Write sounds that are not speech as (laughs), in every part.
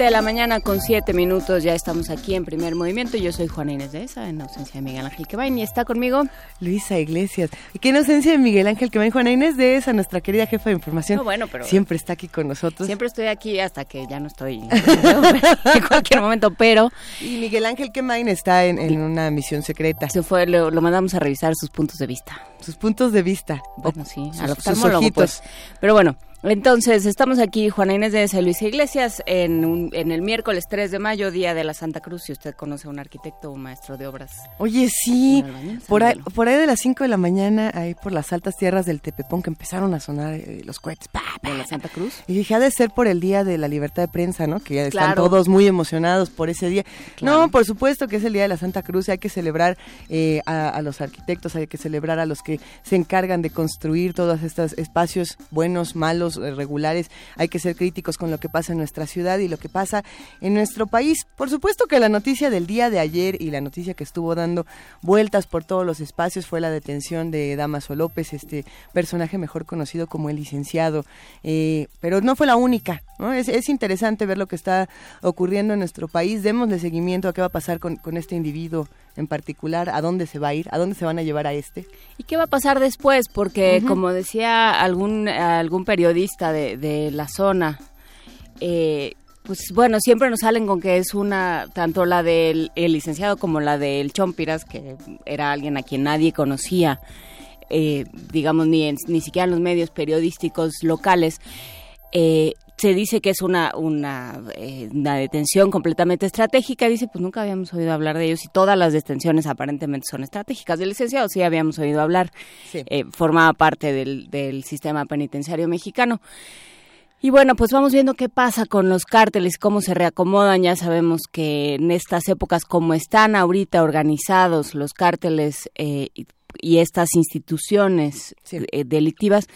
De la mañana con siete minutos, ya estamos aquí en primer movimiento. Yo soy Juana Inés de esa, en ausencia de Miguel Ángel Quevain, y está conmigo Luisa Iglesias. Y qué ausencia de Miguel Ángel Quevain, Juana Inés de esa, nuestra querida jefa de información. No, bueno, pero siempre está aquí con nosotros. Siempre estoy aquí hasta que ya no estoy (laughs) en cualquier momento, pero. Y Miguel Ángel Quevain está en, una misión secreta. Se fue, lo, mandamos a revisar sus puntos de vista. Sus puntos de vista. Bueno, sí, a los sus ojitos. Pues. Pero bueno, entonces, estamos aquí, Juana Inés de Esa Luisa Iglesias, en, en el miércoles 3 de mayo, Día de la Santa Cruz, si usted conoce a un arquitecto o un maestro de obras. Oye, sí, por ahí, por ahí de las 5 de la mañana, ahí por las altas tierras del Tepepón, que empezaron a sonar eh, los cohetes. Pa, ¿De la Santa Cruz? Y dije, ha de ser por el Día de la Libertad de Prensa, ¿no? Que ya están todos muy emocionados por ese día. No, por supuesto que es el Día de la Santa Cruz y hay que celebrar eh, a, a los arquitectos, hay que celebrar a los que se encargan de construir todos estos espacios buenos, malos, eh, regulares hay que ser críticos con lo que pasa en nuestra ciudad y lo que pasa en nuestro país. Por supuesto que la noticia del día de ayer y la noticia que estuvo dando vueltas por todos los espacios fue la detención de Damaso López, este personaje mejor conocido como el licenciado, eh, pero no fue la única. Es, interesante ver lo que está ocurriendo en nuestro país. Démosle seguimiento a qué va a pasar con, este individuo en particular, a dónde se va a ir, a dónde se van a llevar a este. ¿Y qué va a pasar después? Porque, como decía algún, algún periodista de, de la zona, eh, pues bueno, siempre nos salen con que es una, tanto la del licenciado como la del Chompiras, que era alguien a quien nadie conocía, eh, digamos, ni, ni siquiera en los medios periodísticos locales. Eh, se dice que es una, una, una, detención completamente estratégica. Dice, pues nunca habíamos oído hablar de ellos y todas las detenciones aparentemente son estratégicas. Del licenciado sí habíamos oído hablar, formaba parte del, del sistema penitenciario mexicano. Y bueno, pues vamos viendo qué pasa con los cárteles, cómo se reacomodan. Ya sabemos que en estas épocas, como están ahorita organizados los cárteles eh, y, estas instituciones eh, delictivas,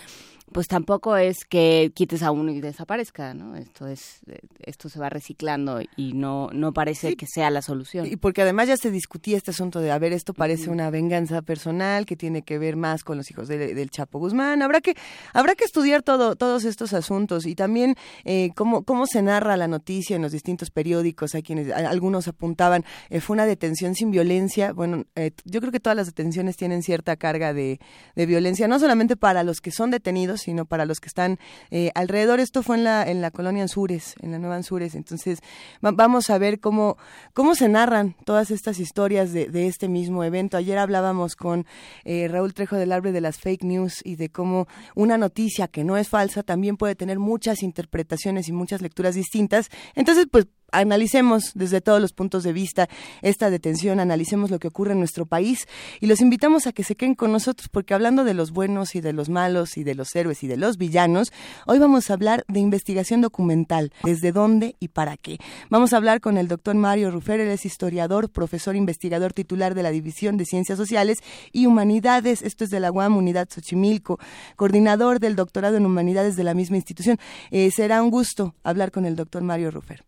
pues tampoco es que quites a uno y desaparezca, ¿no? Esto es esto se va reciclando y no no parece que sea la solución. Y porque además ya se discutía este asunto de a ver, esto parece una venganza personal que tiene que ver más con los hijos del Chapo Guzmán. Habrá que habrá que estudiar todo todos estos asuntos y también eh, cómo cómo se narra la noticia en los distintos periódicos. Hay quienes algunos apuntaban eh, fue una detención sin violencia. Bueno, eh, yo creo que todas las detenciones tienen cierta carga de, de violencia, no solamente para los que son detenidos sino para los que están eh, alrededor. Esto fue en la, en la colonia Anzures, en la nueva Anzures. Entonces, vamos a ver cómo, cómo se narran todas estas historias de, de este mismo evento. Ayer hablábamos con eh, Raúl Trejo del Arbre de las Fake News y de cómo una noticia que no es falsa también puede tener muchas interpretaciones y muchas lecturas distintas. Entonces, pues analicemos desde todos los puntos de vista esta detención, analicemos lo que ocurre en nuestro país y los invitamos a que se queden con nosotros porque hablando de los buenos y de los malos y de los héroes y de los villanos, hoy vamos a hablar de investigación documental, desde dónde y para qué. Vamos a hablar con el doctor Mario Rufer, él es historiador, profesor investigador titular de la División de Ciencias Sociales y Humanidades, esto es de la UAM Unidad Xochimilco, coordinador del doctorado en Humanidades de la misma institución. Eh, será un gusto hablar con el doctor Mario Rufer.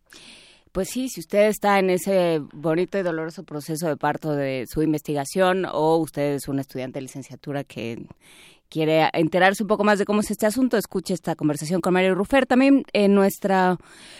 Pues sí, si usted está en ese bonito y doloroso proceso de parto de su investigación o usted es un estudiante de licenciatura que quiere enterarse un poco más de cómo es este asunto, escuche esta conversación con Mario Rufer. También en nuestra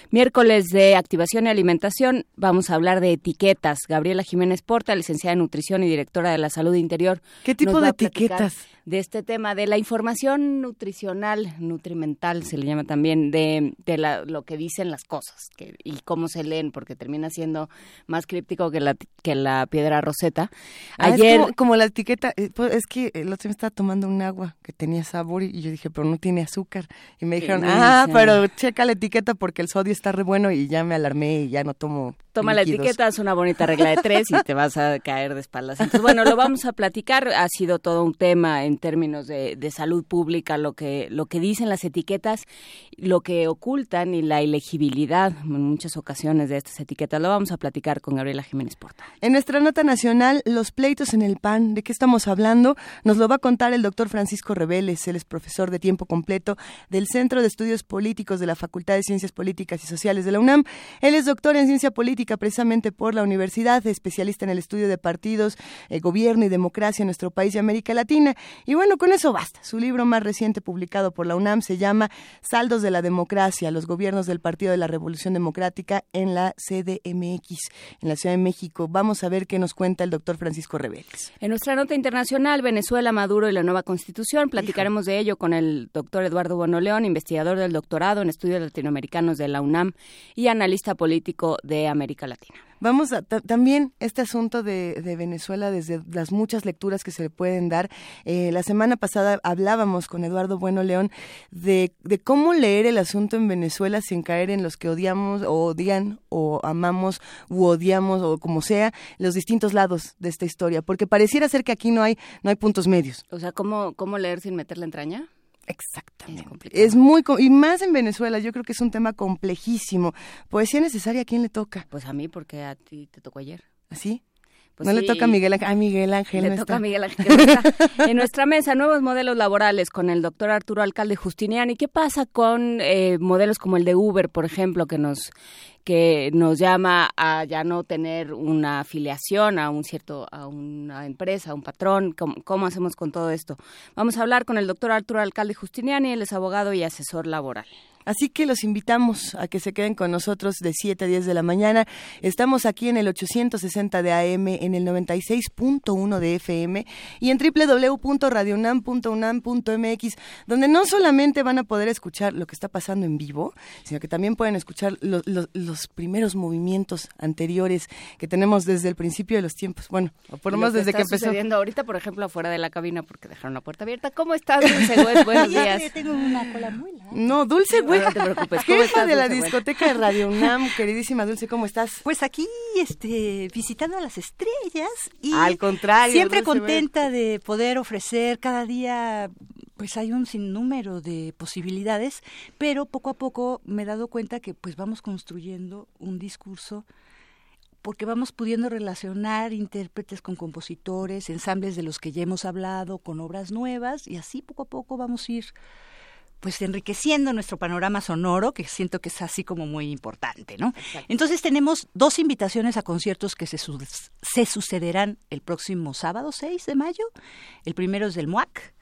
miércoles de activación y alimentación vamos a hablar de etiquetas. Gabriela Jiménez Porta, licenciada en nutrición y directora de la salud interior. ¿Qué tipo de etiquetas? De este tema, de la información nutricional, nutrimental se le llama también, de, de la, lo que dicen las cosas que, y cómo se leen, porque termina siendo más críptico que la, que la piedra roseta. Ah, Ayer, como, la etiqueta, eh, pues, es que el otro me estaba tomando un agua que tenía sabor y yo dije, pero no tiene azúcar. Y me dijeron, ah, pero checa la etiqueta porque el sodio está re bueno y ya me alarmé y ya no tomo toma la etiqueta, es una bonita regla de tres y te vas a caer de espaldas. Entonces, bueno, lo vamos a platicar. Ha sido todo un tema en términos de, de salud pública, lo que, lo que dicen las etiquetas, lo que ocultan y la elegibilidad en muchas ocasiones de estas etiquetas. Lo vamos a platicar con Gabriela Jiménez Porta. En nuestra nota nacional, los pleitos en el PAN, ¿de qué estamos hablando? Nos lo va a contar el doctor Francisco Rebeles, él es profesor de tiempo completo del Centro de Estudios Políticos de la Facultad de Ciencias Políticas y Sociales de la UNAM. Él es doctor en ciencia política precisamente por la universidad, especialista en el estudio de partidos, eh, gobierno y democracia en nuestro país y América Latina. Y bueno, con eso basta. Su libro más reciente publicado por la UNAM se llama Saldos de la Democracia, los gobiernos del Partido de la Revolución Democrática en la CDMX, en la Ciudad de México. Vamos a ver qué nos cuenta el doctor Francisco Rebeles. En nuestra nota internacional, Venezuela, Maduro y la nueva constitución, platicaremos de ello con el doctor Eduardo Bonoleón, investigador del doctorado en estudios latinoamericanos de la UNAM y analista político de América Latina. Vamos a también este asunto de, Venezuela desde las muchas lecturas que se le pueden dar. Eh, la semana pasada hablábamos con Eduardo Bueno León de, de, cómo leer el asunto en Venezuela sin caer en los que odiamos o odian o amamos u odiamos o como sea los distintos lados de esta historia, porque pareciera ser que aquí no hay no hay puntos medios. O sea, ¿cómo, cómo leer sin meter la entraña? Exactamente. Es, muy y más en Venezuela, yo creo que es un tema complejísimo. Poesía necesaria, ¿a quién le toca? Pues a mí porque a ti te tocó ayer. ¿Así? Pues no le toca a Miguel Ángel. A Miguel Ángel. Le toca a Miguel Ángel. (laughs) en nuestra mesa, nuevos modelos laborales con el doctor Arturo Alcalde Justiniani. ¿Qué pasa con eh, modelos como el de Uber, por ejemplo, que nos que nos llama a ya no tener una afiliación a un cierto a una empresa, a un patrón, ¿cómo, hacemos con todo esto? Vamos a hablar con el doctor Arturo Alcalde Justiniani, él es abogado y asesor laboral. Así que los invitamos a que se queden con nosotros de 7 a 10 de la mañana. Estamos aquí en el 860 de AM, en el 96.1 de FM y en www.radionam.unam.mx, donde no solamente van a poder escuchar lo que está pasando en vivo, sino que también pueden escuchar los primeros movimientos anteriores que tenemos desde el principio de los tiempos. Bueno, por lo menos desde que empezó. sucediendo ahorita, por ejemplo, afuera de la cabina porque dejaron la puerta abierta. ¿Cómo estás, Dulce (laughs) Buenos días. tengo una cola muy larga. No, Dulce Güey no te preocupes. ¿Cómo estás, de la discoteca de Radio UNAM, (laughs) queridísima Dulce, ¿cómo estás? Pues aquí, este, visitando a las estrellas y al contrario, siempre contenta de poder ofrecer cada día pues hay un sinnúmero de posibilidades, pero poco a poco me he dado cuenta que pues vamos construyendo un discurso porque vamos pudiendo relacionar intérpretes con compositores, ensambles de los que ya hemos hablado, con obras nuevas, y así poco a poco vamos a ir pues enriqueciendo nuestro panorama sonoro, que siento que es así como muy importante, ¿no? Entonces tenemos dos invitaciones a conciertos que se, se sucederán el próximo sábado 6 de mayo. El primero es del MUAC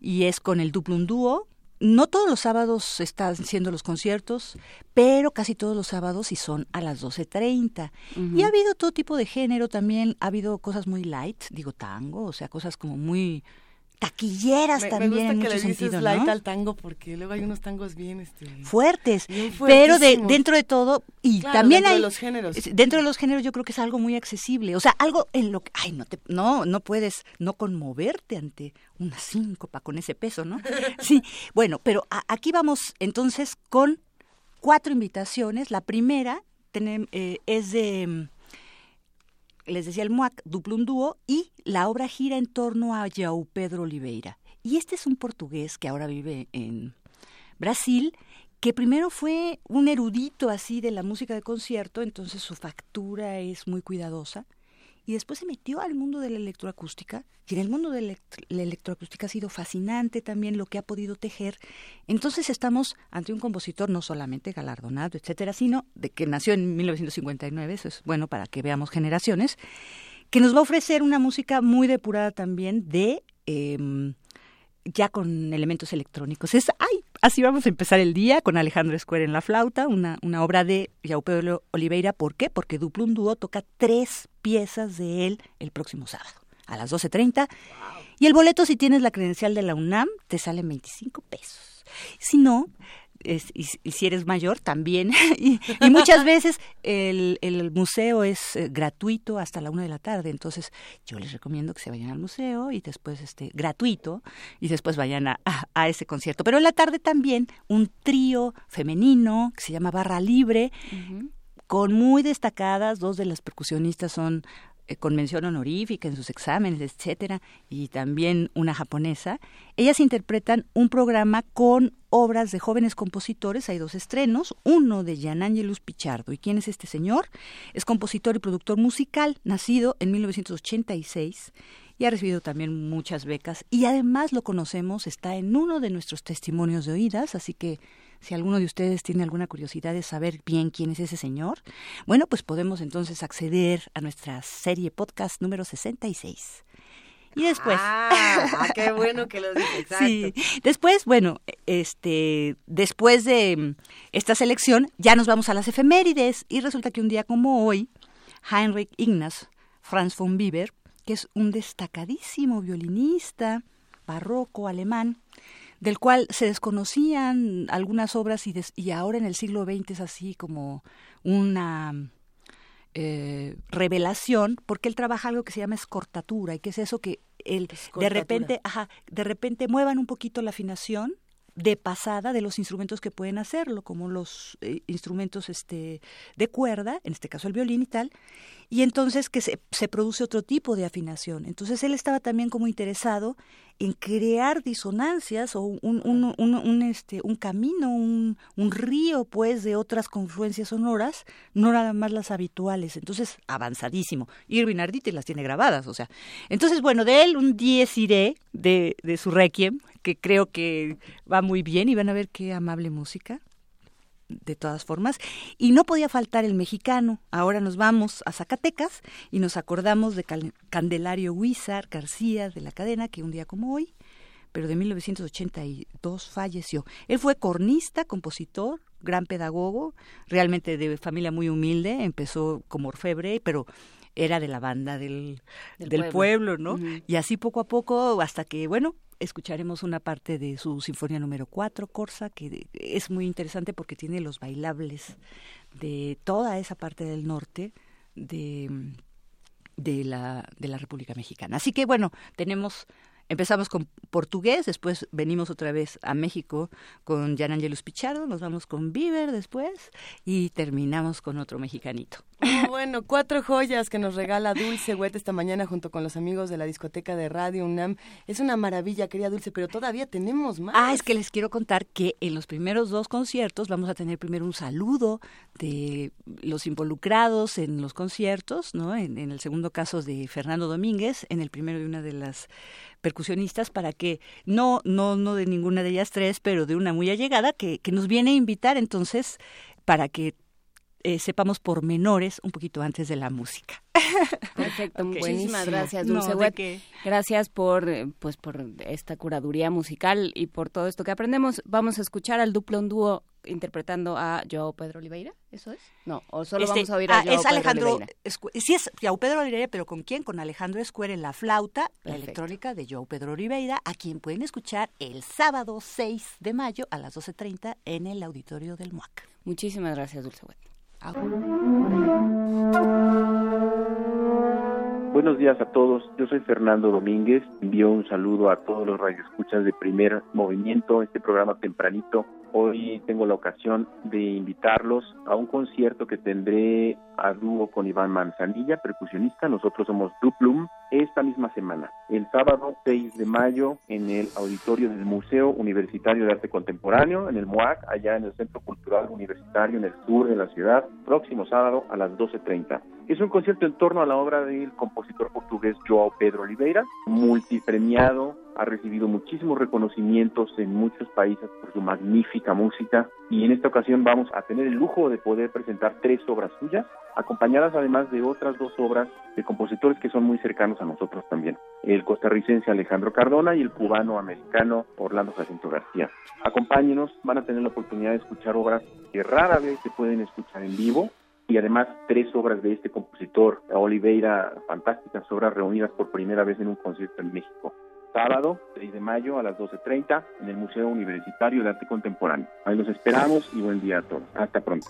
y es con el Duplum Dúo. No todos los sábados están siendo los conciertos, pero casi todos los sábados y son a las 12.30. Y ha habido todo tipo de género también, ha habido cosas muy light, digo tango, o sea, cosas como muy taquilleras también en mucho sentido, ¿no? al tango porque luego hay unos tangos bien este, fuertes, pero de, dentro de todo y también hay de los géneros. dentro de los géneros yo creo que es algo muy accesible, o sea, algo en lo que ay, no te no no puedes no conmoverte ante una síncopa con ese peso, ¿no? (laughs) Sí, bueno, pero aquí vamos entonces con cuatro invitaciones. La primera eh, es de les decía el MUAC, Duplum Dúo, y la obra gira en torno a João Pedro Oliveira. Y este es un portugués que ahora vive en Brasil, que primero fue un erudito así de la música de concierto, entonces su factura es muy cuidadosa y después se metió al mundo de la electroacústica y en el mundo de la electroacústica ha sido fascinante también lo que ha podido tejer. Entonces estamos ante un compositor no solamente galardonado, etcétera, sino de que nació en 1959, eso es bueno para que veamos generaciones, que nos va a ofrecer una música muy depurada también de eh, ya con elementos electrónicos. Es, ay, así vamos a empezar el día con Alejandro Escuer en la flauta, una, una obra de Pedro Oliveira. ¿Por qué? Porque Duplum Dúo toca tres piezas de él el próximo sábado a las 12.30. Y el boleto, si tienes la credencial de la UNAM, te sale 25 pesos. Si no, y, si eres mayor también. (laughs) y, muchas veces el, el museo es eh, gratuito hasta la una de la tarde. Entonces yo les recomiendo que se vayan al museo y después este gratuito y después vayan a, a, ese concierto. Pero en la tarde también un trío femenino que se llama Barra Libre con muy destacadas, dos de las percusionistas son con mención honorífica en sus exámenes, etcétera, y también una japonesa, ellas interpretan un programa con obras de jóvenes compositores. Hay dos estrenos, uno de Gian Angelus Pichardo. ¿Y quién es este señor? Es compositor y productor musical, nacido en 1986 y ha recibido también muchas becas. Y además lo conocemos, está en uno de nuestros testimonios de oídas, así que si alguno de ustedes tiene alguna curiosidad de saber bien quién es ese señor, bueno, pues podemos entonces acceder a nuestra serie podcast número 66. Y después. Ah, ah, qué bueno que lo dices, (laughs) exacto. Sí. Después, bueno, este, después de mm, esta selección, ya nos vamos a las efemérides. Y resulta que un día como hoy, Heinrich Ignaz Franz von Bieber, que es un destacadísimo violinista barroco alemán, del cual se desconocían algunas obras y, y ahora en el siglo XX es así como una eh, revelación, porque él trabaja algo que se llama escortatura, y que es eso que él de repente, ajá, de repente muevan un poquito la afinación de pasada de los instrumentos que pueden hacerlo, como los eh, instrumentos este, de cuerda, en este caso el violín y tal, y entonces que se, se, produce otro tipo de afinación. Entonces él estaba también como interesado en crear disonancias o un, un, un, un este, un camino, un, un, río pues de otras confluencias sonoras, no nada más las habituales. Entonces, avanzadísimo. Irving Arditi las tiene grabadas, o sea. Entonces, bueno, de él un diez iré de, de su requiem, que creo que va muy bien y van a ver qué amable música de todas formas. Y no podía faltar el mexicano. Ahora nos vamos a Zacatecas y nos acordamos de Candelario Huizar García de la cadena, que un día como hoy, pero de 1982 falleció. Él fue cornista, compositor, gran pedagogo, realmente de familia muy humilde, empezó como orfebre, pero era de la banda del, del, pueblo. ¿no? Y así poco a poco, hasta que, bueno, escucharemos una parte de su Sinfonía número 4, Corsa, que es muy interesante porque tiene los bailables de toda esa parte del norte de, de, la, de la República Mexicana. Así que bueno, tenemos Empezamos con portugués, después venimos otra vez a México con Jan Angelus Pichardo, nos vamos con Bieber después y terminamos con otro mexicanito. Ah, bueno, cuatro joyas que nos regala Dulce Wet esta mañana junto con los amigos de la discoteca de Radio UNAM. Es una maravilla, querida Dulce, pero todavía tenemos más. Ah, es que les quiero contar que en los primeros dos conciertos vamos a tener primero un saludo de los involucrados en los conciertos, ¿no? En, en el segundo caso de Fernando Domínguez, en el primero de una de las percusionistas para que no no no de ninguna de ellas tres pero de una muy allegada que, que nos viene a invitar entonces para que eh, sepamos pormenores un poquito antes de la música. (laughs) Perfecto, muchísimas gracias, Dulce Gracias por eh, pues por esta curaduría musical y por todo esto que aprendemos. Vamos a escuchar al duplo dúo interpretando a Joao Pedro Oliveira, ¿eso es? No, o solo este, vamos a oír a ah, Joao es Pedro Alejandro, Oliveira. sí es Joao Pedro Oliveira, pero ¿con quién? Con Alejandro Escuer en la flauta, la electrónica de Joao Pedro Oliveira, a quien pueden escuchar el sábado 6 de mayo a las 12.30 en el auditorio del MUAC. Muchísimas gracias, Dulce Wet. Buenos días a todos, yo soy Fernando Domínguez, envío un saludo a todos los radioescuchas de primer movimiento, este programa tempranito Hoy tengo la ocasión de invitarlos a un concierto que tendré a dúo con Iván Manzanilla, percusionista. Nosotros somos Duplum esta misma semana, el sábado 6 de mayo, en el auditorio del Museo Universitario de Arte Contemporáneo, en el MUAC, allá en el Centro Cultural Universitario, en el sur de la ciudad, próximo sábado a las 12.30. Es un concierto en torno a la obra del compositor portugués Joao Pedro Oliveira, multipremiado ha recibido muchísimos reconocimientos en muchos países por su magnífica música y en esta ocasión vamos a tener el lujo de poder presentar tres obras suyas, acompañadas además de otras dos obras de compositores que son muy cercanos a nosotros también, el costarricense Alejandro Cardona y el cubano-americano Orlando Jacinto García. Acompáñenos, van a tener la oportunidad de escuchar obras que rara vez se pueden escuchar en vivo y además tres obras de este compositor, Oliveira, fantásticas obras reunidas por primera vez en un concierto en México sábado 6 de mayo a las 12.30 en el Museo Universitario de Arte Contemporáneo. Ahí los esperamos y buen día a todos. Hasta pronto.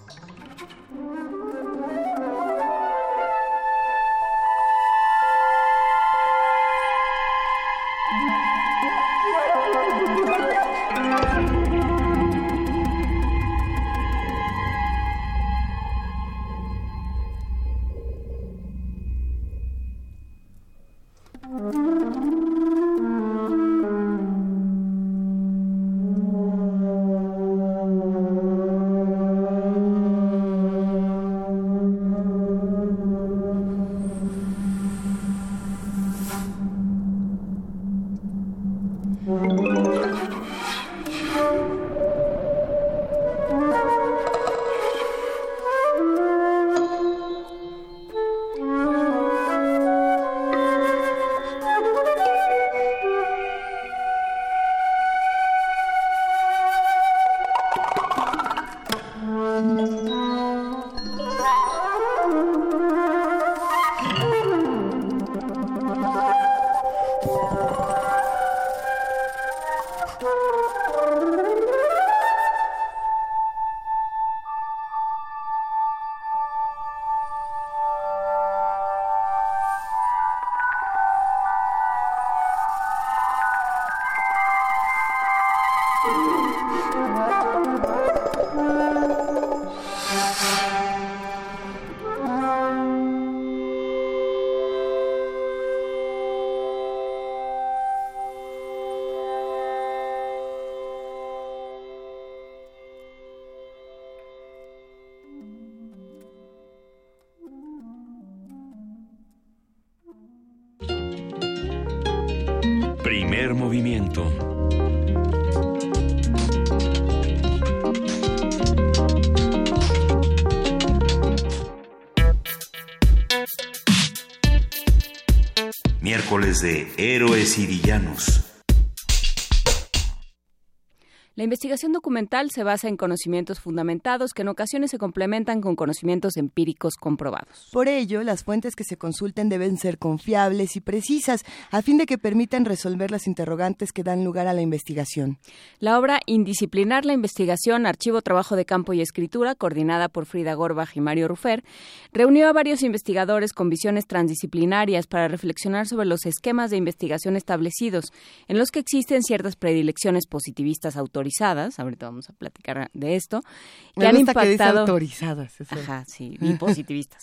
Miércoles de Héroes y Villanos. La investigación documental se basa en conocimientos fundamentados que en ocasiones se complementan con conocimientos empíricos comprobados. Por ello, las fuentes que se consulten deben ser confiables y precisas, a fin de que permitan resolver las interrogantes que dan lugar a la investigación. La obra Indisciplinar la investigación, archivo, trabajo de campo y escritura, coordinada por Frida Gorbach y Mario Rufer, reunió a varios investigadores con visiones transdisciplinarias para reflexionar sobre los esquemas de investigación establecidos, en los que existen ciertas predilecciones positivistas autorizadas ahorita vamos a platicar de esto, que han impactado... Que autorizadas. Eso. Ajá, sí, y positivistas.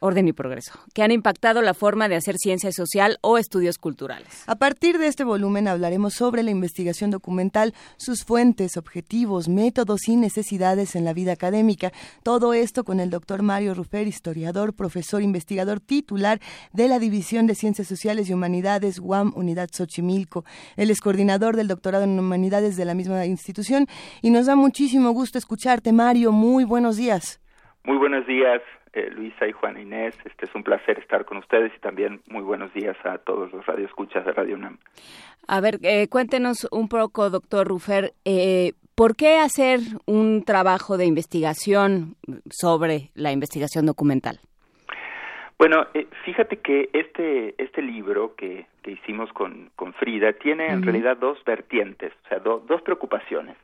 Orden y progreso. Que han impactado la forma de hacer ciencia social o estudios culturales. A partir de este volumen hablaremos sobre la investigación documental, sus fuentes, objetivos, métodos y necesidades en la vida académica. Todo esto con el doctor Mario Rufer, historiador, profesor, investigador titular de la División de Ciencias Sociales y Humanidades, UAM Unidad Xochimilco. Él es coordinador del doctorado en Humanidades de la misma institución y nos da muchísimo gusto escucharte, Mario. Muy buenos días. Muy buenos días, eh, Luisa y Juan Inés. Este es un placer estar con ustedes y también muy buenos días a todos los radioescuchas de Radio UNAM. A ver, eh, cuéntenos un poco, doctor Rufer, eh, ¿por qué hacer un trabajo de investigación sobre la investigación documental? Bueno, eh, fíjate que este este libro que, que hicimos con, con Frida tiene en realidad dos vertientes, o sea, dos preocupaciones.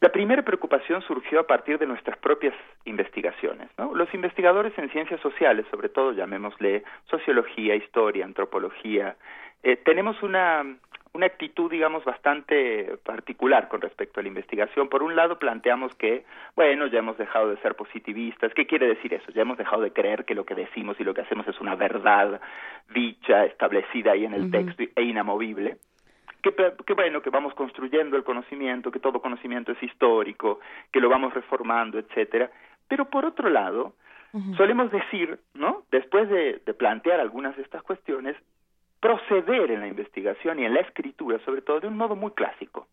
La primera preocupación surgió a partir de nuestras propias investigaciones. ¿no? Los investigadores en ciencias sociales, sobre todo llamémosle sociología, historia, antropología, eh, tenemos una, una actitud, digamos, bastante particular con respecto a la investigación. Por un lado, planteamos que, bueno, ya hemos dejado de ser positivistas. ¿Qué quiere decir eso? Ya hemos dejado de creer que lo que decimos y lo que hacemos es una verdad dicha, establecida ahí en el texto e inamovible. Que, que, bueno, que vamos construyendo el conocimiento, que todo conocimiento es histórico, que lo vamos reformando, etcétera. Pero por otro lado, solemos decir, ¿no? Después de, de plantear algunas de estas cuestiones, proceder en la investigación y en la escritura, sobre todo, de un modo muy clásico,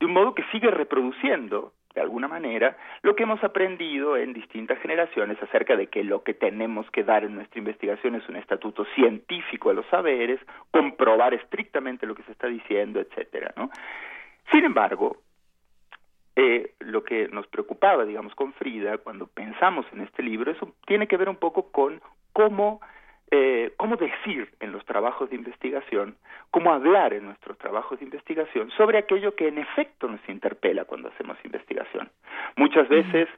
de un modo que sigue reproduciendo, de alguna manera, lo que hemos aprendido en distintas generaciones acerca de que lo que tenemos que dar en nuestra investigación es un estatuto científico de los saberes, comprobar estrictamente lo que se está diciendo, etcétera, ¿no? Sin embargo, eh, lo que nos preocupaba, digamos, con Frida cuando pensamos en este libro, eso tiene que ver un poco con cómo eh, cómo decir en los trabajos de investigación, cómo hablar en nuestros trabajos de investigación sobre aquello que en efecto nos interpela cuando hacemos investigación. Muchas veces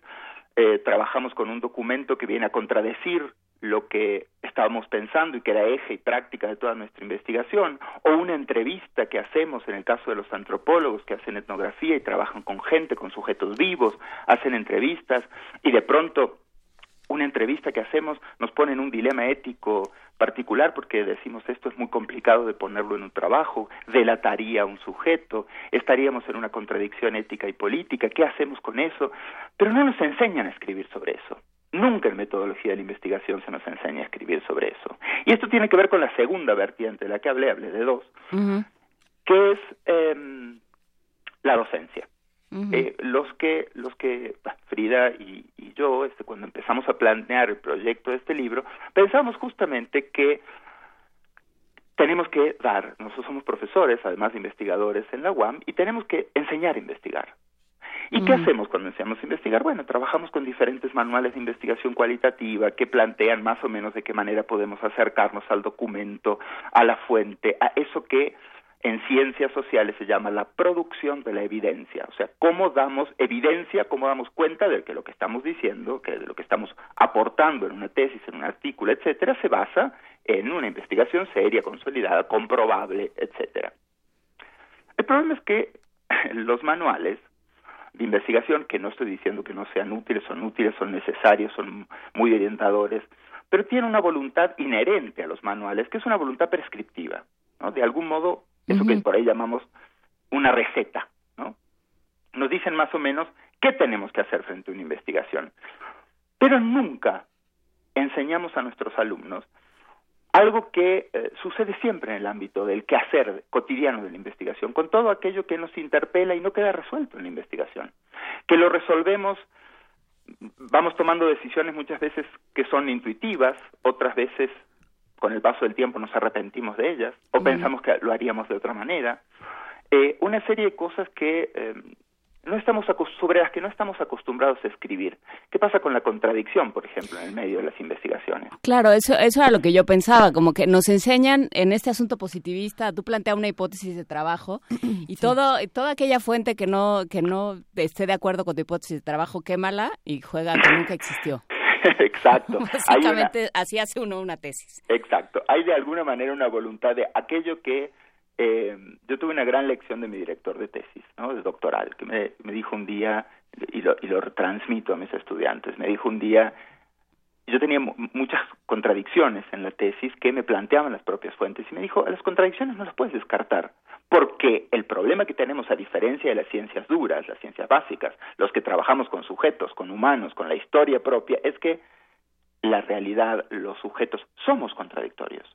eh, trabajamos con un documento que viene a contradecir lo que estábamos pensando y que era eje y práctica de toda nuestra investigación, o una entrevista que hacemos en el caso de los antropólogos que hacen etnografía y trabajan con gente, con sujetos vivos, hacen entrevistas y de pronto una entrevista que hacemos nos pone en un dilema ético particular porque decimos esto es muy complicado de ponerlo en un trabajo, delataría a un sujeto, estaríamos en una contradicción ética y política, ¿qué hacemos con eso? Pero no nos enseñan a escribir sobre eso. Nunca en metodología de la investigación se nos enseña a escribir sobre eso. Y esto tiene que ver con la segunda vertiente de la que hablé, hablé de dos. que es em, la docencia. Eh, los que, los que Frida y, yo, este, cuando empezamos a planear el proyecto de este libro, pensamos justamente que tenemos que dar, nosotros somos profesores, además de investigadores en la UAM, y tenemos que enseñar a investigar. ¿Y qué hacemos cuando enseñamos a investigar? Bueno, trabajamos con diferentes manuales de investigación cualitativa que plantean más o menos de qué manera podemos acercarnos al documento, a la fuente, a eso que en ciencias sociales se llama la producción de la evidencia, o sea, cómo damos evidencia, cómo damos cuenta de que lo que estamos diciendo, que de lo que estamos aportando en una tesis, en un artículo, etcétera, se basa en una investigación seria, consolidada, comprobable, etcétera. El problema es que (clears throat) los manuales de investigación, que no estoy diciendo que no sean útiles, son útiles, son necesarios, son muy orientadores, pero tienen una voluntad inherente a los manuales, que es una voluntad prescriptiva, ¿no? De algún modo eso que por ahí llamamos una receta, ¿no? Nos dicen más o menos qué tenemos que hacer frente a una investigación, pero nunca enseñamos a nuestros alumnos algo que eh, sucede siempre en el ámbito del quehacer cotidiano de la investigación, con todo aquello que nos interpela y no queda resuelto en la investigación, que lo resolvemos, vamos tomando decisiones muchas veces que son intuitivas, otras veces con el paso del tiempo nos arrepentimos de ellas o pensamos que lo haríamos de otra manera. Eh, una serie de cosas que eh, no estamos sobre las que no estamos acostumbrados a escribir. ¿Qué pasa con la contradicción, por ejemplo, en el medio de las investigaciones? Claro, eso, eso era lo que yo pensaba, como que nos enseñan en este asunto positivista, tú planteas una hipótesis de trabajo y todo, toda aquella fuente que no, que no esté de acuerdo con tu hipótesis de trabajo, quémala y juega que nunca existió. (laughs) Exacto. Básicamente así hace uno una tesis. Exacto. Hay de alguna manera una voluntad de aquello que eh, yo tuve una gran lección de mi director de tesis, ¿no? de doctoral, que me, me dijo un día, y lo, y lo transmito a mis estudiantes, me dijo un día, yo tenía muchas contradicciones en la tesis que me planteaban las propias fuentes y me dijo, las contradicciones no las puedes descartar, porque el problema que tenemos a diferencia de las ciencias duras, las ciencias básicas, los que trabajamos con sujetos, con humanos, con la historia propia, es que la realidad, los sujetos, somos contradictorios.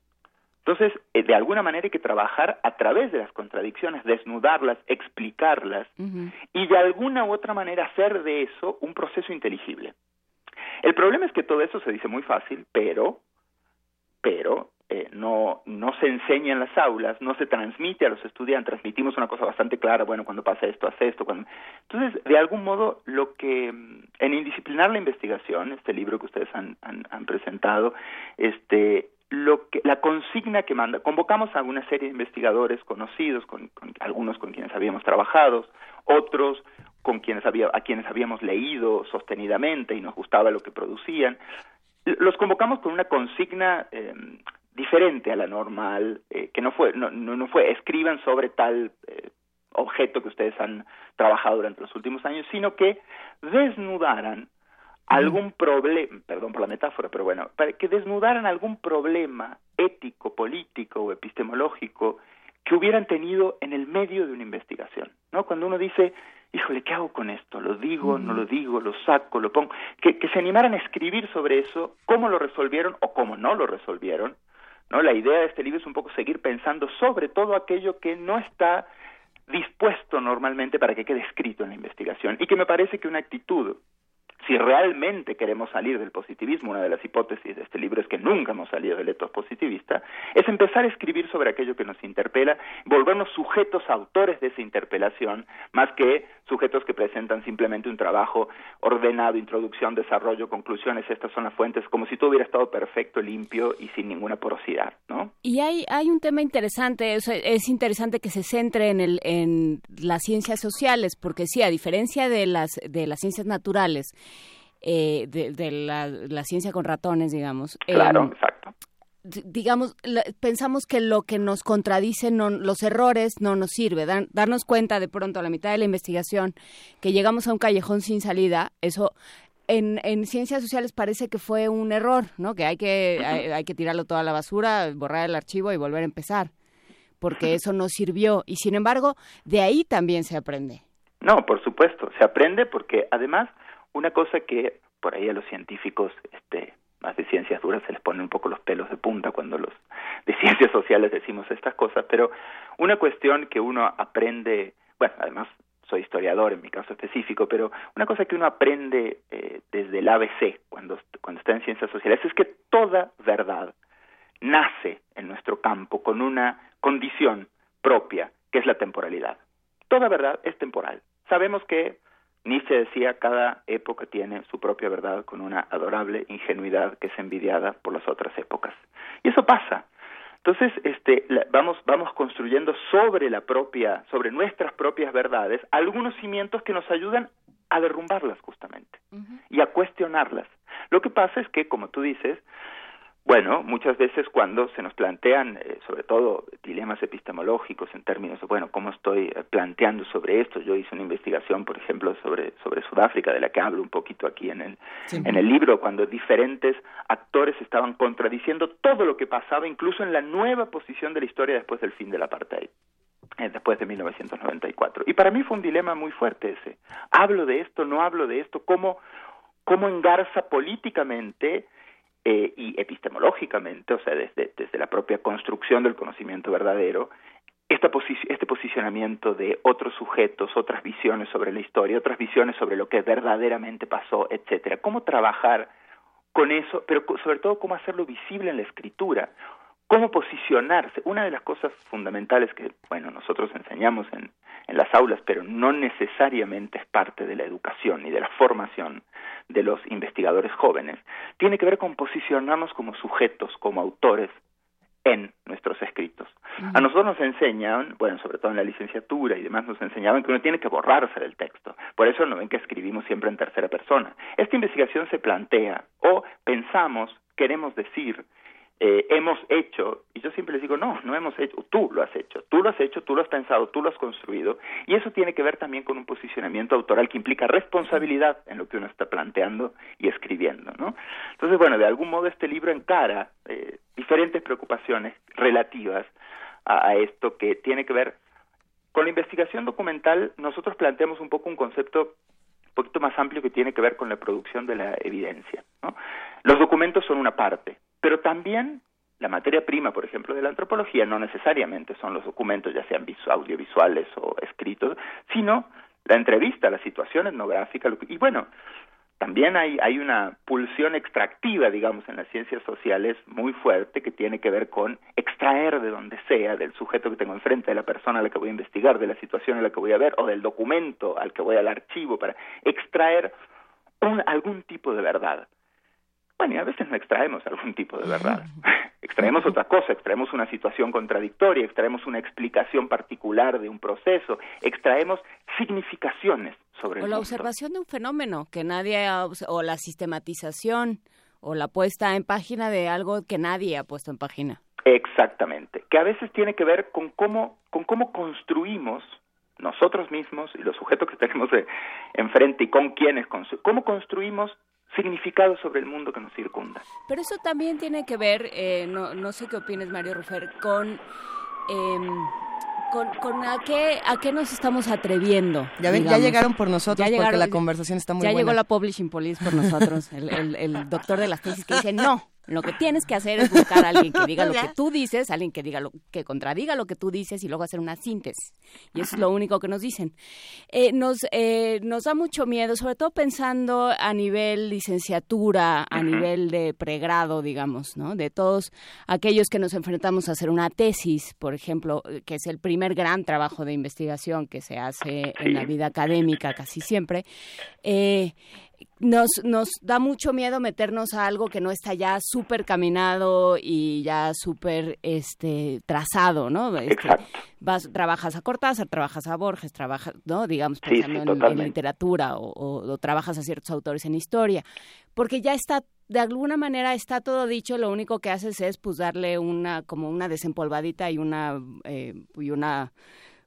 Entonces, eh, de alguna manera hay que trabajar a través de las contradicciones, desnudarlas, explicarlas y de alguna u otra manera hacer de eso un proceso inteligible. El problema es que todo eso se dice muy fácil, pero, pero eh, no, no se enseña en las aulas, no se transmite a los estudiantes, transmitimos una cosa bastante clara, bueno, cuando pasa esto, hace esto. Cuando... Entonces, de algún modo, lo que mm, en Indisciplinar la Investigación, este libro que ustedes han, han presentado, este, lo que, la consigna que manda, convocamos a una serie de investigadores conocidos, con, algunos con quienes habíamos trabajado, otros con quienes había, a quienes habíamos leído sostenidamente y nos gustaba lo que producían. Los convocamos con una consigna eh, diferente a la normal, eh, que no fue, no, no, fue escriban sobre tal eh, objeto que ustedes han trabajado durante los últimos años, sino que desnudaran algún problema, perdón por la metáfora, pero bueno, para que desnudaran algún problema ético, político o epistemológico que hubieran tenido en el medio de una investigación, ¿no? Cuando uno dice, híjole, ¿qué hago con esto? ¿Lo digo, no lo digo, lo saco, lo pongo? Que, que se animaran a escribir sobre eso, cómo lo resolvieron o cómo no lo resolvieron, ¿no? La idea de este libro es un poco seguir pensando sobre todo aquello que no está dispuesto normalmente para que quede escrito en la investigación y que me parece que una actitud si realmente queremos salir del positivismo, una de las hipótesis de este libro es que nunca hemos salido del etos positivista, es empezar a escribir sobre aquello que nos interpela, volvernos sujetos autores de esa interpelación, más que sujetos que presentan simplemente un trabajo ordenado, introducción, desarrollo, conclusiones, estas son las fuentes, como si todo hubiera estado perfecto, limpio y sin ninguna porosidad, ¿no? Y hay, hay un tema interesante, es, es interesante que se centre en, el, en las ciencias sociales, porque sí, a diferencia de las, de las ciencias naturales, eh, de, la, ciencia con ratones, digamos. Claro, em, exacto. Digamos, pensamos que lo que nos contradice, no, los errores, no nos sirve. darnos cuenta de pronto a la mitad de la investigación que llegamos a un callejón sin salida, eso en, en, ciencias sociales parece que fue un error, ¿no? Que hay que, hay, que tirarlo toda a la basura, borrar el archivo y volver a empezar, porque eso no sirvió. Y sin embargo, de ahí también se aprende. No, por supuesto, se aprende porque además una cosa que por ahí a los científicos este, más de ciencias duras se les ponen un poco los pelos de punta cuando los (laughs) de ciencias sociales decimos estas cosas, pero una cuestión que uno aprende, bueno, además soy historiador en mi caso específico, pero una cosa que uno aprende eh, desde el ABC cuando, cuando está en ciencias sociales es que toda verdad nace en nuestro campo con una condición propia, que es la temporalidad. Toda verdad es temporal. Sabemos que Nietzsche decía, cada época tiene su propia verdad con una adorable ingenuidad que es envidiada por las otras épocas. Y eso pasa. Entonces, este, vamos, vamos construyendo sobre la propia, sobre nuestras propias verdades, algunos cimientos que nos ayudan a derrumbarlas justamente y a cuestionarlas. Lo que pasa es que, como tú dices, bueno, muchas veces cuando se nos plantean, eh, sobre todo, dilemas epistemológicos en términos de, bueno, ¿cómo estoy eh, planteando sobre esto? Yo hice una investigación, por ejemplo, sobre, sobre Sudáfrica, de la que hablo un poquito aquí en el, en el libro, cuando diferentes actores estaban contradiciendo todo lo que pasaba, incluso en la nueva posición de la historia después del fin del apartheid eh, después de 1994. Y para mí fue un dilema muy fuerte ese. ¿Hablo de esto? ¿No hablo de esto? ¿Cómo, cómo engarza políticamente eh, y epistemológicamente, o sea, desde, desde la propia construcción del conocimiento verdadero, este posicionamiento de otros sujetos, otras visiones sobre la historia, otras visiones sobre lo que verdaderamente pasó, etcétera. Cómo trabajar con eso, pero sobre todo cómo hacerlo visible en la escritura cómo posicionarse. Una de las cosas fundamentales que, bueno, nosotros enseñamos en, en las aulas, pero no necesariamente es parte de la educación ni de la formación de los investigadores jóvenes, tiene que ver con posicionarnos como sujetos, como autores en nuestros escritos. A nosotros nos enseñan, bueno, sobre todo en la licenciatura y demás, nos enseñaban que uno tiene que borrarse del texto. Por eso no ven que escribimos siempre en tercera persona. Esta investigación se plantea o pensamos, queremos decir, eh, hemos hecho, y yo siempre les digo, no, no hemos hecho, tú lo has hecho, tú lo has hecho, tú lo has pensado, tú lo has construido, y eso tiene que ver también con un posicionamiento autoral que implica responsabilidad en lo que uno está planteando y escribiendo, ¿no? Entonces, bueno, de algún modo este libro encara eh, diferentes preocupaciones relativas a, a esto que tiene que ver con la investigación documental, nosotros planteamos un poco un concepto un poquito más amplio que tiene que ver con la producción de la evidencia. ¿no? Los documentos son una parte, también la materia prima, por ejemplo, de la antropología no necesariamente son los documentos, ya sean audiovisuales o escritos, sino la entrevista, la situación etnográfica, y bueno, también hay, hay una pulsión extractiva, digamos, en las ciencias sociales muy fuerte que tiene que ver con extraer de donde sea, del sujeto que tengo enfrente, de la persona a la que voy a investigar, de la situación a la que voy a ver, o del documento al que voy al archivo, para extraer un, algún tipo de verdad. Bueno, y a veces no extraemos algún tipo de verdad. (laughs) (laughs) extraemos otra cosa, extraemos una situación contradictoria, extraemos una explicación particular de un proceso, extraemos significaciones sobre o la observación de un fenómeno que nadie ha, o la sistematización o la puesta en página de algo que nadie ha puesto en página. Exactamente, que a veces tiene que ver con cómo con cómo construimos nosotros mismos y los sujetos que tenemos enfrente y con quienes cómo construimos significado sobre el mundo que nos circunda. Pero eso también tiene que ver, eh, no, no sé qué opinas Mario Rufer, con... Eh, con, con, a qué a qué nos estamos atreviendo. Ya, ven, ya llegaron por nosotros ya porque la conversación está muy ya buena. Ya llegó la Publishing Police por nosotros, el, el, el doctor de las tesis que dice no, lo que tienes que hacer es buscar a alguien que diga (laughs) lo que tú dices, alguien que diga lo que contradiga lo que tú dices y luego hacer una síntesis. Y eso es lo único que nos dicen. Eh, nos eh, nos da mucho miedo, sobre todo pensando a nivel licenciatura, a nivel de pregrado, digamos, ¿no? De todos aquellos que nos enfrentamos a hacer una tesis, por ejemplo, que es el primer gran trabajo de investigación que se hace en la vida académica casi siempre. Eh, nos, nos da mucho miedo meternos a algo que no está ya súper caminado y ya súper este, trazado, ¿no? Este, vas, trabajas a Cortázar, trabajas a Borges, trabajas, ¿no? Digamos, pensando en, literatura o, o, trabajas a ciertos autores en historia, porque ya está, de alguna manera está todo dicho, lo único que haces es pues darle una, como una desempolvadita y una, eh, y una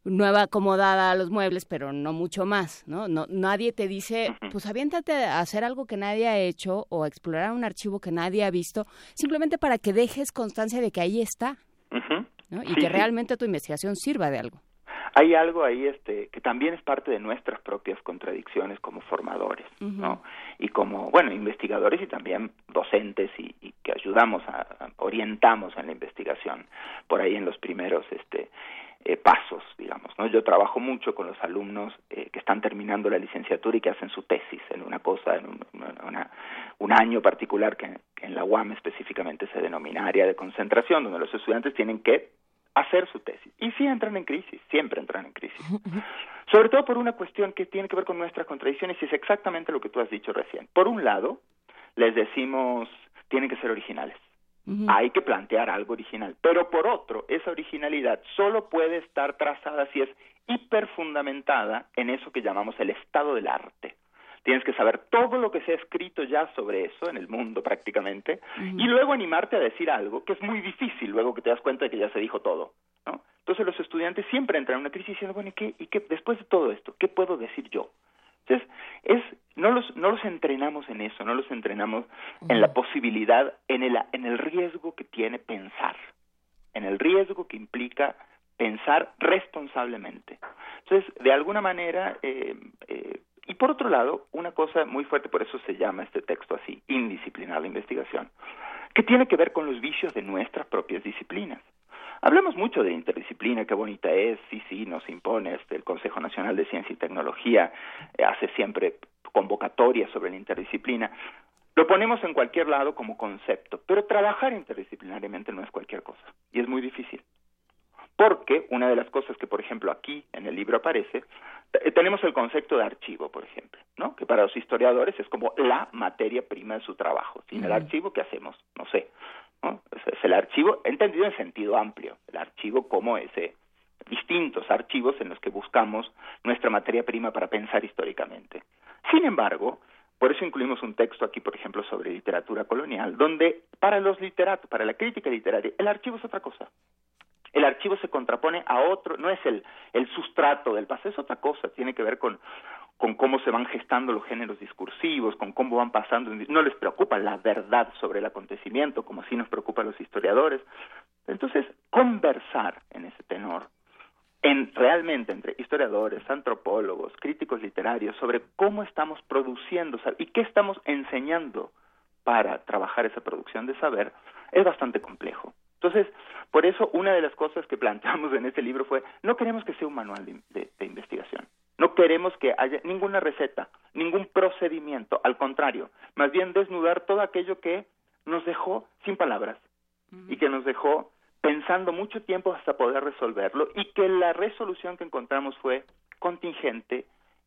nueva acomodada a los muebles, pero no mucho más, ¿no? no nadie te dice, pues aviéntate a hacer algo que nadie ha hecho o a explorar un archivo que nadie ha visto, simplemente para que dejes constancia de que ahí está, ¿no? Y que realmente tu investigación sirva de algo. Hay algo ahí este que también es parte de nuestras propias contradicciones como formadores, ¿no? Y como, bueno, investigadores y también docentes y, que ayudamos a, orientamos en la investigación por ahí en los primeros este eh, pasos, digamos. ¿no? Yo trabajo mucho con los alumnos eh, que están terminando la licenciatura y que hacen su tesis en una cosa, en un, un año particular que, en la UAM específicamente se denomina área de concentración, donde los estudiantes tienen que hacer su tesis. Y sí entran en crisis, siempre entran en crisis. Sobre todo por una cuestión que tiene que ver con nuestras contradicciones y es exactamente lo que tú has dicho recién. Por un lado, les decimos, tienen que ser originales. Hay que plantear algo original. Pero por otro, esa originalidad solo puede estar trazada si es hiperfundamentada en eso que llamamos el estado del arte. Tienes que saber todo lo que se ha escrito ya sobre eso en el mundo prácticamente y luego animarte a decir algo que es muy difícil luego que te das cuenta de que ya se dijo todo, ¿no? Entonces los estudiantes siempre entran en una crisis diciendo, bueno, ¿y qué, y qué después de todo esto, qué puedo decir yo? Entonces, es, no, los, no los entrenamos en eso, no los entrenamos en la posibilidad, en el, en el riesgo que tiene pensar, en el riesgo que implica pensar responsablemente. Entonces, de alguna manera, eh, eh, y por otro lado, una cosa muy fuerte, por eso se llama este texto así, indisciplinar la investigación, que tiene que ver con los vicios de nuestras propias disciplinas. Hablamos mucho de interdisciplina, qué bonita es, sí, sí, nos impone este, el Consejo Nacional de Ciencia y Tecnología, eh, hace siempre convocatorias sobre la interdisciplina. Lo ponemos en cualquier lado como concepto, pero trabajar interdisciplinariamente no es cualquier cosa y es muy difícil. Porque una de las cosas que, por ejemplo, aquí en el libro aparece, eh, tenemos el concepto de archivo, por ejemplo, ¿no? Que para los historiadores es como la materia prima de su trabajo. Sin el archivo, ¿qué hacemos? No sé. Es, el archivo, entendido en sentido amplio, el archivo como ese distintos archivos en los que buscamos nuestra materia prima para pensar históricamente. Sin embargo, por eso incluimos un texto aquí, por ejemplo, sobre literatura colonial, donde para los literatos, para la crítica literaria, el archivo es otra cosa. El archivo se contrapone a otro, no es el, el sustrato del pasado, es otra cosa, tiene que ver con, con cómo se van gestando los géneros discursivos, con cómo van pasando, no les preocupa la verdad sobre el acontecimiento, como así nos preocupa a los historiadores. Entonces, conversar en ese tenor, en realmente entre historiadores, antropólogos, críticos literarios, sobre cómo estamos produciendo y qué estamos enseñando para trabajar esa producción de saber, es bastante complejo. Entonces, por eso una de las cosas que planteamos en este libro fue, no queremos que sea un manual de investigación. No queremos que haya ninguna receta, ningún procedimiento, al contrario, más bien desnudar todo aquello que nos dejó sin palabras y que nos dejó pensando mucho tiempo hasta poder resolverlo y que la resolución que encontramos fue contingente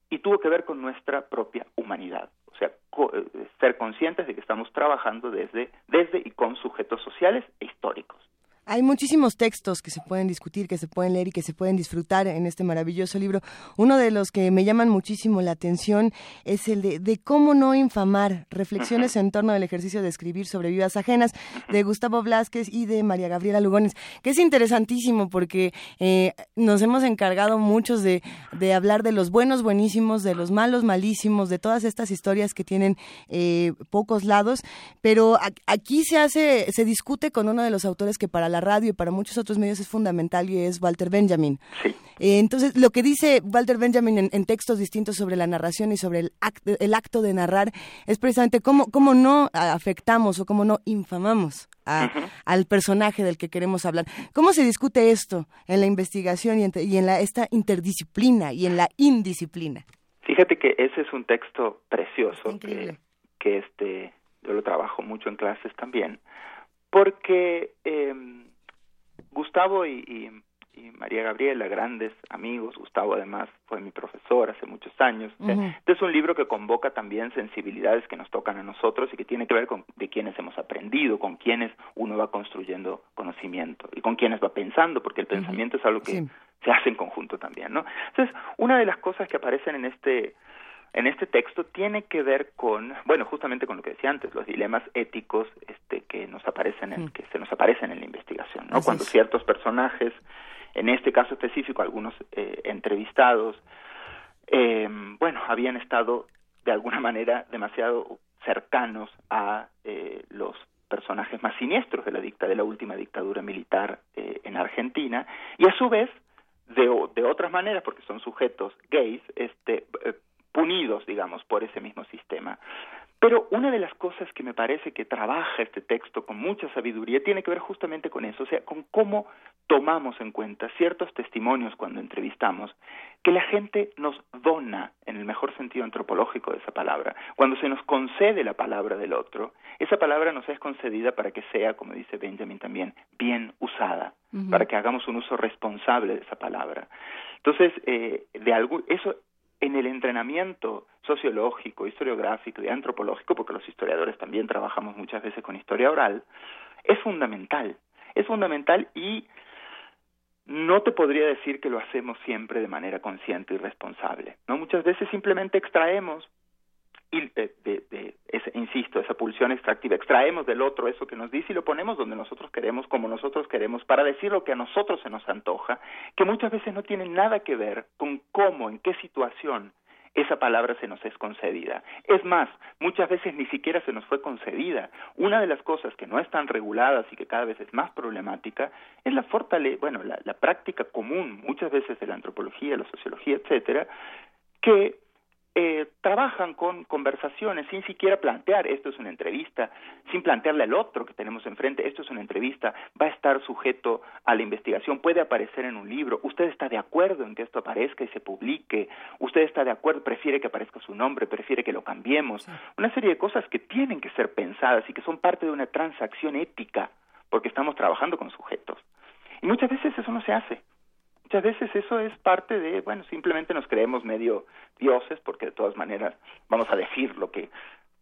y tuvo que ver con nuestra propia humanidad. O sea, eh, ser conscientes de que estamos trabajando desde, desde y con sujetos sociales e históricos. Hay muchísimos textos que se pueden discutir, que se pueden leer y que se pueden disfrutar en este maravilloso libro. Uno de los que me llaman muchísimo la atención es el de, cómo no infamar, reflexiones en torno al ejercicio de escribir sobre vidas ajenas, de Gustavo Blasquez y de María Gabriela Lugones, que es interesantísimo porque eh, nos hemos encargado muchos de, hablar de los buenos buenísimos, de los malos malísimos, de todas estas historias que tienen eh, pocos lados, pero aquí se hace, se discute con uno de los autores que para la radio y para muchos otros medios es fundamental y es Walter Benjamin. Sí. Eh, entonces, lo que dice Walter Benjamin en, textos distintos sobre la narración y sobre el, el acto de narrar es precisamente cómo, cómo no afectamos o cómo no infamamos al personaje del que queremos hablar. ¿Cómo se discute esto en la investigación y en, y en la, esta interdisciplina y en la indisciplina? Fíjate que ese es un texto precioso que, que este yo lo trabajo mucho en clases también, porque eh, Gustavo y, María Gabriela, grandes amigos, Gustavo además fue mi profesor hace muchos años. Este es un libro que convoca también sensibilidades que nos tocan a nosotros y que tiene que ver con de quienes hemos aprendido, con quienes uno va construyendo conocimiento y con quienes va pensando, porque el pensamiento es algo que se hace en conjunto también, ¿no? Entonces, una de las cosas que aparecen en este en este texto tiene que ver con, bueno, justamente con lo que decía antes, los dilemas éticos este, que nos aparecen, en, que se nos aparecen en la investigación, ¿no? Cuando ciertos personajes, en este caso específico, algunos eh, entrevistados, eh, bueno, habían estado de alguna manera demasiado cercanos a eh, los personajes más siniestros de la dicta de la última dictadura militar en Argentina y a su vez de, de otras maneras, porque son sujetos gays, este, eh, punidos, digamos, por ese mismo sistema. Pero una de las cosas que me parece que trabaja este texto con mucha sabiduría tiene que ver justamente con eso, o sea, con cómo tomamos en cuenta ciertos testimonios cuando entrevistamos, que la gente nos dona, en el mejor sentido antropológico de esa palabra. Cuando se nos concede la palabra del otro, esa palabra nos es concedida para que sea, como dice Benjamin también, bien usada, para que hagamos un uso responsable de esa palabra. Entonces, eh, de algo, eso en el entrenamiento sociológico, historiográfico y antropológico, porque los historiadores también trabajamos muchas veces con historia oral, es fundamental. Es fundamental y no te podría decir que lo hacemos siempre de manera consciente y responsable. ¿no? Muchas veces simplemente extraemos y de, de, insisto, esa pulsión extractiva, extraemos del otro eso que nos dice y lo ponemos donde nosotros queremos, como nosotros queremos, para decir lo que a nosotros se nos antoja, que muchas veces no tiene nada que ver con cómo, en qué situación esa palabra se nos es concedida. Es más, muchas veces ni siquiera se nos fue concedida. Una de las cosas que no están reguladas y que cada vez es más problemática es la fortale bueno, la práctica común, muchas veces de la antropología, la sociología, etcétera, que eh, trabajan con conversaciones sin siquiera plantear esto es una entrevista, sin plantearle al otro que tenemos enfrente, esto es una entrevista, va a estar sujeto a la investigación, puede aparecer en un libro, usted está de acuerdo en que esto aparezca y se publique, usted está de acuerdo, prefiere que aparezca su nombre, prefiere que lo cambiemos, una serie de cosas que tienen que ser pensadas y que son parte de una transacción ética, porque estamos trabajando con sujetos. Y muchas veces eso no se hace. Muchas veces eso es parte de, bueno, simplemente nos creemos medio dioses, porque de todas maneras vamos a decir lo que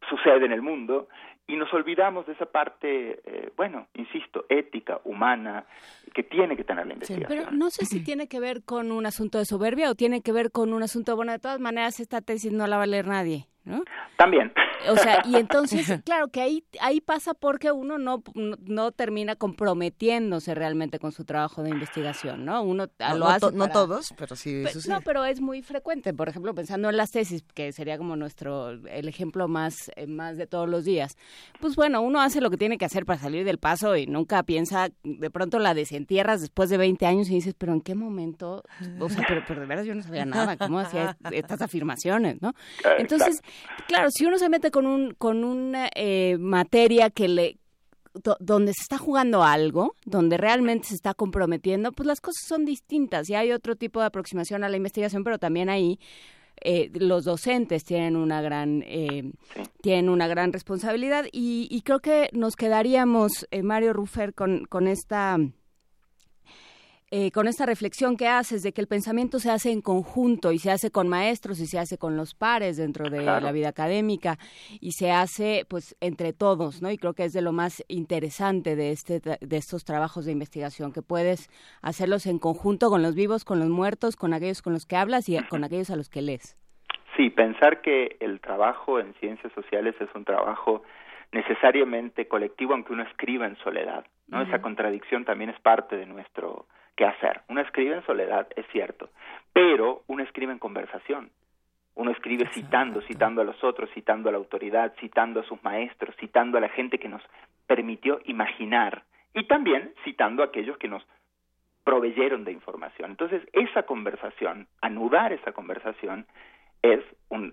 sucede en el mundo, y nos olvidamos de esa parte, eh, bueno, insisto, ética, humana, que tiene que tener la investigación. pero no sé si tiene que ver con un asunto de soberbia o tiene que ver con un asunto, bueno, de todas maneras esta tesis no la va a leer nadie. ¿No? También. O sea, y (laughs) entonces, claro que ahí, ahí pasa porque uno no, no termina comprometiéndose realmente con su trabajo de investigación, ¿no? Uno no, lo hace. No todos, pero sí No, pero es muy frecuente. Por ejemplo, pensando en las tesis, que sería como nuestro, el ejemplo más, eh, más de todos los días. Pues bueno, uno hace lo que tiene que hacer para salir del paso y nunca piensa, de pronto la desentierras después de 20 años y dices, pero ¿en qué momento? O sea, pero, pero de veras yo no sabía nada, ¿cómo hacía estas afirmaciones, no? Entonces, claro, si uno se mete con un con una eh, materia que le donde se está jugando algo, donde realmente se está comprometiendo, pues las cosas son distintas y hay otro tipo de aproximación a la investigación, pero también ahí eh, los docentes tienen una gran eh, tienen una gran responsabilidad y, y, creo que nos quedaríamos Mario Ruffer con, con esta eh, con esta reflexión que haces de que el pensamiento se hace en conjunto y se hace con maestros y se hace con los pares dentro de la vida académica y se hace pues entre todos, ¿no? Y creo que es de lo más interesante de este de estos trabajos de investigación que puedes hacerlos en conjunto con los vivos, con los muertos, con aquellos con los que hablas y con aquellos a los que lees. Sí, pensar que el trabajo en ciencias sociales es un trabajo necesariamente colectivo aunque uno escriba en soledad, ¿no? Esa contradicción también es parte de nuestro qué hacer. Uno escribe en soledad, es cierto, pero uno escribe en conversación. Uno escribe citando, citando a los otros, citando a la autoridad, citando a sus maestros, citando a la gente que nos permitió imaginar y también citando a aquellos que nos proveyeron de información. Entonces, esa conversación, anudar esa conversación, es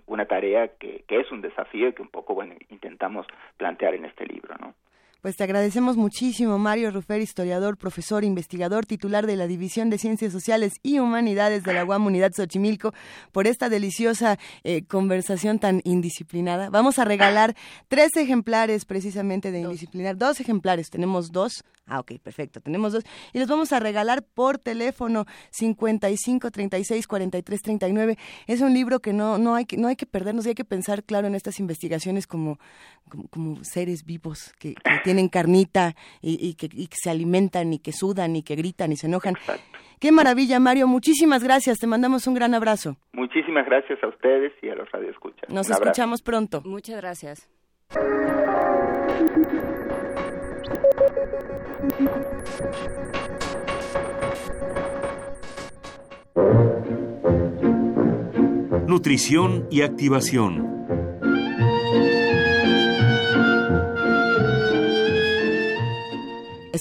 una tarea que, que es un desafío y que un poco, bueno, intentamos plantear en este libro, ¿no? Pues te agradecemos muchísimo, Mario Rufer, historiador, profesor, investigador, titular de la División de Ciencias Sociales y Humanidades de la UAM Unidad Xochimilco, por esta deliciosa eh, conversación tan indisciplinada. Vamos a regalar tres ejemplares precisamente de indisciplinar, dos ejemplares, tenemos dos. Ah, ok, perfecto, tenemos dos. Y los vamos a regalar por teléfono 55 36 43 39. Es un libro que no, no, hay, que, no hay que perdernos y hay que pensar, claro, en estas investigaciones como, como, seres vivos que, que tienen carnita y, que, se alimentan y que sudan y que gritan y se enojan. Qué maravilla, Mario. Muchísimas gracias. Te mandamos un gran abrazo. Muchísimas gracias a ustedes y a los radioescuchas. Nos escuchamos pronto. Muchas gracias. Nutrición y activación.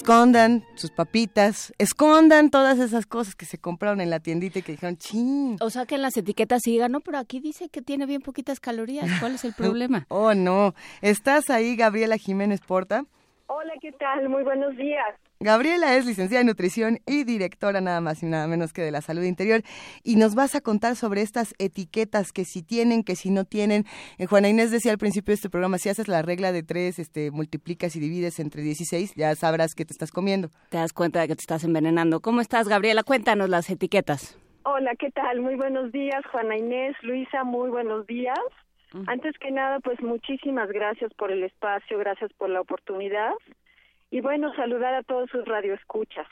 escondan sus papitas, escondan todas esas cosas que se compraron en la tiendita y que dijeron, ching. O sea, que en las etiquetas siga, no, pero aquí dice que tiene bien poquitas calorías. ¿Cuál es el (laughs) problema? oh, no. ¿Estás ahí, Gabriela Jiménez Porta? Hola, ¿qué tal? Muy buenos días. Gabriela es licenciada en nutrición y directora nada más y nada menos que de la salud interior y nos vas a contar sobre estas etiquetas que si tienen, que si no tienen. Eh, Juana Inés decía al principio de este programa, si haces la regla de tres, este, multiplicas y divides entre 16, ya sabrás que te estás comiendo. Te das cuenta de que te estás envenenando. ¿Cómo estás, Gabriela? Cuéntanos las etiquetas. Hola, ¿qué tal? Muy buenos días, Juana Inés, Luisa, muy buenos días. Antes que nada, pues muchísimas gracias por el espacio, gracias por la oportunidad y bueno, saludar a todos sus radioescuchas.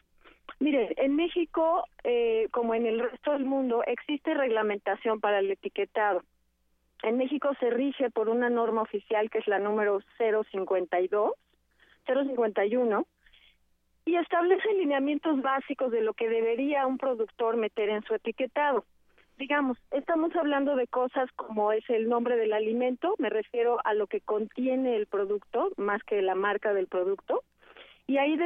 Mire, en México, eh, como en el resto del mundo, existe reglamentación para el etiquetado. En México se rige por una norma oficial que es la número 052, 051, y establece lineamientos básicos de lo que debería un productor meter en su etiquetado. Digamos, estamos hablando de cosas como es el nombre del alimento, me refiero a lo que contiene el producto, más que la marca del producto y ahí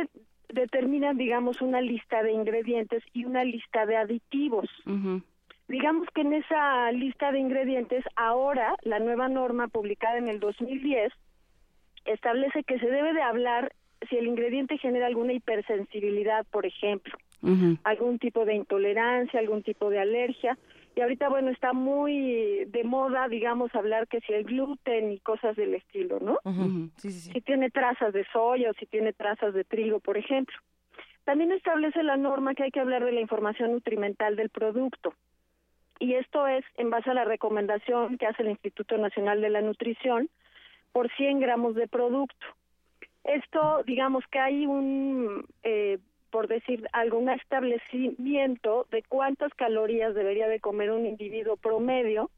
determinan, digamos, una lista de ingredientes y una lista de aditivos. Digamos que en esa lista de ingredientes, ahora la nueva norma publicada en el 2010 establece que se debe de hablar si el ingrediente genera alguna hipersensibilidad, por ejemplo, algún tipo de intolerancia, algún tipo de alergia, y ahorita bueno está muy de moda digamos hablar que si el gluten y cosas del estilo no si tiene trazas de soya o si tiene trazas de trigo por ejemplo. También establece la norma que hay que hablar de la información nutrimental del producto. Y esto es en base a la recomendación que hace el Instituto Nacional de la Nutrición por 100 gramos de producto. Esto digamos que hay un eh, por decir algún establecimiento de cuántas calorías debería de comer un individuo promedio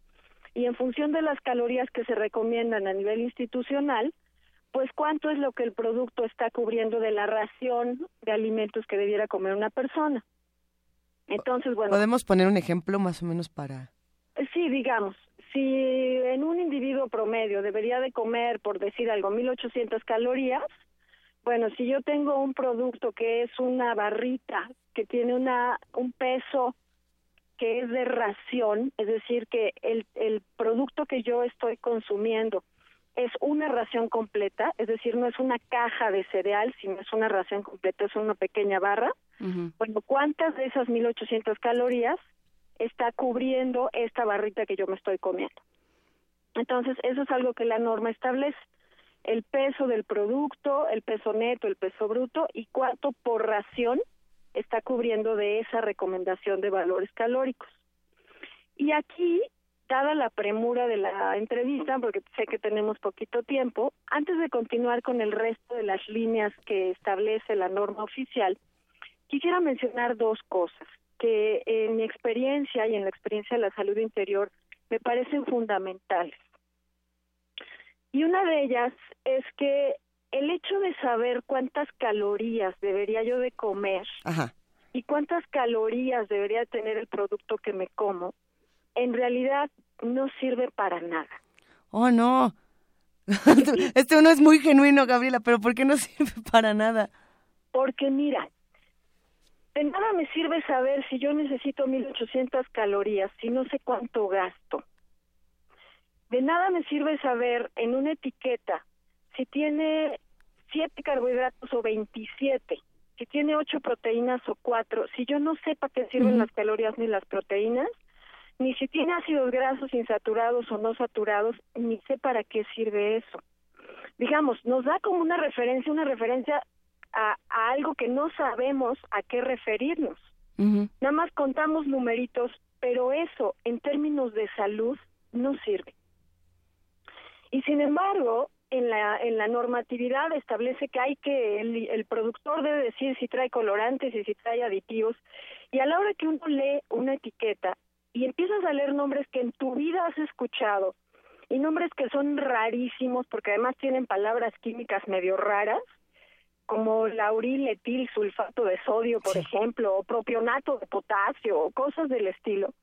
y en función de las calorías que se recomiendan a nivel institucional, pues cuánto es lo que el producto está cubriendo de la ración de alimentos que debiera comer una persona. Entonces, bueno. ¿Podemos poner un ejemplo más o menos para...? Sí, digamos, si en un individuo promedio debería de comer, por decir algo, 1800 calorías, bueno, si yo tengo un producto que es una barrita que tiene una un peso que es de ración, es decir, que el, el producto que yo estoy consumiendo es una ración completa, es decir, no es una caja de cereal, sino es una ración completa, es una pequeña barra. Bueno, ¿cuántas de esas 1800 calorías está cubriendo esta barrita que yo me estoy comiendo? Entonces, eso es algo que la norma establece el peso del producto, el peso neto, el peso bruto y cuánto por ración está cubriendo de esa recomendación de valores calóricos. Y aquí, dada la premura de la entrevista, porque sé que tenemos poquito tiempo, antes de continuar con el resto de las líneas que establece la norma oficial, quisiera mencionar dos cosas que en mi experiencia y en la experiencia de la salud interior me parecen fundamentales. Y una de ellas es que el hecho de saber cuántas calorías debería yo de comer y cuántas calorías debería tener el producto que me como, en realidad no sirve para nada. Oh, no. (laughs) este uno es muy genuino, Gabriela, pero ¿por qué no (laughs) sirve para nada? Porque mira, de nada me sirve saber si yo necesito 1800 calorías, si no sé cuánto gasto. De nada me sirve saber en una etiqueta si tiene siete carbohidratos o 27, si tiene ocho proteínas o cuatro, si yo no sé para qué sirven las calorías ni las proteínas, ni si tiene ácidos grasos insaturados o no saturados, ni sé para qué sirve eso. Digamos, nos da como una referencia, una referencia a, algo que no sabemos a qué referirnos. Nada más contamos numeritos, pero eso en términos de salud no sirve. Y sin embargo, en la, en la normatividad establece que hay que, el, el productor debe decir si trae colorantes y si trae aditivos. Y a la hora que uno lee una etiqueta y empiezas a leer nombres que en tu vida has escuchado y nombres que son rarísimos porque además tienen palabras químicas medio raras, como lauril etil sulfato de sodio, por ejemplo, o propionato de potasio, o cosas del estilo,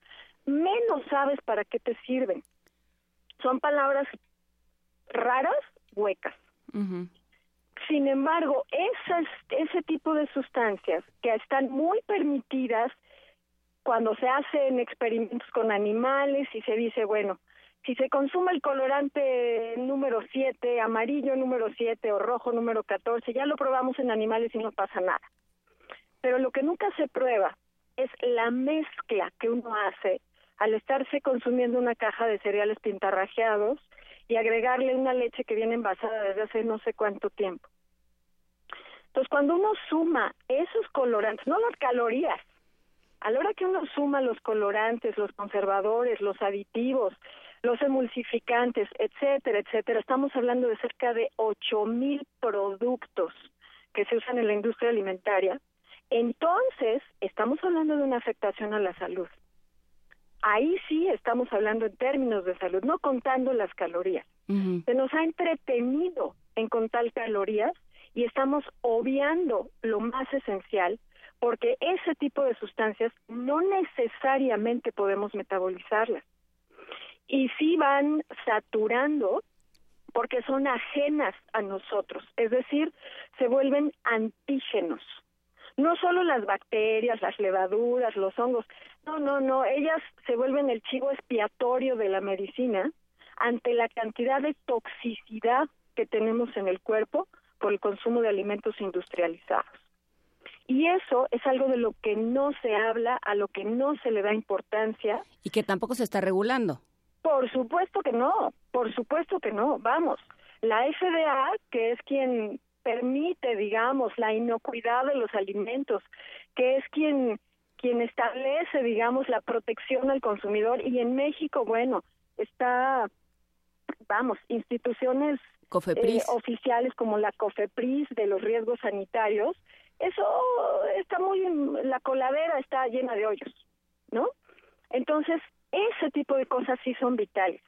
menos sabes para qué te sirven. Son palabras raras, huecas. Sin embargo, esas, ese tipo de sustancias que están muy permitidas cuando se hacen experimentos con animales y se dice, bueno, si se consume el colorante número 7, amarillo número 7 o rojo número 14, ya lo probamos en animales y no pasa nada. Pero lo que nunca se prueba es la mezcla que uno hace al estarse consumiendo una caja de cereales pintarrajeados y agregarle una leche que viene envasada desde hace no sé cuánto tiempo. Entonces, cuando uno suma esos colorantes, no las calorías, a la hora que uno suma los colorantes, los conservadores, los aditivos, los emulsificantes, etcétera, etcétera, estamos hablando de cerca de ocho mil productos que se usan en la industria alimentaria, entonces estamos hablando de una afectación a la salud. Ahí sí estamos hablando en términos de salud, no contando las calorías. Se nos ha entretenido en contar calorías y estamos obviando lo más esencial porque ese tipo de sustancias no necesariamente podemos metabolizarlas. Y sí van saturando porque son ajenas a nosotros, es decir, se vuelven antígenos. No solo las bacterias, las levaduras, los hongos, no, no, no, ellas se vuelven el chivo expiatorio de la medicina ante la cantidad de toxicidad que tenemos en el cuerpo por el consumo de alimentos industrializados. Y eso es algo de lo que no se habla, a lo que no se le da importancia. Y que tampoco se está regulando. Por supuesto que no, por supuesto que no. Vamos, la FDA, que es quien permite, digamos, la inocuidad de los alimentos, que es quien quien establece, digamos, la protección al consumidor y en México, bueno, está, vamos, instituciones eh, oficiales como la COFEPRIS de los riesgos sanitarios, eso está muy, la coladera está llena de hoyos, ¿no? Entonces, ese tipo de cosas sí son vitales.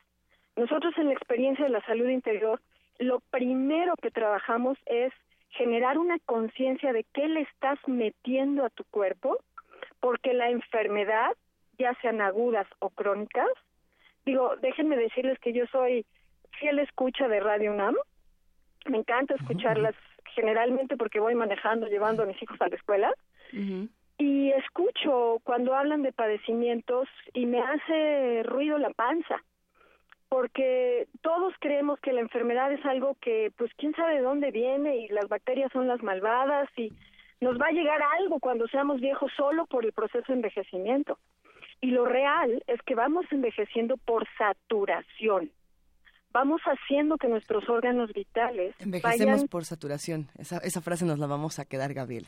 Nosotros en la experiencia de la salud interior, lo primero que trabajamos es generar una conciencia de qué le estás metiendo a tu cuerpo, porque la enfermedad, ya sean agudas o crónicas, digo, déjenme decirles que yo soy fiel escucha de Radio UNAM. Me encanta escucharlas generalmente porque voy manejando, llevando a mis hijos a la escuela. Y escucho cuando hablan de padecimientos y me hace ruido la panza. Porque todos creemos que la enfermedad es algo que, pues, quién sabe de dónde viene y las bacterias son las malvadas y nos va a llegar algo cuando seamos viejos solo por el proceso de envejecimiento. Y lo real es que vamos envejeciendo por saturación vamos haciendo que nuestros órganos vitales envejecemos por saturación. Esa, esa frase nos la vamos a quedar, Gabriel.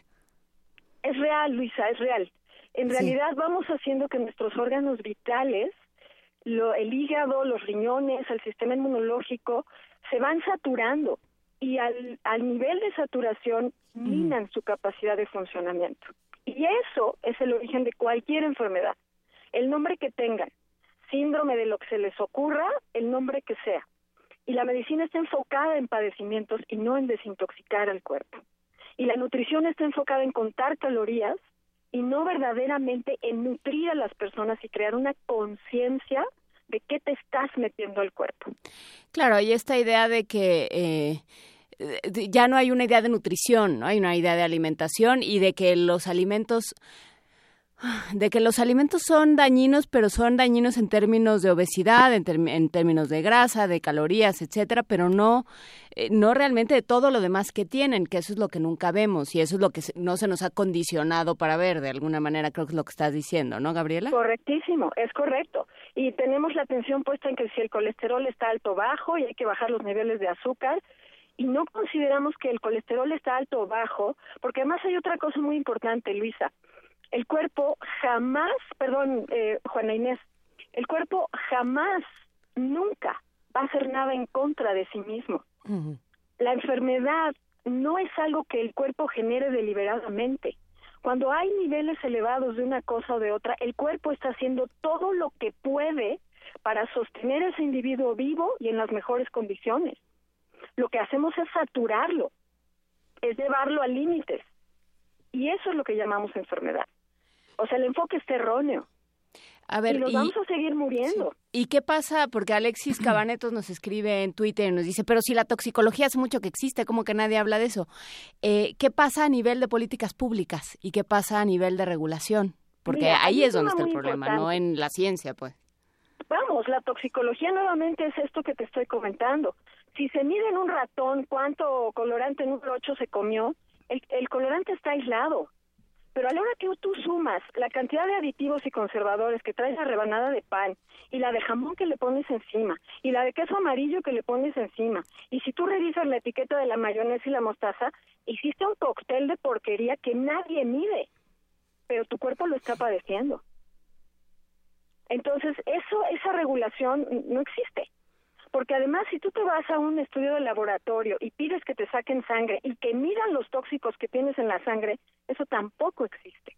Es real, Luisa, es real. En realidad vamos haciendo que nuestros órganos vitales, lo, el hígado, los riñones, el sistema inmunológico, se van saturando y al, al nivel de saturación minan su capacidad de funcionamiento. Y eso es el origen de cualquier enfermedad. El nombre que tengan, síndrome de lo que se les ocurra, el nombre que sea y la medicina está enfocada en padecimientos y no en desintoxicar al cuerpo. Y la nutrición está enfocada en contar calorías y no verdaderamente en nutrir a las personas y crear una conciencia de qué te estás metiendo al cuerpo. Claro, y esta idea de que eh, ya no hay una idea de nutrición, ¿no? hay una idea de alimentación y de que los alimentos de que los alimentos son dañinos, pero son dañinos en términos de obesidad, en, términos de grasa, de calorías, etcétera, pero no, eh, no realmente de todo lo demás que tienen, que eso es lo que nunca vemos y eso es lo que no se nos ha condicionado para ver, de alguna manera, creo que es lo que estás diciendo, ¿no, Gabriela? Correctísimo, es correcto. Y tenemos la atención puesta en que si el colesterol está alto o bajo y hay que bajar los niveles de azúcar, y no consideramos que el colesterol está alto o bajo, porque además hay otra cosa muy importante, Luisa el cuerpo jamás, perdón, eh, Juana Inés, el cuerpo jamás, nunca va a hacer nada en contra de sí mismo. La enfermedad no es algo que el cuerpo genere deliberadamente. Cuando hay niveles elevados de una cosa o de otra, el cuerpo está haciendo todo lo que puede para sostener a ese individuo vivo y en las mejores condiciones. Lo que hacemos es saturarlo, es llevarlo a límites. Y eso es lo que llamamos enfermedad. O sea, el enfoque está erróneo. A ver, y nos vamos a seguir muriendo. ¿Y qué pasa? Porque Alexis Cabanetos nos escribe en Twitter y nos dice, pero si la toxicología hace mucho que existe, como que nadie habla de eso. Eh, ¿Qué pasa a nivel de políticas públicas y qué pasa a nivel de regulación? Porque ahí es donde está el problema, no en la ciencia, pues. Vamos, la toxicología nuevamente es esto que te estoy comentando. Si se mide en un ratón cuánto colorante en un brocho se comió, el, el colorante está aislado pero a la hora que tú sumas la cantidad de aditivos y conservadores que trae la rebanada de pan y la de jamón que le pones encima y la de queso amarillo que le pones encima y si tú revisas la etiqueta de la mayonesa y la mostaza, hiciste un cóctel de porquería que nadie mide, pero tu cuerpo lo está padeciendo. Entonces, eso esa regulación no existe. Porque además, si tú te vas a un estudio de laboratorio y pides que te saquen sangre y que midan los tóxicos que tienes en la sangre, eso tampoco existe.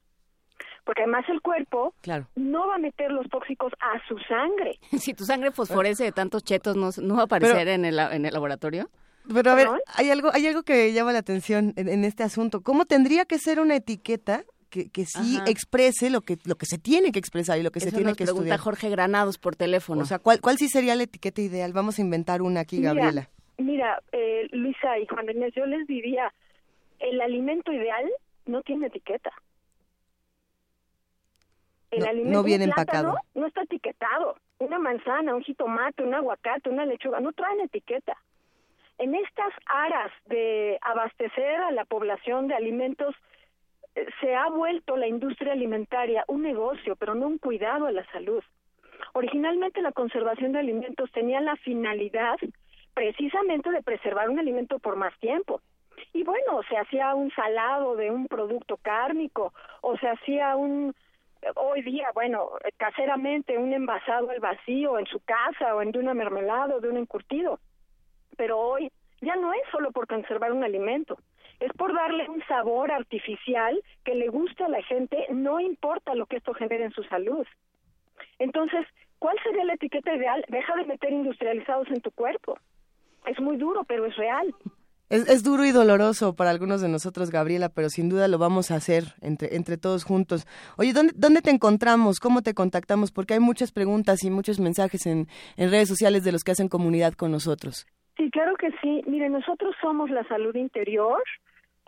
Porque además el cuerpo no va a meter los tóxicos a su sangre. (laughs) Si tu sangre fosforece de tantos chetos, ¿no, va a aparecer en, el, en el laboratorio? Pero a ver, hay algo, hay algo que llama la atención en, en, este asunto. ¿Cómo tendría que ser una etiqueta que, que sí exprese lo que lo que se tiene que expresar y lo que se tiene que pregunta Jorge Granados por teléfono. O sea, ¿cuál, ¿cuál sí sería la etiqueta ideal? Vamos a inventar una aquí, Gabriela. Mira, eh, Luisa y Juan Inés, yo les diría, el alimento ideal no tiene etiqueta. El no, alimento no viene empacado. No está etiquetado. Una manzana, un jitomate, un aguacate, una lechuga, no traen etiqueta. En estas aras de abastecer a la población de alimentos se ha vuelto la industria alimentaria un negocio, pero no un cuidado a la salud. Originalmente la conservación de alimentos tenía la finalidad precisamente de preservar un alimento por más tiempo. Y bueno, se hacía un salado de un producto cárnico o se hacía un hoy día, bueno, caseramente un envasado al vacío en su casa o en de una mermelada o de un encurtido. Pero hoy ya no es solo por conservar un alimento, es por darle un sabor artificial que le guste a la gente, no importa lo que esto genere en su salud. Entonces, ¿cuál sería la etiqueta ideal? Deja de meter industrializados en tu cuerpo. Es muy duro, pero es real. Es, duro y doloroso para algunos de nosotros, Gabriela, pero sin duda lo vamos a hacer entre, entre todos juntos. Oye, ¿dónde, ¿dónde te encontramos? ¿Cómo te contactamos? Porque hay muchas preguntas y muchos mensajes en, en redes sociales de los que hacen comunidad con nosotros. Sí, claro que sí. Mire, nosotros somos la salud interior.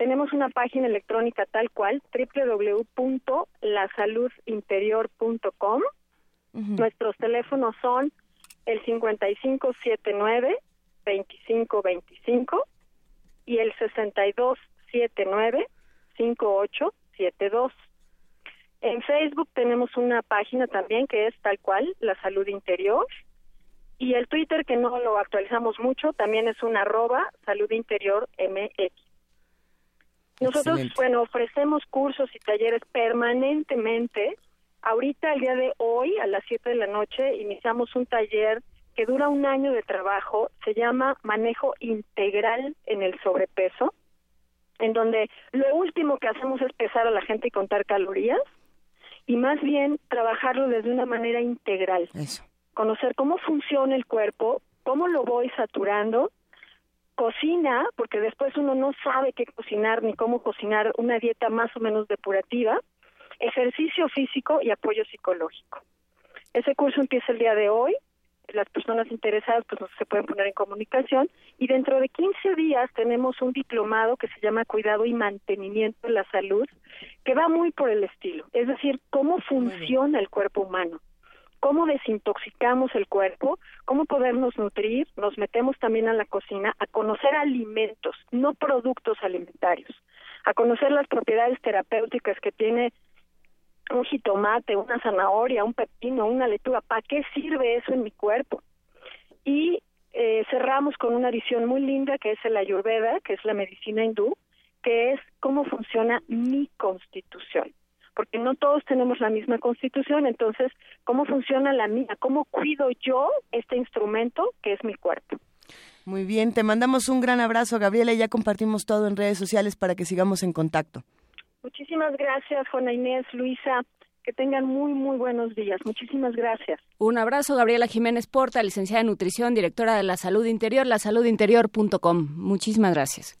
Tenemos una página electrónica tal cual, www.lasaludinterior.com. Nuestros teléfonos son el 5579-2525 y el 6279-5872. En Facebook tenemos una página también que es tal cual, La Salud Interior. Y el Twitter, que no lo actualizamos mucho, también es un arroba Salud Interior MX. Nosotros, bueno, ofrecemos cursos y talleres permanentemente. Ahorita, el día de hoy, a las 7 de la noche, iniciamos un taller que dura un año de trabajo, se llama Manejo Integral en el Sobrepeso, en donde lo último que hacemos es pesar a la gente y contar calorías, y más bien trabajarlo desde una manera integral. Conocer cómo funciona el cuerpo, cómo lo voy saturando, cocina, porque después uno no sabe qué cocinar ni cómo cocinar una dieta más o menos depurativa, ejercicio físico y apoyo psicológico. Ese curso empieza el día de hoy, las personas interesadas pues se pueden poner en comunicación y dentro de 15 días tenemos un diplomado que se llama Cuidado y Mantenimiento de la Salud, que va muy por el estilo, es decir, cómo funciona el cuerpo humano cómo desintoxicamos el cuerpo, cómo podernos nutrir, nos metemos también a la cocina a conocer alimentos, no productos alimentarios, a conocer las propiedades terapéuticas que tiene un jitomate, una zanahoria, un pepino, una lechuga, ¿para qué sirve eso en mi cuerpo? Y eh, cerramos con una visión muy linda que es el ayurveda, que es la medicina hindú, que es cómo funciona mi constitución porque no todos tenemos la misma constitución, entonces, ¿cómo funciona la mía? ¿Cómo cuido yo este instrumento que es mi cuerpo? Muy bien, te mandamos un gran abrazo, Gabriela, y ya compartimos todo en redes sociales para que sigamos en contacto. Muchísimas gracias, Juana Inés, Luisa. Que tengan muy, muy buenos días. Muchísimas gracias. Un abrazo, Gabriela Jiménez Porta, licenciada en nutrición, directora de la Salud Interior, lasaludinterior.com. Muchísimas gracias.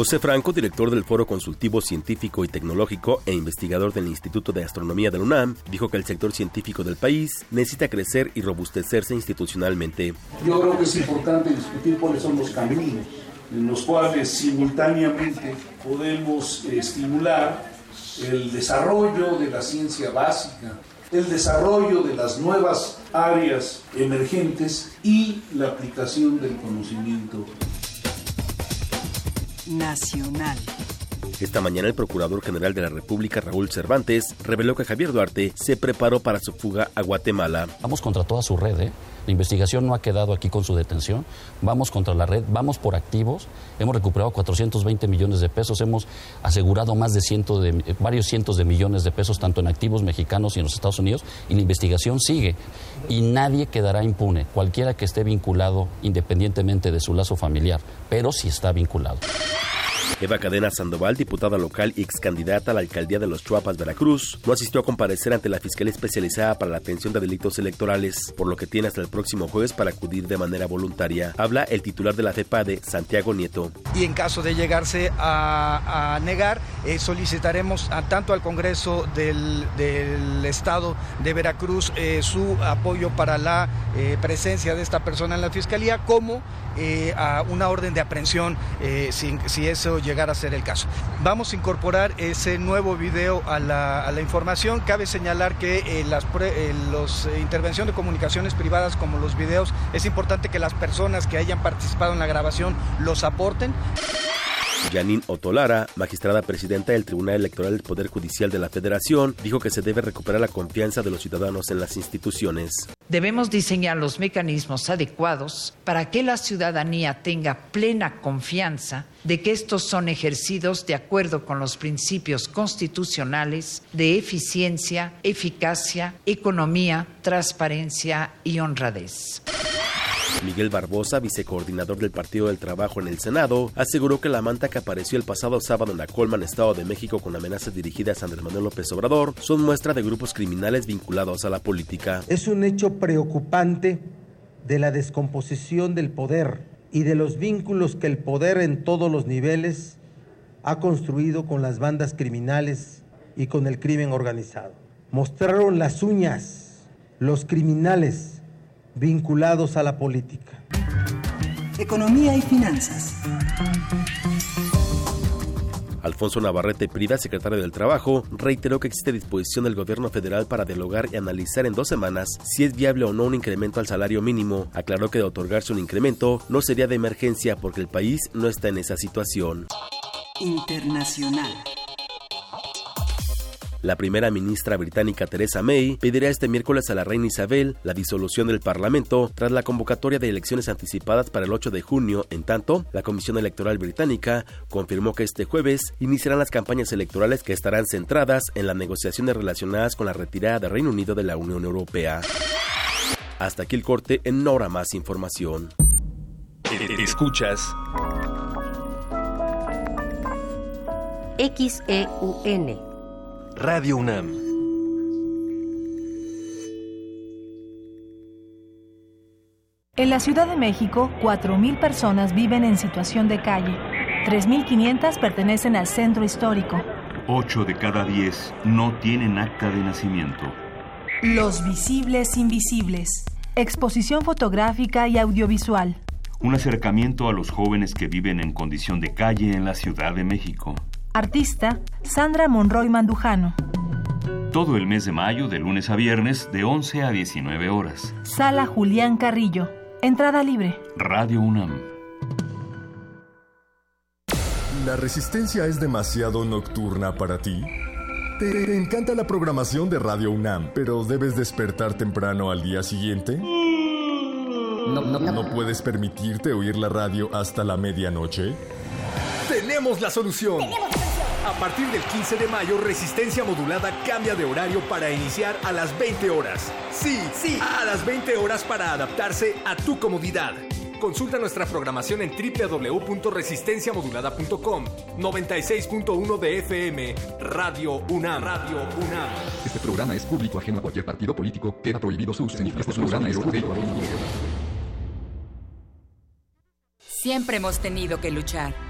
José Franco, director del Foro Consultivo Científico y Tecnológico e investigador del Instituto de Astronomía de la UNAM, dijo que el sector científico del país necesita crecer y robustecerse institucionalmente. Yo creo que es importante discutir cuáles son los caminos en los cuales simultáneamente podemos estimular el desarrollo de la ciencia básica, el desarrollo de las nuevas áreas emergentes y la aplicación del conocimiento. Nacional. Esta mañana el Procurador General de la República, Raúl Cervantes, reveló que Javier Duarte se preparó para su fuga a Guatemala. Vamos contra toda su red, ¿eh? La investigación no ha quedado aquí con su detención. Vamos contra la red, vamos por activos. Hemos recuperado 420 millones de pesos, hemos asegurado más de, ciento de eh, varios cientos de millones de pesos, tanto en activos mexicanos y en los Estados Unidos, y la investigación sigue. Y nadie quedará impune, cualquiera que esté vinculado, independientemente de su lazo familiar, pero si está vinculado. Eva Cadena Sandoval, diputada local y ex candidata a la alcaldía de Los Chuapas, Veracruz, no asistió a comparecer ante la Fiscalía Especializada para la Atención de Delitos Electorales, por lo que tiene hasta el próximo jueves para acudir de manera voluntaria. Habla el titular de la FEPADE, Santiago Nieto. Y en caso de llegarse a, negar, eh, solicitaremos a, tanto al Congreso del, Estado de Veracruz eh, su apoyo para la eh, presencia de esta persona en la Fiscalía, como a una orden de aprehensión eh, si, si, eso llegara a ser el caso. Vamos a incorporar ese nuevo video a la, a la información. Cabe señalar que eh, las eh, los, intervención de comunicaciones privadas como los videos, es importante que las personas que hayan participado en la grabación los aporten. Janine Otolara, magistrada presidenta del Tribunal Electoral del Poder Judicial de la Federación, dijo que se debe recuperar la confianza de los ciudadanos en las instituciones. Debemos diseñar los mecanismos adecuados para que la ciudadanía tenga plena confianza de que estos son ejercidos de acuerdo con los principios constitucionales de eficiencia, eficacia, economía, transparencia y honradez. Miguel Barbosa, vicecoordinador del Partido del Trabajo en el Senado, aseguró que la manta que apareció el pasado sábado en la Colman, Estado de México, con amenazas dirigidas a Andrés Manuel López Obrador, son muestra de grupos criminales vinculados a la política. Es un hecho preocupante de la descomposición del poder y de los vínculos que el poder en todos los niveles ha construido con las bandas criminales y con el crimen organizado. Mostraron las uñas los criminales vinculados a la política. Economía y finanzas. Alfonso Navarrete Prida, secretario del Trabajo, reiteró que existe disposición del gobierno federal para dialogar y analizar en dos semanas si es viable o no un incremento al salario mínimo. Aclaró que de otorgarse un incremento no sería de emergencia porque el país no está en esa situación. Internacional. La primera ministra británica Theresa May pedirá este miércoles a la reina Isabel la disolución del Parlamento tras la convocatoria de elecciones anticipadas para el 8 de junio. En tanto, la Comisión Electoral Británica confirmó que este jueves iniciarán las campañas electorales que estarán centradas en las negociaciones relacionadas con la retirada del Reino Unido de la Unión Europea. Hasta aquí el corte, en Nora más información. Escuchas XEUN Radio UNAM. En la Ciudad de México, 4.000 personas viven en situación de calle. 3.500 pertenecen al centro histórico. 8 de cada 10 no tienen acta de nacimiento. Los visibles invisibles. Exposición fotográfica y audiovisual. Un acercamiento a los jóvenes que viven en condición de calle en la Ciudad de México. Artista Sandra Monroy Mandujano. Todo el mes de mayo, de lunes a viernes, de 11 a 19 horas. Sala Julián Carrillo. Entrada libre. Radio UNAM. ¿La resistencia es demasiado nocturna para ti? ¿Te encanta la programación de Radio UNAM, pero debes despertar temprano al día siguiente? No, no, no. ¿No puedes permitirte oír la radio hasta la medianoche? Tenemos la solución. A partir del 15 de mayo, Resistencia Modulada cambia de horario para iniciar a las 20 horas. Sí, sí, a las 20 horas para adaptarse a tu comodidad. Consulta nuestra programación en www.resistenciamodulada.com. 96.1 de FM, Radio UNAM. Radio UNAM. Este programa es público ajeno a cualquier partido político. Queda prohibido su uso. Este programa es Siempre hemos tenido que luchar.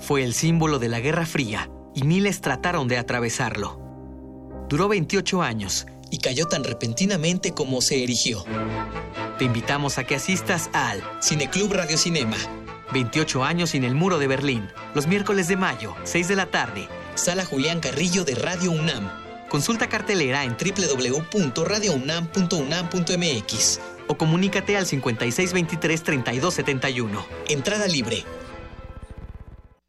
Fue el símbolo de la Guerra Fría y miles trataron de atravesarlo. Duró 28 años y cayó tan repentinamente como se erigió. Te invitamos a que asistas al Cineclub Radio Cinema. 28 años sin el muro de Berlín. Los miércoles de mayo, 6 de la tarde. Sala Julián Carrillo de Radio UNAM. Consulta cartelera en www.radiounam.unam.mx o comunícate al 5623-3271. Entrada libre.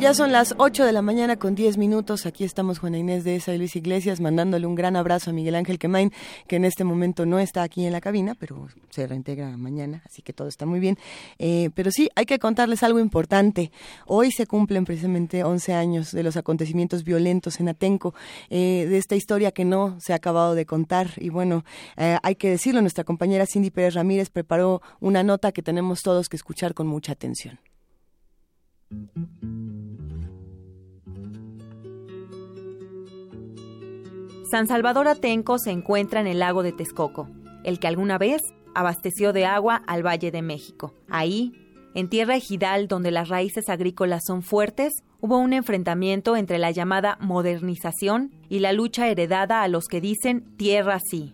Ya son las 8 de la mañana con 10 minutos. Aquí estamos Juana Inés de esa y Luis Iglesias mandándole un gran abrazo a Miguel Ángel Quemain, que en este momento no está aquí en la cabina, pero se reintegra mañana, así que todo está muy bien. Eh, pero sí, hay que contarles algo importante. Hoy se cumplen precisamente 11 años de los acontecimientos violentos en Atenco, eh, de esta historia que no se ha acabado de contar. Y bueno, eh, hay que decirlo, nuestra compañera Cindy Pérez Ramírez preparó una nota que tenemos todos que escuchar con mucha atención. San Salvador Atenco se encuentra en el lago de Texcoco, el que alguna vez abasteció de agua al Valle de México. Ahí, en tierra ejidal donde las raíces agrícolas son fuertes, hubo un enfrentamiento entre la llamada modernización y la lucha heredada a los que dicen tierra sí.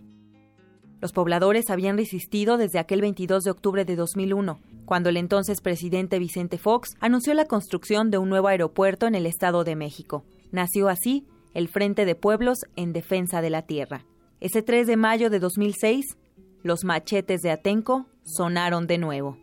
Los pobladores habían resistido desde aquel 22 de octubre de 2001, cuando el entonces presidente Vicente Fox anunció la construcción de un nuevo aeropuerto en el Estado de México. Nació así el Frente de Pueblos en Defensa de la Tierra. Ese 3 de mayo de 2006, los machetes de Atenco sonaron de nuevo.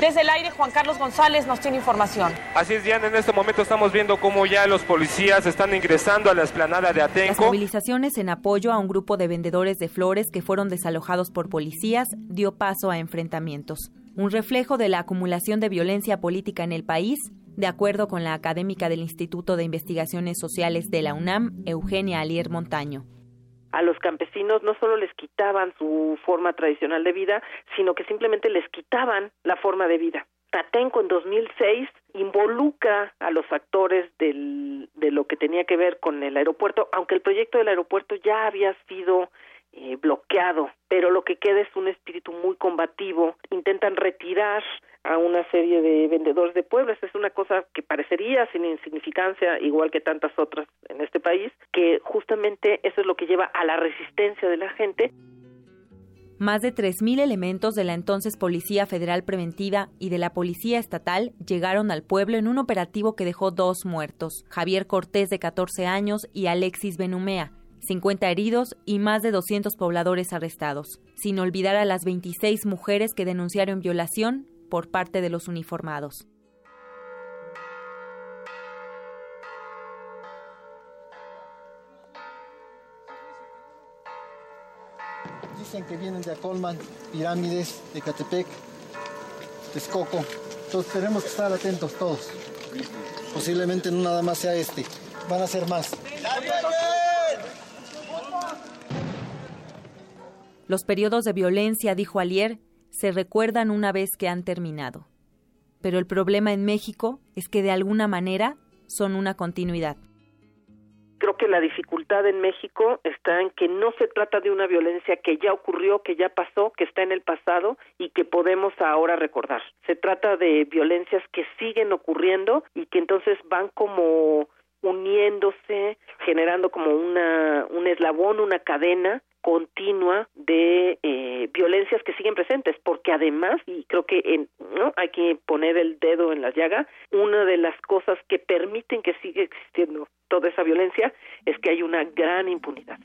Desde el aire, Juan Carlos González nos tiene información. Así es, Diana, en este momento estamos viendo cómo ya los policías están ingresando a la esplanada de Atenco. Las movilizaciones en apoyo a un grupo de vendedores de flores que fueron desalojados por policías dio paso a enfrentamientos. Un reflejo de la acumulación de violencia política en el país, de acuerdo con la académica del Instituto de Investigaciones Sociales de la UNAM, Eugenia Alier Montaño a los campesinos no solo les quitaban su forma tradicional de vida, sino que simplemente les quitaban la forma de vida. Tatenco en 2006 involucra a los actores del, de lo que tenía que ver con el aeropuerto, aunque el proyecto del aeropuerto ya había sido eh, bloqueado, pero lo que queda es un espíritu muy combativo. Intentan retirar a una serie de vendedores de pueblos. Es una cosa que parecería sin insignificancia, igual que tantas otras en este país, que justamente eso es lo que lleva a la resistencia de la gente. Más de 3.000 elementos de la entonces Policía Federal Preventiva y de la Policía Estatal llegaron al pueblo en un operativo que dejó dos muertos, Javier Cortés de 14 años y Alexis Benumea, 50 heridos y más de 200 pobladores arrestados, sin olvidar a las 26 mujeres que denunciaron violación, por parte de los uniformados. Dicen que vienen de Acolman, Pirámides, de Catepec, Texcoco. Entonces tenemos que estar atentos todos. Posiblemente no nada más sea este, van a ser más. Los periodos de violencia, dijo Alier, se recuerdan una vez que han terminado. Pero el problema en México es que de alguna manera son una continuidad. Creo que la dificultad en México está en que no se trata de una violencia que ya ocurrió, que ya pasó, que está en el pasado y que podemos ahora recordar. Se trata de violencias que siguen ocurriendo y que entonces van como uniéndose, generando como una, un eslabón, una cadena continua de eh, violencias que siguen presentes, porque además, y creo que en, hay que poner el dedo en la llaga, una de las cosas que permiten que siga existiendo toda esa violencia es que hay una gran impunidad.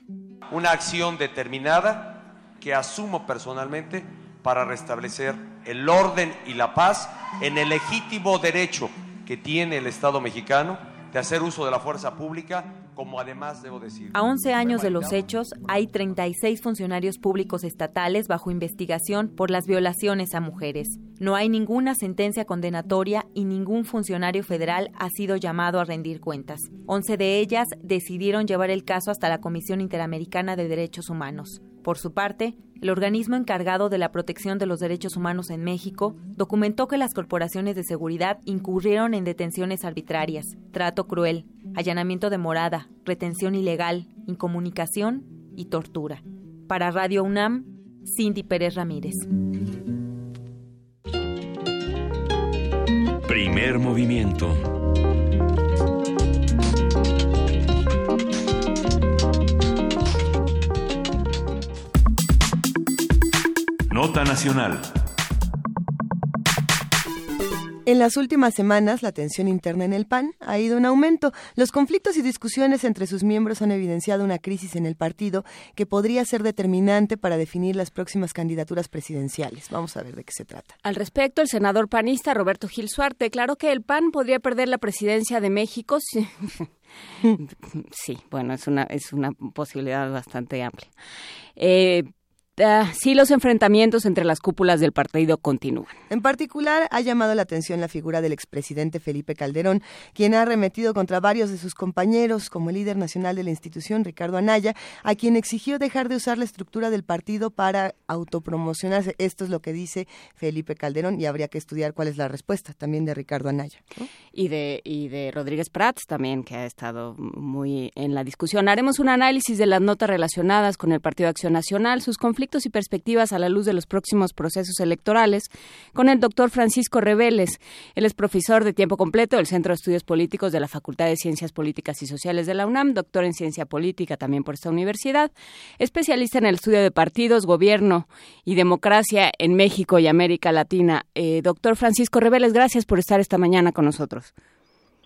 Una acción determinada que asumo personalmente para restablecer el orden y la paz en el legítimo derecho que tiene el Estado mexicano de hacer uso de la fuerza pública como además debo decir. A 11 años de los hechos, hay 36 funcionarios públicos estatales bajo investigación por las violaciones a mujeres. No hay ninguna sentencia condenatoria y ningún funcionario federal ha sido llamado a rendir cuentas. 11 de ellas decidieron llevar el caso hasta la Comisión Interamericana de Derechos Humanos. Por su parte, el organismo encargado de la protección de los derechos humanos en México documentó que las corporaciones de seguridad incurrieron en detenciones arbitrarias, trato cruel, allanamiento de morada, retención ilegal, incomunicación y tortura. Para Radio UNAM, Cindy Pérez Ramírez. Primer movimiento. Nota Nacional. En las últimas semanas, la tensión interna en el PAN ha ido en aumento. Los conflictos y discusiones entre sus miembros han evidenciado una crisis en el partido que podría ser determinante para definir las próximas candidaturas presidenciales. Vamos a ver de qué se trata. Al respecto, el senador panista Roberto Gil Suárez declaró que el PAN podría perder la presidencia de México. (laughs) (laughs) Sí, bueno, es una, es una posibilidad bastante amplia. Eh, Ah, sí los enfrentamientos entre las cúpulas del partido continúan. En particular, ha llamado la atención la figura del expresidente Felipe Calderón, quien ha arremetido contra varios de sus compañeros, como el líder nacional de la institución, Ricardo Anaya, a quien exigió dejar de usar la estructura del partido para autopromocionarse. Esto es lo que dice Felipe Calderón y habría que estudiar cuál es la respuesta también de Ricardo Anaya. Y, de, y de Rodríguez Prats también, que ha estado muy en la discusión. Haremos un análisis de las notas relacionadas con el Partido Acción Nacional, sus conflictos y perspectivas a la luz de los próximos procesos electorales con el doctor Francisco Reveles. Él es profesor de tiempo completo del Centro de Estudios Políticos de la Facultad de Ciencias Políticas y Sociales de la UNAM, doctor en Ciencia Política también por esta universidad, especialista en el estudio de partidos, gobierno y democracia en México y América Latina. Eh, doctor Francisco Reveles, gracias por estar esta mañana con nosotros.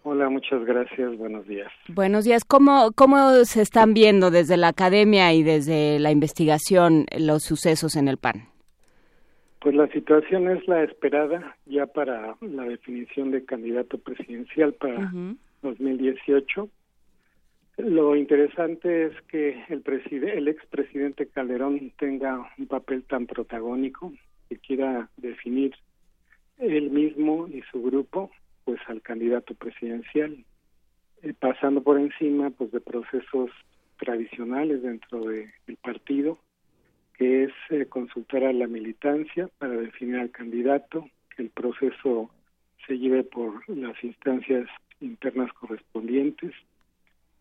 Hola, muchas gracias. Buenos días. Buenos días. ¿Cómo, ¿Cómo se están viendo desde la academia y desde la investigación los sucesos en el PAN? Pues la situación es la esperada ya para la definición de candidato presidencial para 2018. Lo interesante es que el, el expresidente Calderón tenga un papel tan protagónico que quiera definir él mismo y su grupo pues al candidato presidencial eh, pasando por encima pues de procesos tradicionales dentro del partido que es eh, consultar a la militancia para definir al candidato que el proceso se lleve por las instancias internas correspondientes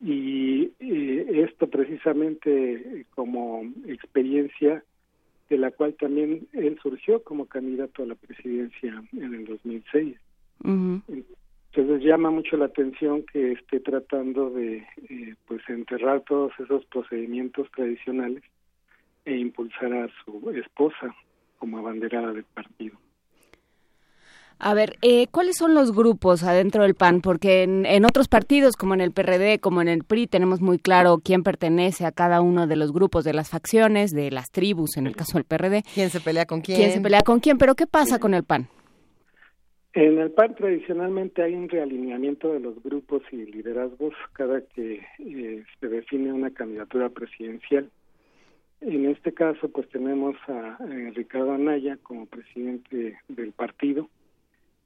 y eh, esto precisamente como experiencia de la cual también él surgió como candidato a la presidencia en el 2006. Entonces llama mucho la atención que esté tratando de eh, pues enterrar todos esos procedimientos tradicionales e impulsar a su esposa como abanderada del partido. A ver, eh, ¿cuáles son los grupos adentro del PAN? Porque en, en, otros partidos, como en el PRD, como en el PRI, tenemos muy claro quién pertenece a cada uno de los grupos, de las facciones, de las tribus, en el caso del PRD. ¿Quién se pelea con quién? ¿Quién se pelea con quién? Pero ¿qué pasa con el PAN? En el PAN tradicionalmente hay un realineamiento de los grupos y liderazgos cada que eh, se define una candidatura presidencial. En este caso, pues tenemos a, a Ricardo Anaya como presidente del partido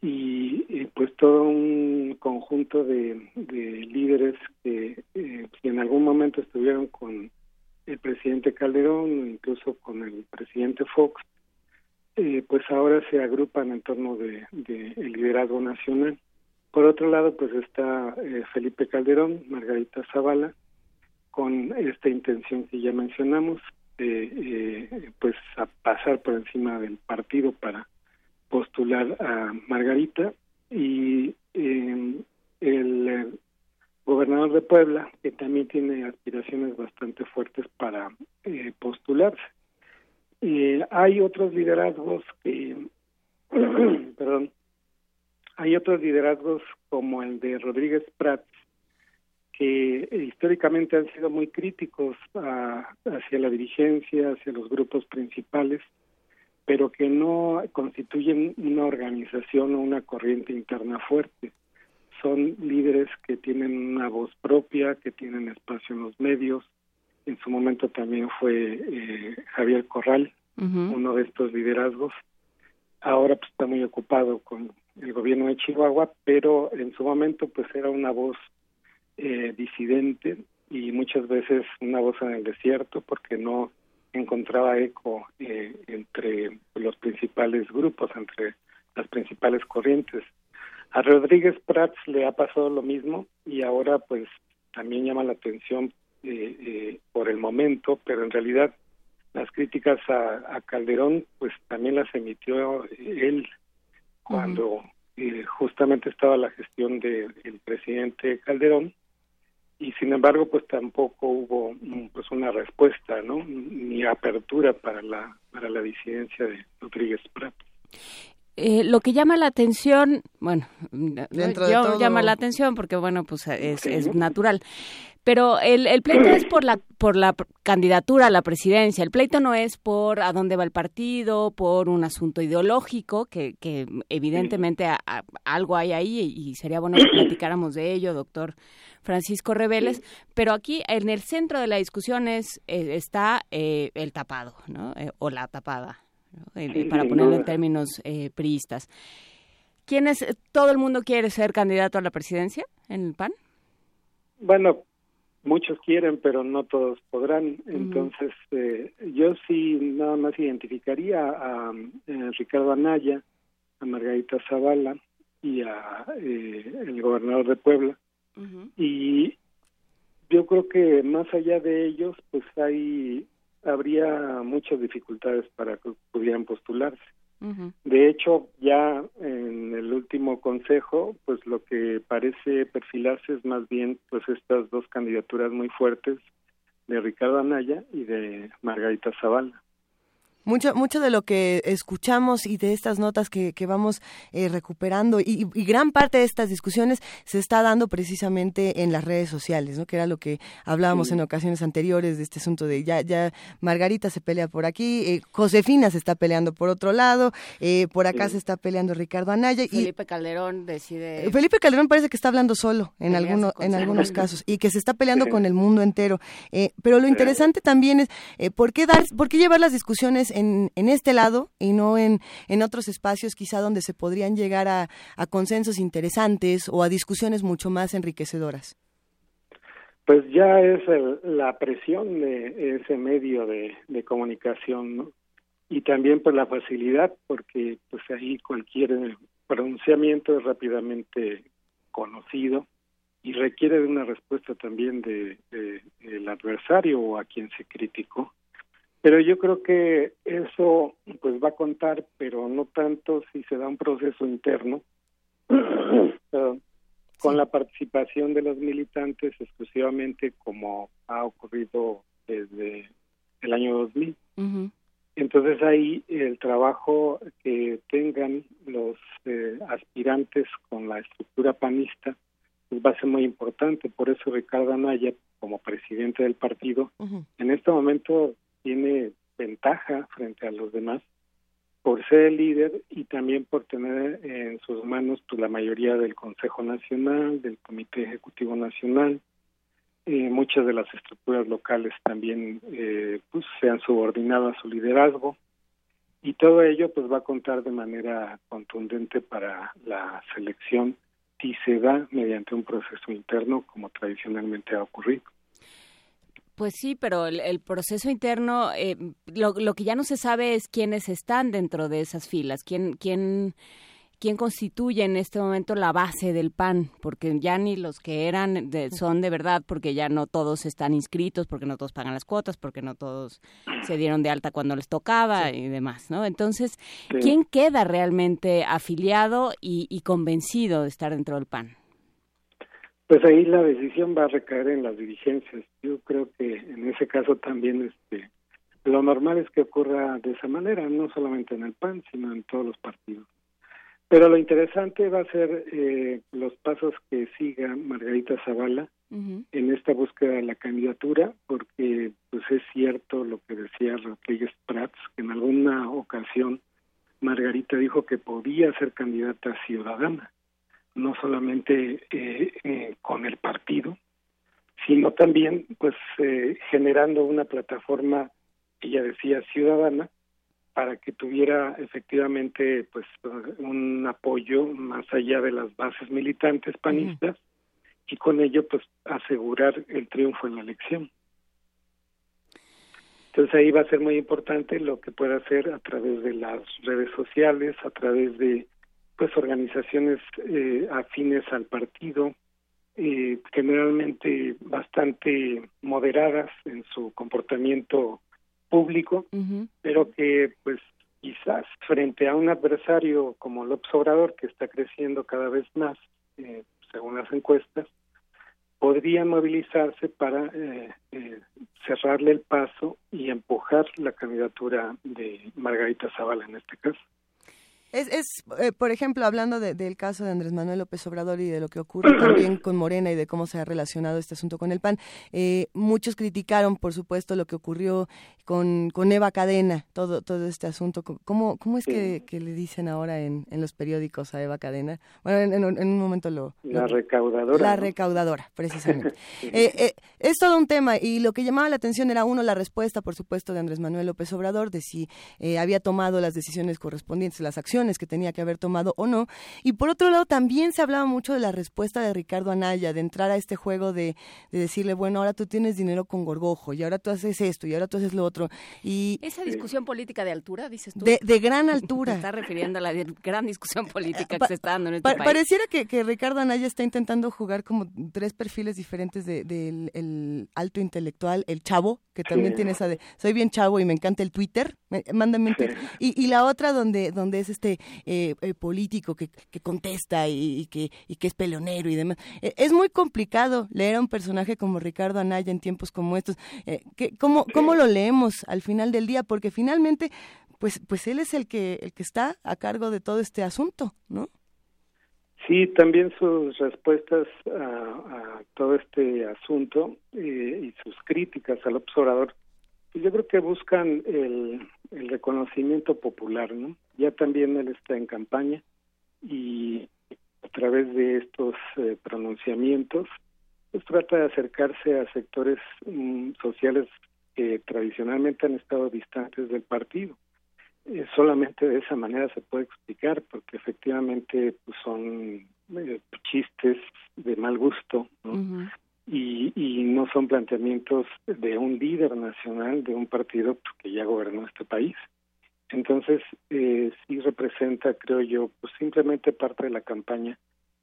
y, pues todo un conjunto de, líderes que, eh, en algún momento estuvieron con el presidente Calderón, incluso con el presidente Fox, eh, pues ahora se agrupan en torno de, el liderazgo nacional. Por otro lado, pues está eh, Felipe Calderón, Margarita Zavala, con esta intención que ya mencionamos, de pues a pasar por encima del partido para postular a Margarita y em, el eh, gobernador de Puebla, que también tiene aspiraciones bastante fuertes para eh, postularse. Eh, hay otros liderazgos que, (clears throat) perdón, hay otros liderazgos como el de Rodríguez Prats, que históricamente han sido muy críticos hacia la dirigencia, hacia los grupos principales, pero que no constituyen una organización o una corriente interna fuerte. Son líderes que tienen una voz propia, que tienen espacio en los medios. En su momento también fue eh, Javier Corral, uno de estos liderazgos. Ahora pues, está muy ocupado con el gobierno de Chihuahua, pero en su momento pues era una voz eh, disidente y muchas veces una voz en el desierto porque no encontraba eco eh, entre los principales grupos, entre las principales corrientes. A Rodríguez Prats le ha pasado lo mismo y ahora pues también llama la atención eh, eh, por el momento, pero en realidad las críticas a, Calderón pues también las emitió él cuando justamente estaba la gestión del presidente Calderón y sin embargo pues tampoco hubo mm, pues una respuesta no ni apertura para la para la disidencia de Rodríguez Prat eh, lo que llama la atención, bueno, Dentro yo llama la atención porque bueno, pues es, es natural. Pero el, el pleito es por la por la candidatura a la presidencia. El pleito no es por a dónde va el partido, por un asunto ideológico, que, que evidentemente algo hay ahí y sería bueno que platicáramos de ello, doctor Francisco Reveles, pero aquí en el centro de la discusión es, eh, está eh, el tapado, ¿no? Eh, o la tapada, para ponerlo en términos priistas. ¿Quién es, todo el mundo quiere ser candidato a la presidencia en el PAN? Bueno, muchos quieren, pero no todos podrán. Entonces, yo sí nada más identificaría a, Ricardo Anaya, a Margarita Zavala y a el gobernador de Puebla y yo creo que más allá de ellos, pues hay habría muchas dificultades para que pudieran postularse. De hecho, ya en el último consejo, pues lo que parece perfilarse es más bien pues estas dos candidaturas muy fuertes de Ricardo Anaya y de Margarita Zavala. Mucho, mucho de lo que escuchamos y de estas notas que, que vamos eh, recuperando y, gran parte de estas discusiones se está dando precisamente en las redes sociales, ¿no? Que era lo que hablábamos en ocasiones anteriores de este asunto de ya, ya Margarita se pelea por aquí, eh, Josefina se está peleando por otro lado, eh, por acá se está peleando Ricardo Anaya. Felipe Calderón decide. Felipe Calderón parece que está hablando solo en, alguno, en algunos casos y que se está peleando con el mundo entero. pero lo interesante también es por qué dar, por qué llevar las discusiones en, en este lado y no en, en otros espacios quizá donde se podrían llegar a, a consensos interesantes o a discusiones mucho más enriquecedoras? Pues ya es la presión de ese medio de, comunicación, ¿no? Y también por la facilidad, porque pues ahí cualquier pronunciamiento es rápidamente conocido y requiere de una respuesta también de, de, el adversario o a quien se criticó. Pero yo creo que eso pues va a contar, pero no tanto si se da un proceso interno. (clears throat) Con la participación de los militantes exclusivamente como ha ocurrido desde el año 2000. Entonces ahí el trabajo que tengan los eh, aspirantes con la estructura panista pues va a ser muy importante. Por eso Ricardo Anaya, como presidente del partido, en este momento tiene ventaja frente a los demás por ser el líder y también por tener en sus manos pues, la mayoría del Consejo Nacional, del Comité Ejecutivo Nacional. Eh, muchas de las estructuras locales también eh, pues, se han subordinado a su liderazgo y todo ello pues va a contar de manera contundente para la selección si se da mediante un proceso interno como tradicionalmente ha ocurrido. Pues sí, pero el, proceso interno, eh, lo, lo, que ya no se sabe es quiénes están dentro de esas filas, quién, quién, quién constituye en este momento la base del PAN, porque ya ni los que eran son de verdad, porque ya no todos están inscritos, porque no todos pagan las cuotas, porque no todos se dieron de alta cuando les tocaba y demás, ¿no? Entonces, ¿quién queda realmente afiliado y, y convencido de estar dentro del PAN? Pues ahí la decisión va a recaer en las dirigencias. Yo creo que en ese caso también este lo normal es que ocurra de esa manera, no solamente en el PAN, sino en todos los partidos. Pero lo interesante va a ser eh, los pasos que siga Margarita Zavala en esta búsqueda de la candidatura, porque pues es cierto lo que decía Rodríguez Prats, que en alguna ocasión Margarita dijo que podía ser candidata ciudadana no solamente eh, eh, con el partido, sino también pues eh, generando una plataforma, ella decía, ciudadana, para que tuviera efectivamente pues un apoyo más allá de las bases militantes panistas y con ello pues asegurar el triunfo en la elección. Entonces ahí va a ser muy importante lo que pueda hacer a través de las redes sociales, a través de pues organizaciones eh, afines al partido, eh, generalmente bastante moderadas en su comportamiento público, pero que pues quizás frente a un adversario como López Obrador, que está creciendo cada vez más, eh, según las encuestas, podrían movilizarse para cerrarle el paso y empujar la candidatura de Margarita Zavala en este caso. Es, es eh, por ejemplo, hablando del caso de Andrés Manuel López Obrador y de lo que ocurre (clears throat) también con Morena y de cómo se ha relacionado este asunto con el PAN, eh, muchos criticaron, por supuesto, lo que ocurrió con, con Eva Cadena, todo, todo este asunto. ¿Cómo, cómo es que, le dicen ahora en, en, los periódicos a Eva Cadena? Bueno, en, un momento lo... La recaudadora. La recaudadora, precisamente. (laughs) Eh, es todo un tema y lo que llamaba la atención era, uno, la respuesta, por supuesto, de Andrés Manuel López Obrador, de si había tomado las decisiones correspondientes, las acciones que tenía que haber tomado o no. Y por otro lado, también se hablaba mucho de la respuesta de Ricardo Anaya, de entrar a este juego de, decirle, bueno, ahora tú tienes dinero con Gorgojo, y ahora tú haces esto, y ahora tú haces lo otro. Y, Esa discusión política de altura, dices tú. De, gran altura. Se está refiriendo a la gran discusión política que se está dando en este país. Pareciera que, que, Ricardo Anaya está intentando jugar como tres perfiles diferentes del de, el alto intelectual, el chavo, que también tiene esa de soy bien chavo y me encanta el Twitter, mándame un Twitter. Y, la otra donde donde es este eh, eh, político que, que contesta y, que y que es peleonero y demás. E, es muy complicado leer a un personaje como Ricardo Anaya en tiempos como estos. Eh, que, ¿cómo, ¿Cómo lo leemos al final del día? Porque finalmente pues pues él es el que el que está a cargo de todo este asunto, ¿no? Sí, también sus respuestas a, todo este asunto eh, y sus críticas al observador, pues yo creo que buscan el, reconocimiento popular, ¿no? Ya también él está en campaña y a través de estos eh, pronunciamientos, pues trata de acercarse a sectores mm, sociales que tradicionalmente han estado distantes del partido. Eh, solamente de esa manera se puede explicar, porque efectivamente pues, son eh, chistes de mal gusto, y, y no son planteamientos de un líder nacional de un partido que ya gobernó este país. Entonces, eh, sí representa, creo yo, pues simplemente parte de la campaña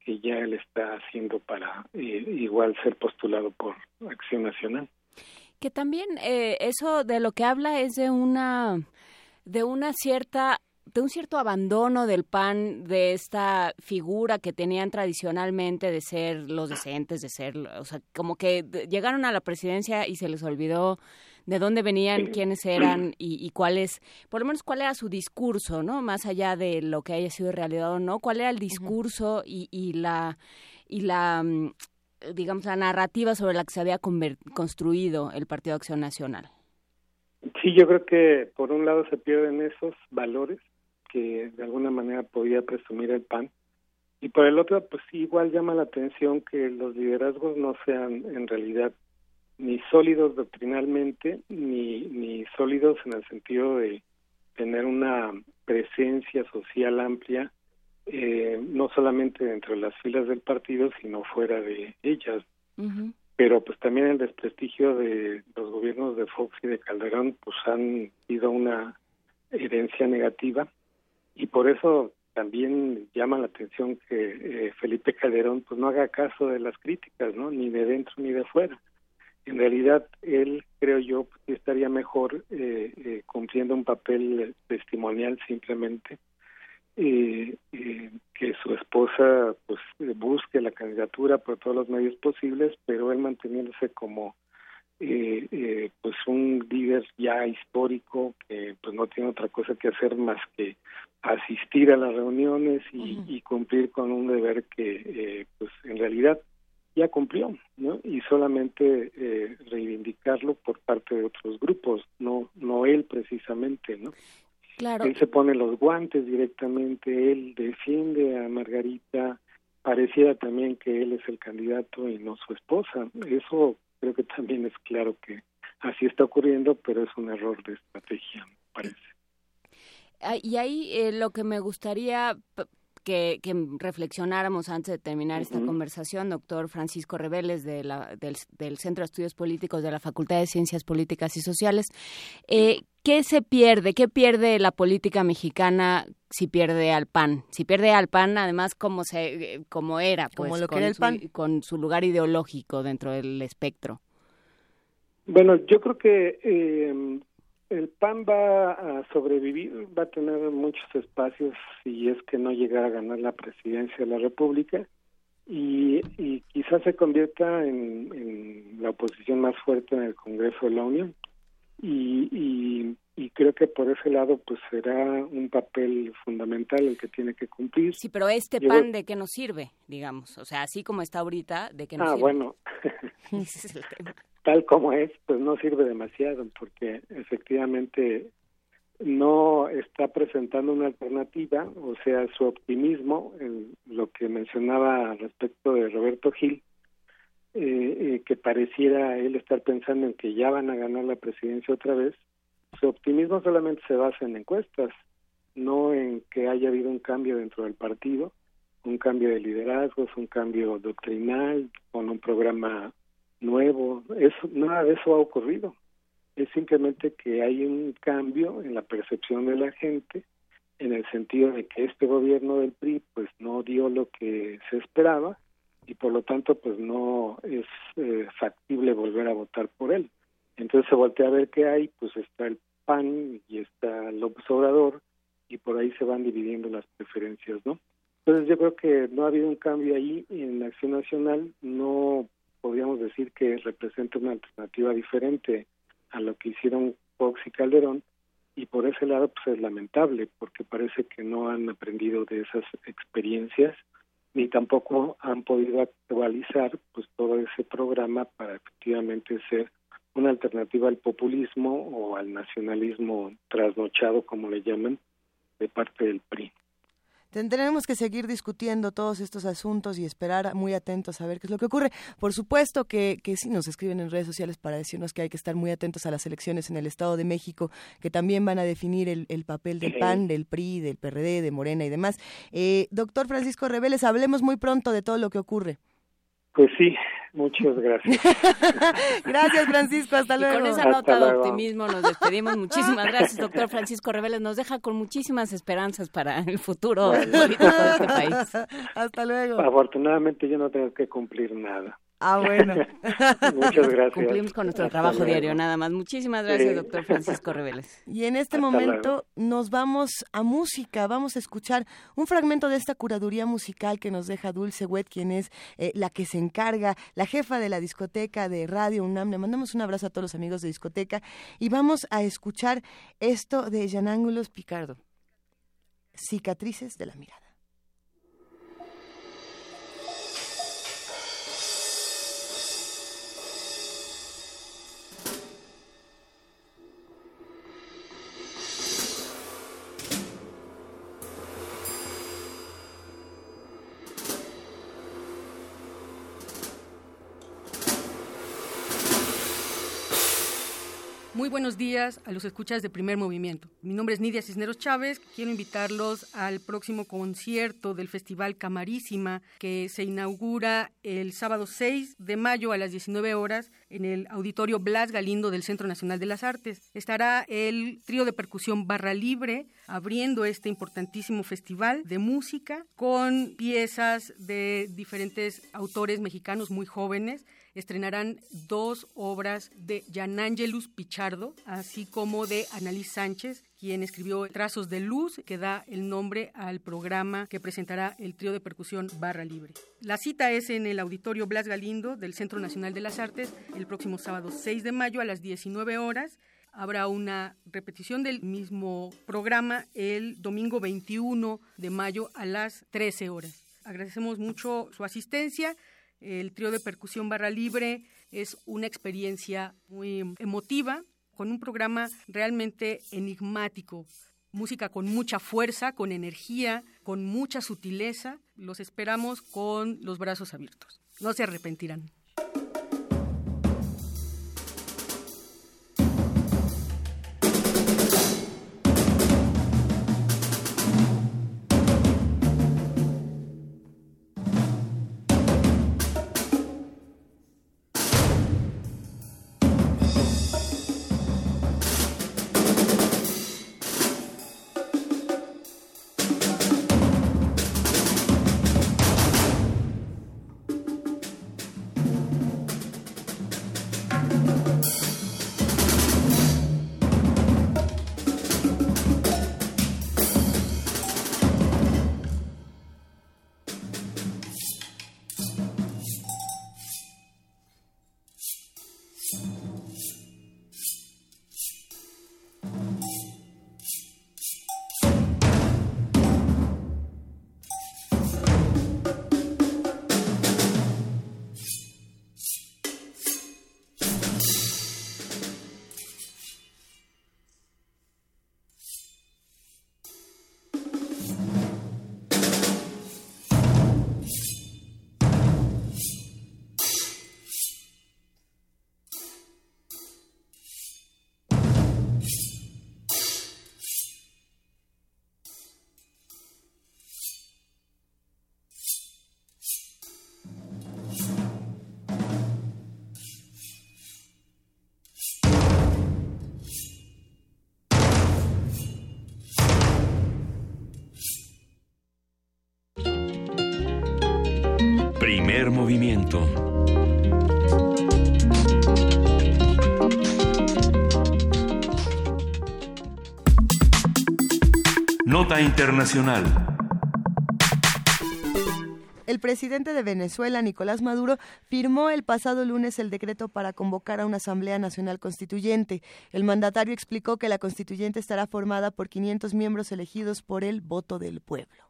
que ya él está haciendo para eh, igual ser postulado por Acción Nacional. Que también eso de lo que habla es de una de una cierta de un cierto abandono del PAN, de esta figura que tenían tradicionalmente de ser los decentes, de ser, o sea, como que llegaron a la presidencia y se les olvidó de dónde venían, quiénes eran y, y cuál es, por lo menos cuál era su discurso, ¿no? Más allá de lo que haya sido realidad o no, cuál era el discurso y, y la y la mm, digamos la narrativa sobre la que se había construido el Partido Acción Nacional. Sí, yo creo que por un lado se pierden esos valores que de alguna manera podía presumir el PAN. Y por el otro pues igual llama la atención que los liderazgos no sean en realidad ni sólidos doctrinalmente ni ni sólidos en el sentido de tener una presencia social amplia eh, no solamente dentro de las filas del partido sino fuera de ellas. Pero pues también el desprestigio de los gobiernos de Fox y de Calderón pues han sido una herencia negativa y por eso también llama la atención que eh, Felipe Calderón pues no haga caso de las críticas, ¿no? Ni de dentro ni de fuera. En realidad él, creo yo, pues, estaría mejor eh, eh, cumpliendo un papel testimonial simplemente eh, eh, que su esposa pues busque la candidatura por todos los medios posibles, pero él manteniéndose como eh, eh, pues un líder ya histórico que pues no tiene otra cosa que hacer más que asistir a las reuniones y, y cumplir con un deber que eh, pues en realidad ya cumplió, ¿no? Y solamente eh, reivindicarlo por parte de otros grupos, no no él precisamente, ¿no? Él se pone los guantes directamente, él defiende a Margarita, pareciera también que él es el candidato y no su esposa. Eso creo que también es claro que así está ocurriendo, pero es un error de estrategia, parece. Ah, y ahí eh, lo que me gustaría que, reflexionáramos antes de terminar esta conversación, doctor Francisco Reveles de la, del, Centro de Estudios Políticos de la Facultad de Ciencias Políticas y Sociales. Eh, ¿Qué se pierde? ¿Qué pierde la política mexicana si pierde al PAN? Si pierde al PAN, además, como, se, como era, pues, lo con, el PAN. Su, con su lugar ideológico dentro del espectro. Bueno, yo creo que eh, el PAN va a sobrevivir, va a tener muchos espacios si es que no llegara a ganar la presidencia de la República y, y quizás se convierta en, en, la oposición más fuerte en el Congreso de la Unión. Y, y, y, creo que por ese lado pues será un papel fundamental el que tiene que cumplir. Sí, pero este PAN de qué nos sirve, digamos, o sea, así como está ahorita, de qué nos ah, sirve. Ah, bueno. (laughs) tal como es, pues no sirve demasiado, porque efectivamente no está presentando una alternativa, o sea, su optimismo, en lo que mencionaba respecto de Roberto Gil, eh, eh, que pareciera él estar pensando en que ya van a ganar la presidencia otra vez, su optimismo solamente se basa en encuestas, no en que haya habido un cambio dentro del partido, un cambio de liderazgos, un cambio doctrinal, con un programa nuevo, eso, nada de eso ha ocurrido. Es simplemente que hay un cambio en la percepción de la gente en el sentido de que este gobierno del PRI pues no dio lo que se esperaba y por lo tanto pues no es eh, factible volver a votar por él. Entonces se voltea a ver qué hay, pues está el PAN y está López Obrador y por ahí se van dividiendo las preferencias, ¿no? Entonces yo creo que no ha habido un cambio ahí en la acción nacional, no podríamos decir que representa una alternativa diferente a lo que hicieron Fox y Calderón y por ese lado pues es lamentable porque parece que no han aprendido de esas experiencias ni tampoco han podido actualizar pues todo ese programa para efectivamente ser una alternativa al populismo o al nacionalismo trasnochado como le llaman de parte del PRI. Tendremos que seguir discutiendo todos estos asuntos y esperar muy atentos a ver qué es lo que ocurre. Por supuesto que, que sí nos escriben en redes sociales para decirnos que hay que estar muy atentos a las elecciones en el Estado de México, que también van a definir el, el papel del PAN, del PRI, del PRD, de Morena y demás. Eh, doctor Francisco Reveles, hablemos muy pronto de todo lo que ocurre. Pues sí, muchas gracias. (laughs) gracias, Francisco. Hasta luego. con esa nota de optimismo nos despedimos. Muchísimas gracias, (laughs) doctor Francisco Reveles. Nos deja con muchísimas esperanzas para el futuro político de este país. (laughs) Hasta luego. Afortunadamente yo no tengo que cumplir nada. Ah, bueno. (laughs) Muchas gracias. Cumplimos con nuestro trabajo diario, nada más. Muchísimas gracias, doctor Francisco Reveles. (laughs) Y en este momento nos vamos a música. Vamos a escuchar un fragmento de esta curaduría musical que nos deja Dulce Wet, quien es eh, la que se encarga, la jefa de la discoteca de Radio UNAM. Le mandamos un abrazo a todos los amigos de discoteca y vamos a escuchar esto de Jean Ángulos Picardo. Cicatrices de la mirada. Buenos días a los escuchas de Primer Movimiento. Mi nombre es Nidia Cisneros Chávez. Quiero invitarlos al próximo concierto del Festival Camarísima que se inaugura el sábado 6 de mayo a las 19 horas en el Auditorio Blas Galindo del Centro Nacional de las Artes. Estará el trío de percusión Barra Libre abriendo este importantísimo festival de música con piezas de diferentes autores mexicanos muy jóvenes estrenarán dos obras de Angelus Pichardo, así como de Annalise Sánchez, quien escribió Trazos de Luz, que da el nombre al programa que presentará el trío de percusión Barra Libre. La cita es en el Auditorio Blas Galindo del Centro Nacional de las Artes el próximo sábado 6 de mayo a las 19 horas. Habrá una repetición del mismo programa el domingo 21 de mayo a las 13 horas. Agradecemos mucho su asistencia. El trío de percusión barra libre es una experiencia muy emotiva, con un programa realmente enigmático. Música con mucha fuerza, con energía, con mucha sutileza. Los esperamos con los brazos abiertos. No se arrepentirán. Primer movimiento. Nota Internacional. El presidente de Venezuela, Nicolás Maduro, firmó el pasado lunes el decreto para convocar a una Asamblea Nacional Constituyente. El mandatario explicó que la constituyente estará formada por 500 miembros elegidos por el voto del pueblo.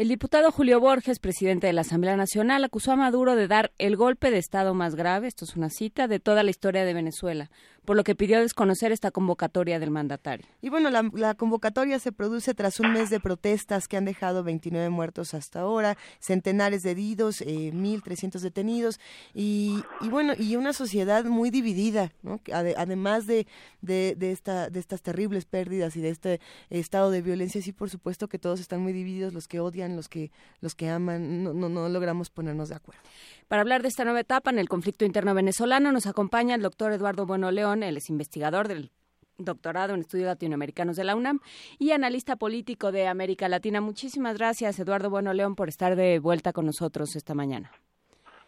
El diputado Julio Borges, presidente de la Asamblea Nacional, acusó a Maduro de dar el golpe de Estado más grave, esto es una cita, de toda la historia de Venezuela, por lo que pidió desconocer esta convocatoria del mandatario. Y bueno, la, convocatoria se produce tras un mes de protestas que han dejado 29 muertos hasta ahora, centenares de heridos, eh, 1.300 detenidos y, bueno, y una sociedad muy dividida, ¿no? además de, de, esta, de estas terribles pérdidas y de este estado de violencia, sí, por supuesto que todos están muy divididos, los que odian los que, los que aman, no, no, logramos ponernos de acuerdo. Para hablar de esta nueva etapa en el conflicto interno venezolano nos acompaña el doctor Eduardo Bueno León, él es investigador del doctorado en estudios latinoamericanos de la UNAM y analista político de América Latina. Muchísimas gracias, Eduardo Bueno León, por estar de vuelta con nosotros esta mañana.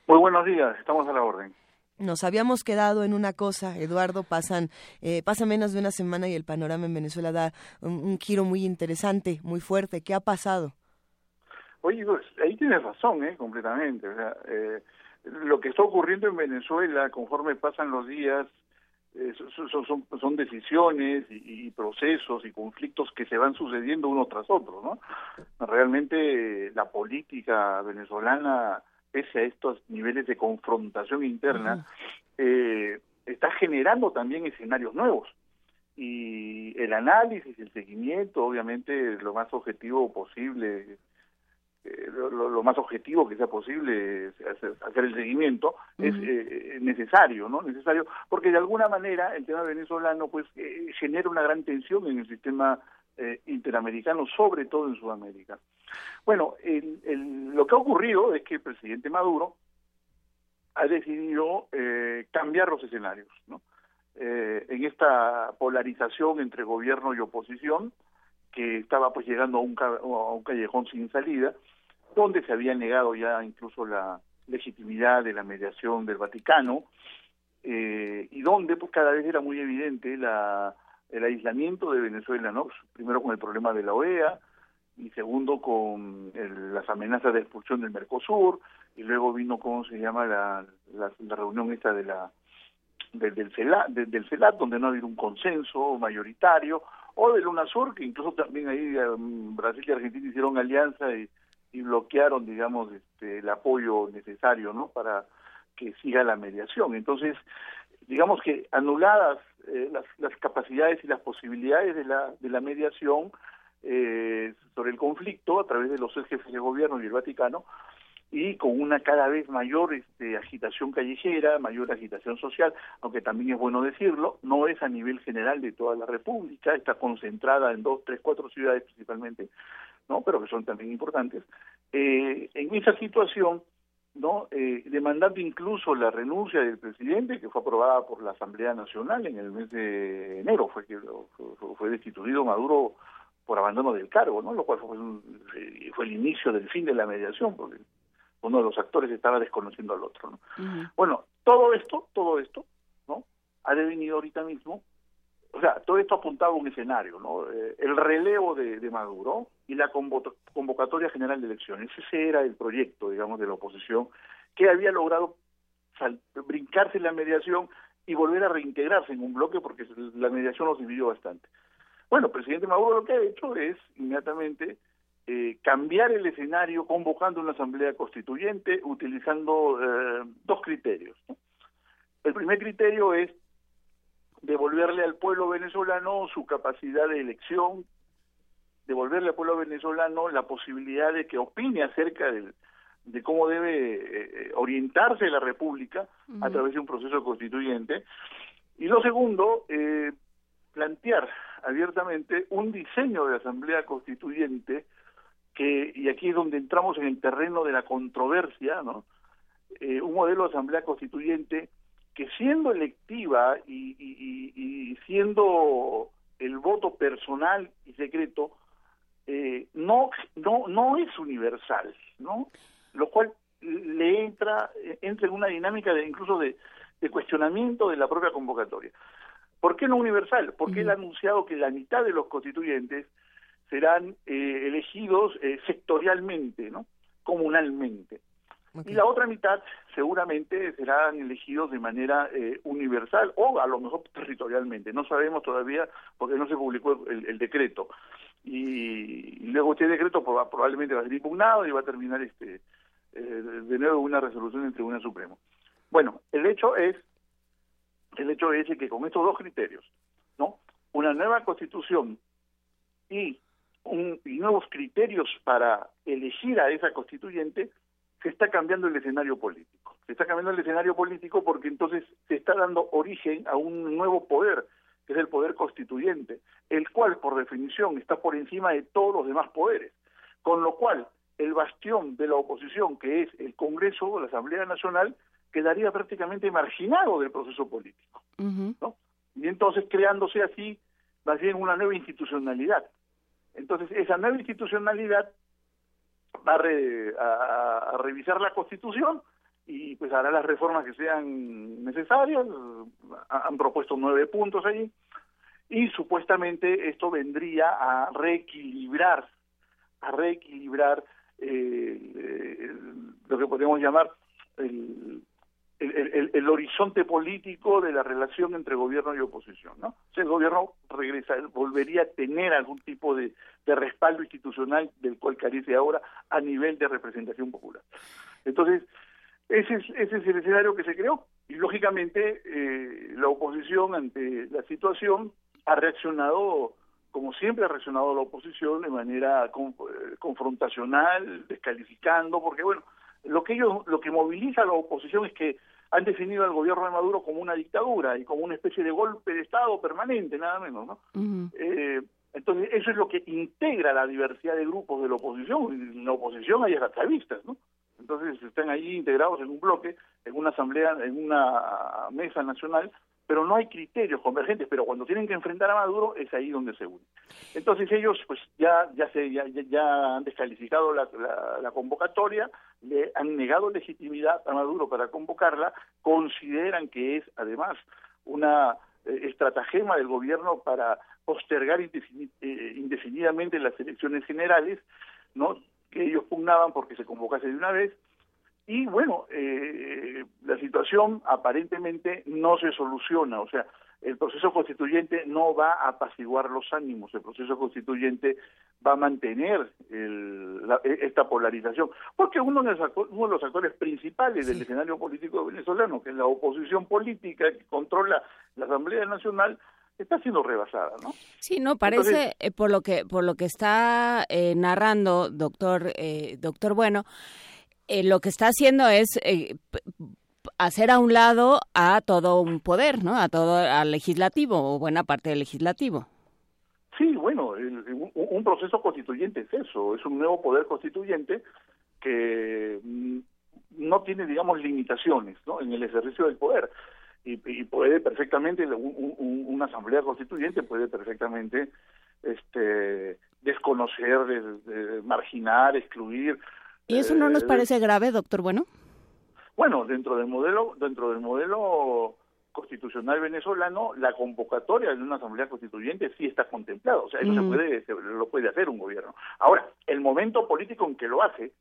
Muy buenos días, estamos a la orden. Nos habíamos quedado en una cosa, Eduardo, pasan, eh, pasa menos de una semana y el panorama en Venezuela da un giro muy interesante, muy fuerte. ¿Qué ha pasado? Oye, pues, ahí tienes razón, ¿eh? Completamente. O sea, eh, lo que está ocurriendo en Venezuela, conforme pasan los días, eh, son, son, son, decisiones y, procesos y conflictos que se van sucediendo uno tras otro, ¿no? Realmente la política venezolana, pese a estos niveles de confrontación interna, eh, está generando también escenarios nuevos. Y el análisis, el seguimiento, obviamente, lo más objetivo posible eh, lo, más objetivo que sea posible hacer, hacer el seguimiento es eh, necesario no necesario porque de alguna manera el tema venezolano pues eh, genera una gran tensión en el sistema interamericano sobre todo en Sudamérica. Bueno lo que ha ocurrido es que el presidente Maduro ha decidido cambiar los escenarios no en esta polarización entre gobierno y oposición que estaba pues llegando a un, a un callejón sin salida, donde se había negado ya incluso la legitimidad de la mediación del Vaticano, eh, y donde pues cada vez era muy evidente la, el aislamiento de Venezuela, ¿no? Primero con el problema de la OEA, y segundo con las amenazas de expulsión del Mercosur, y luego vino, ¿cómo se llama?, la, la, reunión esta de la del CELAT, del CELAT, donde no ha habido un consenso mayoritario, o del UNASUR, que incluso también ahí um, Brasil y Argentina hicieron alianza y, bloquearon, digamos, este, el apoyo necesario, ¿no?, para que siga la mediación. Entonces, digamos que anuladas eh, las, las, capacidades y las posibilidades de la, de la mediación eh, sobre el conflicto a través de los jefes de gobierno y el Vaticano, y con una cada vez mayor este, agitación callejera, mayor agitación social, aunque también es bueno decirlo, no es a nivel general de toda la República, está concentrada en dos, tres, cuatro ciudades principalmente, no, pero que son también importantes. Eh, en esa situación, no, eh, demandando incluso la renuncia del presidente, que fue aprobada por la Asamblea Nacional en el mes de enero, fue que fue destituido Maduro por abandono del cargo, ¿no? Lo cual fue, eh, fue el inicio del fin de la mediación, porque uno de los actores estaba desconociendo al otro. ¿no? Bueno, todo esto, todo esto, ¿no? Ha devenido ahorita mismo, o sea, todo esto apuntaba a un escenario, ¿no? Eh, el relevo de, Maduro y la convocatoria general de elecciones. Ese era el proyecto, digamos, de la oposición que había logrado brincarse la mediación y volver a reintegrarse en un bloque porque la mediación los dividió bastante. Bueno, el presidente Maduro lo que ha hecho es inmediatamente eh, cambiar el escenario convocando una asamblea constituyente utilizando eh, dos criterios. El primer criterio es devolverle al pueblo venezolano su capacidad de elección, devolverle al pueblo venezolano la posibilidad de que opine acerca de cómo debe eh, orientarse la República a través de un proceso constituyente. Y lo segundo, plantear abiertamente un diseño de asamblea constituyente que, y aquí es donde entramos en el terreno de la controversia, ¿no? Eh, un modelo de asamblea constituyente que siendo electiva y, y, siendo el voto personal y secreto, eh, no, no, no es universal, ¿no? Lo cual le entra, entra en una dinámica de incluso de, de cuestionamiento de la propia convocatoria. ¿Por qué no universal? Porque él ha anunciado que la mitad de los constituyentes serán eh, elegidos eh, sectorialmente, ¿no? Comunalmente. Y la otra mitad seguramente serán elegidos de manera eh, universal o a lo mejor territorialmente. No sabemos todavía porque no se publicó el, decreto. Y, luego este decreto probablemente va a ser impugnado y va a terminar este eh, de nuevo una resolución del Tribunal Supremo. Bueno, el hecho es el hecho es que con estos dos criterios, ¿no? Una nueva constitución y, un, y nuevos criterios para elegir a esa constituyente, se está cambiando el escenario político. Se está cambiando el escenario político porque entonces se está dando origen a un nuevo poder, que es el poder constituyente, el cual por definición está por encima de todos los demás poderes. Con lo cual, el bastión de la oposición, que es el Congreso o la Asamblea Nacional, quedaría prácticamente marginado del proceso político. ¿no? Y entonces creándose así, más bien una nueva institucionalidad. Entonces, esa nueva institucionalidad va a, revisar la Constitución y pues hará las reformas que sean necesarias. Han propuesto nueve puntos allí y supuestamente esto vendría a reequilibrar, a reequilibrar eh, lo que podemos llamar el, el, horizonte político de la relación entre gobierno y oposición, ¿no? O el gobierno regresa, volvería a tener algún tipo de, respaldo institucional del cual carece ahora a nivel de representación popular. Entonces, ese es, ese es el escenario que se creó y lógicamente eh, la oposición ante la situación ha reaccionado como siempre ha reaccionado la oposición de manera eh, confrontacional, descalificando, porque bueno, lo que ellos, lo que moviliza a la oposición es que han definido al gobierno de Maduro como una dictadura y como una especie de golpe de Estado permanente, nada menos, ¿no? eh, entonces, eso es lo que integra la diversidad de grupos de la oposición. En la oposición hay chavistas, ¿no? Entonces, están allí integrados en un bloque, en una asamblea, en una mesa nacional, pero no hay criterios convergentes, pero cuando tienen que enfrentar a Maduro es ahí donde se unen. Entonces ellos pues ya ya se ya, ya han descalificado la, la, convocatoria, le han negado legitimidad a Maduro para convocarla, consideran que es además una eh, estratagema del gobierno para postergar eh, indefinidamente las elecciones generales, ¿no? que ellos pugnaban porque se convocase de una vez y bueno, eh, la situación aparentemente no se soluciona, o sea, el proceso constituyente no va a apaciguar los ánimos, el proceso constituyente va a mantener e, esta polarización, porque uno de, los, uno de los actores principales del escenario político venezolano, que es la oposición política que controla la Asamblea Nacional, está siendo rebasada, ¿no? Sí, no parece eh, por lo que por lo que está eh, narrando doctor doctor Bueno eh, lo que está haciendo es eh, hacer a un lado a todo un poder, ¿no? A todo al legislativo o buena parte del legislativo. Sí, bueno, un, proceso constituyente es eso, es un nuevo poder constituyente que mm, no tiene, digamos, limitaciones ¿no? en el ejercicio del poder. Y, puede perfectamente, una asamblea constituyente puede perfectamente este, desconocer, marginar, excluir ¿Y eso no nos eh, parece grave, doctor Bueno? Bueno, dentro del modelo, dentro del modelo constitucional venezolano, la convocatoria de una asamblea constituyente sí está contemplada, o sea, eso se puede, lo puede hacer un gobierno. Ahora, el momento político en que lo hace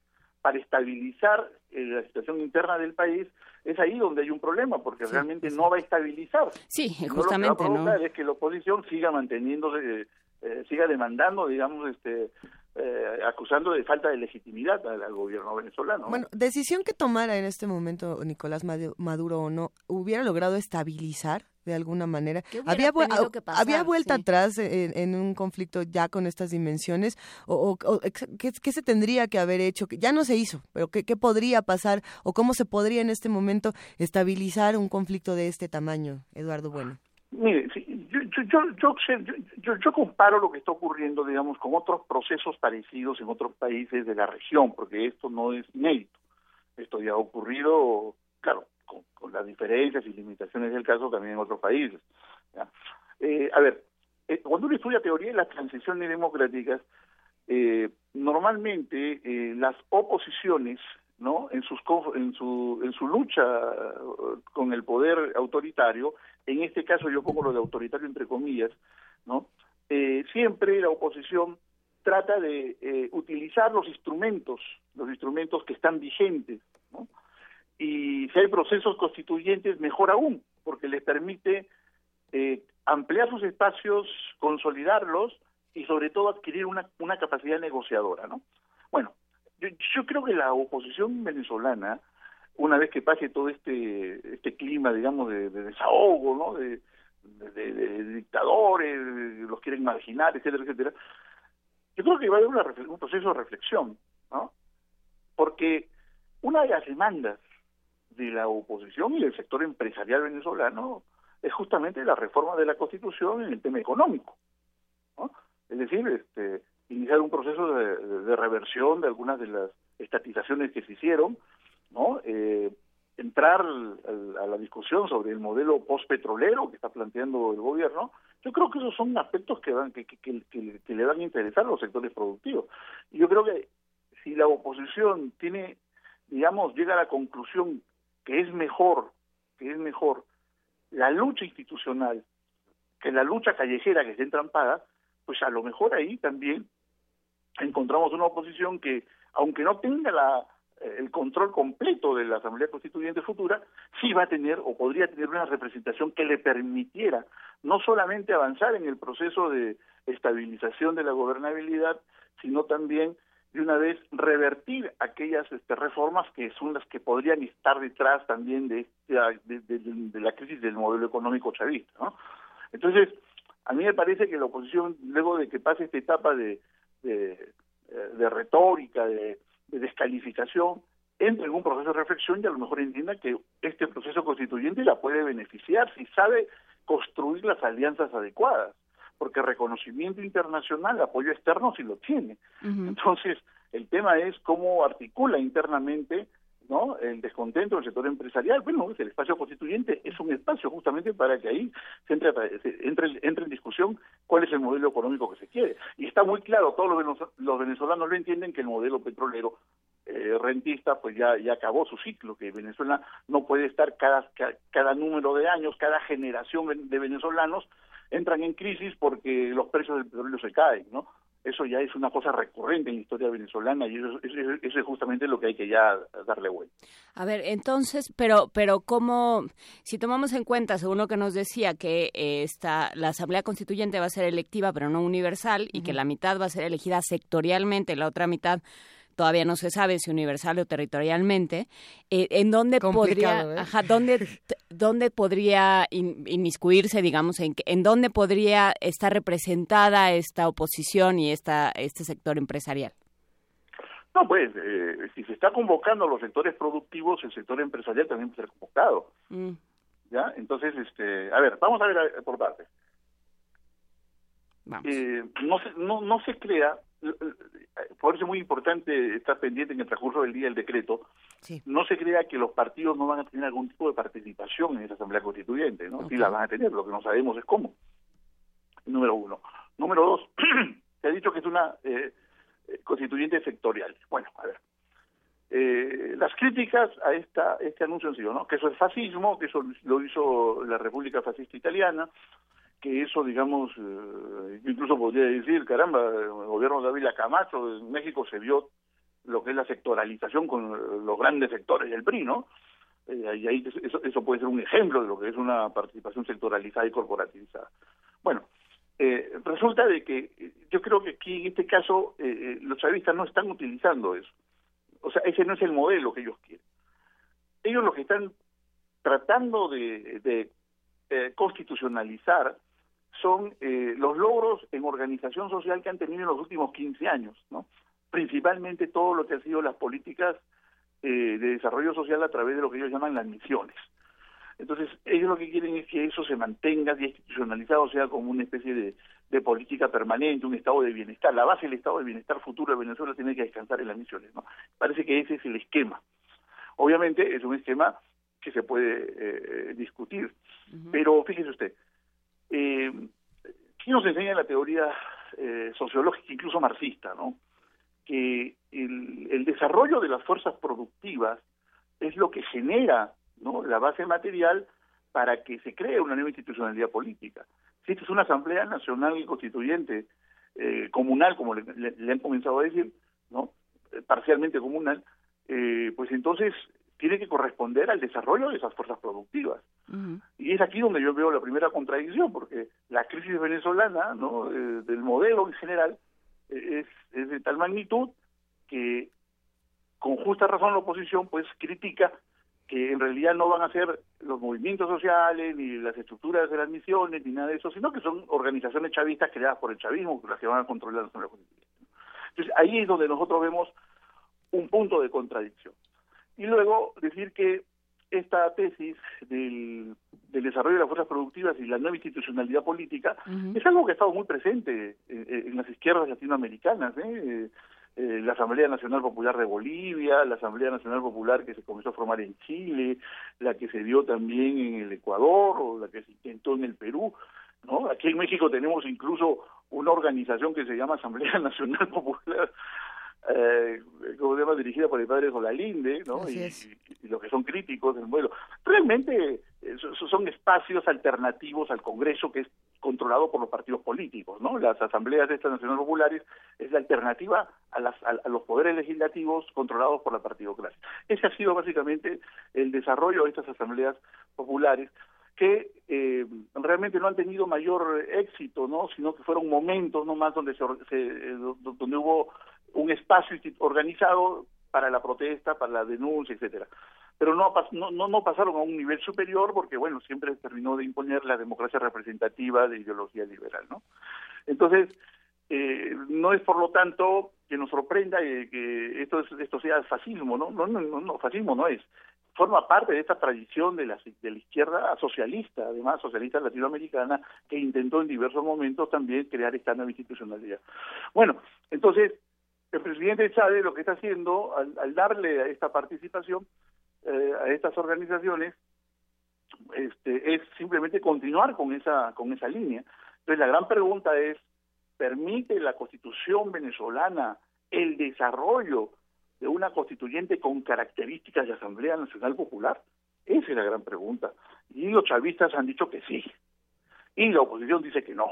para estabilizar eh, la situación interna del país es ahí donde hay un problema, porque realmente no va a estabilizar. Sí, justamente, no. Lo que es que la oposición siga manteniéndose, eh, siga demandando, digamos, este eh, acusando de falta de legitimidad al, gobierno venezolano. Bueno, decisión que tomara en este momento Nicolás Maduro o no, ¿hubiera logrado estabilizar de alguna manera? ¿Había, ¿había vuelta atrás en, un conflicto ya con estas dimensiones? ¿O, ¿qué, se tendría que haber hecho? que Ya no se hizo, pero ¿qué, ¿qué podría pasar o cómo se podría en este momento estabilizar un conflicto de este tamaño, Eduardo Bueno? Mire, yo, yo, yo, yo, comparo lo que está ocurriendo, digamos, con otros procesos parecidos en otros países de la región, porque esto no es inédito. Esto ya ha ocurrido, claro, con, las diferencias y limitaciones del caso también en otros países. Eh, a ver, eh, cuando uno estudia teoría de las transiciones democráticas, eh, normalmente las oposiciones ¿no? En, sus, en, su, en su lucha con el poder autoritario, en este caso yo pongo lo de autoritario entre comillas, ¿no? Eh, siempre la oposición trata de eh, utilizar los instrumentos, los instrumentos que están vigentes, ¿no? y si hay procesos constituyentes, mejor aún, porque les permite eh, ampliar sus espacios, consolidarlos y sobre todo adquirir una, una capacidad negociadora, ¿no? Bueno, yo, yo creo que la oposición venezolana, una vez que pase todo este este clima, digamos, de, desahogo, ¿no? De, dictadores, los quieren marginar, etcétera, etcétera, yo creo que va a haber un proceso de reflexión, ¿no? Porque una de las demandas de la oposición y del sector empresarial venezolano es justamente la reforma de la Constitución en el tema económico. ¿no? Es decir, este, iniciar un proceso de, reversión de algunas de las estatizaciones que se hicieron, ¿no? Eh, entrar a la discusión sobre el modelo postpetrolero que está planteando el gobierno, yo creo que esos son aspectos que, van, que, que, que, le van a interesar a los sectores productivos. Y yo creo que si la oposición tiene, digamos, llega a la conclusión que es mejor, que es mejor la lucha institucional que la lucha callejera que está entrampada, pues a lo mejor ahí también encontramos una oposición que, aunque no tenga la, el control completo de la Asamblea Constituyente futura, sí va a tener o podría tener una representación que le permitiera no solamente avanzar en el proceso de estabilización de la gobernabilidad, sino también de una vez revertir aquellas este, reformas que son las que podrían estar detrás también de, de, la crisis del modelo económico chavista. ¿no? Entonces, a mí me parece que la oposición, luego de que pase esta etapa de, de, de retórica, de, descalificación, entre en un proceso de reflexión y a lo mejor entienda que este proceso constituyente la puede beneficiar si sabe construir las alianzas adecuadas porque reconocimiento internacional, apoyo externo sí lo tiene. Entonces, el tema es cómo articula internamente ¿no? el descontento del sector empresarial. Bueno, el espacio constituyente es un espacio justamente para que ahí se entre, entre, entre en discusión cuál es el modelo económico que se quiere. Y está muy claro, todos los, venezolanos lo entienden, que el modelo petrolero eh, rentista pues ya, ya acabó su ciclo, que Venezuela no puede estar cada, cada número de años, cada generación de venezolanos entran en crisis porque los precios del petróleo se caen, ¿no? Eso ya es una cosa recurrente en la historia venezolana y eso, es justamente lo que hay que ya darle vuelta. A ver, entonces, pero, pero cómo, si tomamos en cuenta, según lo que nos decía, que eh, esta, la Asamblea Constituyente va a ser electiva pero no universal y que la mitad va a ser elegida sectorialmente, la otra mitad todavía no se sabe si universal o territorialmente, eh, en dónde podría, ¿eh? ajá, dónde, dónde podría inmiscuirse, digamos, en, en dónde podría estar representada esta oposición y esta, este sector empresarial. No, pues, eh, si se está convocando a los sectores productivos, el sector empresarial también puede ser convocado. Mm. ¿Ya? Entonces, este, a ver, vamos a ver por partes. Eh, no, se, no, no se crea por eso es muy importante estar pendiente en el transcurso del día del decreto, no se crea que los partidos no van a tener algún tipo de participación en esa Asamblea Constituyente, ¿no? Sí la van a tener, lo que no sabemos es cómo. Número uno. Número dos, (clears throat) se ha dicho que es una eh, constituyente sectorial. Bueno, a ver. Eh, las críticas a esta este anuncio han sido, ¿no? Que eso es fascismo, que eso lo hizo la República Fascista Italiana, que eso, digamos, eh, incluso podría decir, caramba, el gobierno de Ávila Camacho en México se vio lo que es la sectoralización con los grandes sectores del PRI, ¿no? Eh, y ahí eso, eso, puede ser un ejemplo de lo que es una participación sectoralizada y corporativizada. Bueno, eh, resulta de que yo creo que aquí en este caso los chavistas no están utilizando eso. O sea, ese no es el modelo que ellos quieren. Ellos lo que están tratando de constitucionalizar son eh, los logros en organización social que han tenido en los últimos 15 años, ¿no? Principalmente todo lo que han sido las políticas eh, de desarrollo social a través de lo que ellos llaman las misiones. Entonces, ellos lo que quieren es que eso se mantenga institucionalizado, sea como una especie de, de política permanente, un estado de bienestar. La base del estado de bienestar futuro de Venezuela tiene que descansar en las misiones, ¿no? Parece que ese es el esquema. Obviamente es un esquema que se puede eh, discutir, pero fíjese usted, eh, ¿Qué nos enseña la teoría eh, sociológica, incluso marxista, ¿no? que el, desarrollo de las fuerzas productivas es lo que genera ¿no? la base material para que se cree una nueva institucionalidad política. Si esta es una Asamblea Nacional Constituyente eh, comunal, como le, han comenzado a decir, ¿no? parcialmente comunal, pues entonces tiene que corresponder al desarrollo de esas fuerzas productivas. Y es aquí donde yo veo la primera contradicción, porque la crisis venezolana, ¿no? del modelo en general, es, es de tal magnitud que con justa razón la oposición pues critica que en realidad no van a ser los movimientos sociales, ni las estructuras de las misiones, ni nada de eso, sino que son organizaciones chavistas creadas por el chavismo, las que van a controlar la Entonces ahí es donde nosotros vemos un punto de contradicción. Y luego decir que esta tesis del, desarrollo de las fuerzas productivas y la nueva institucionalidad política es algo que ha estado muy presente en, en las izquierdas latinoamericanas. ¿eh? Eh, la Asamblea Nacional Popular de Bolivia, la Asamblea Nacional Popular que se comenzó a formar en Chile, la que se dio también en el Ecuador o la que se intentó en el Perú. ¿no? Aquí en México tenemos incluso una organización que se llama Asamblea (laughs) Nacional Popular, eh, como se llama, dirigida por el padre Solalinde, ¿no? Y, y, los que son críticos del modelo. Realmente eh, son espacios alternativos al Congreso que es controlado por los partidos políticos, ¿no? Las asambleas de estas nacionales populares es la alternativa a, las, a, los poderes legislativos controlados por la partidocracia. Ese ha sido básicamente el desarrollo de estas asambleas populares que eh, realmente no han tenido mayor éxito, ¿no? Sino que fueron momentos nomás donde se, se donde hubo un espacio organizado para la protesta, para la denuncia, etcétera pero no, no, no pasaron a un nivel superior porque, bueno, siempre terminó de imponer la democracia representativa de ideología liberal, ¿no? Entonces, eh, no es por lo tanto que nos sorprenda que esto, esto sea fascismo, ¿no? No, no, no, fascismo no es. Forma parte de esta tradición de la, de la izquierda socialista, además socialista latinoamericana, que intentó en diversos momentos también crear esta nueva institucionalidad. Bueno, entonces, el presidente Chávez lo que está haciendo al, darle a esta participación eh, a estas organizaciones este, es simplemente continuar con esa con esa línea. Entonces la gran pregunta es permite la Constitución venezolana el desarrollo de una constituyente con características de Asamblea Nacional Popular? Esa es la gran pregunta. Y los chavistas han dicho que sí. Y la oposición dice que no.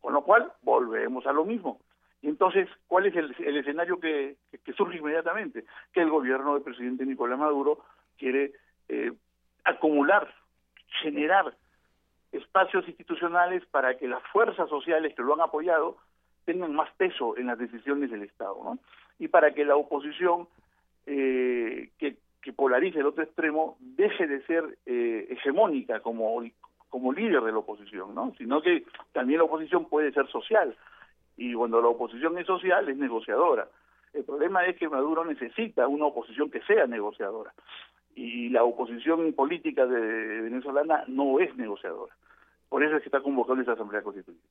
Con lo cual, volvemos a lo mismo. Entonces, ¿cuál es el, escenario que, que, surge inmediatamente? Que el gobierno del presidente Nicolás Maduro quiere eh, acumular, generar espacios institucionales para que las fuerzas sociales que lo han apoyado tengan más peso en las decisiones del Estado, ¿no? Y para que la oposición eh, que, que, polarice el otro extremo deje de ser eh, hegemónica como, como líder de la oposición, ¿no? Sino que también la oposición puede ser social y cuando la oposición es social es negociadora. El problema es que Maduro necesita una oposición que sea negociadora y la oposición política de venezolana no es negociadora. Por eso es que está convocando esa Asamblea Constituyente.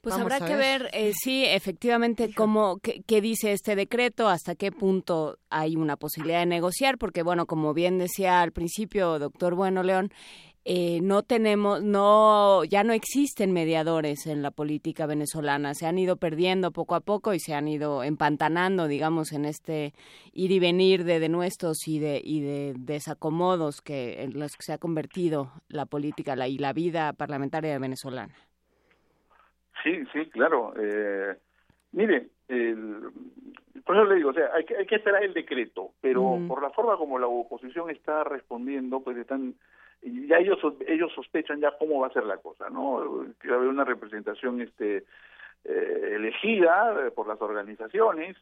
Pues habrá que ver, eh, sí, efectivamente, cómo, qué, dice este decreto, hasta qué punto hay una posibilidad de negociar, porque, bueno, como bien decía al principio, doctor Bueno León, eh, no tenemos, no, ya no existen mediadores en la política venezolana, se han ido perdiendo poco a poco y se han ido empantanando, digamos, en este ir y venir de denuestos y de, y de desacomodos que en los que se ha convertido la política la, y la vida parlamentaria venezolana. Sí, sí, claro. Eh, mire, por eso le digo, o sea, hay que, hay que esperar el decreto, pero por la forma como la oposición está respondiendo, pues están y ya ellos ellos sospechan ya cómo va a ser la cosa, ¿no? Que va a haber una representación este eh, elegida eh, por las organizaciones,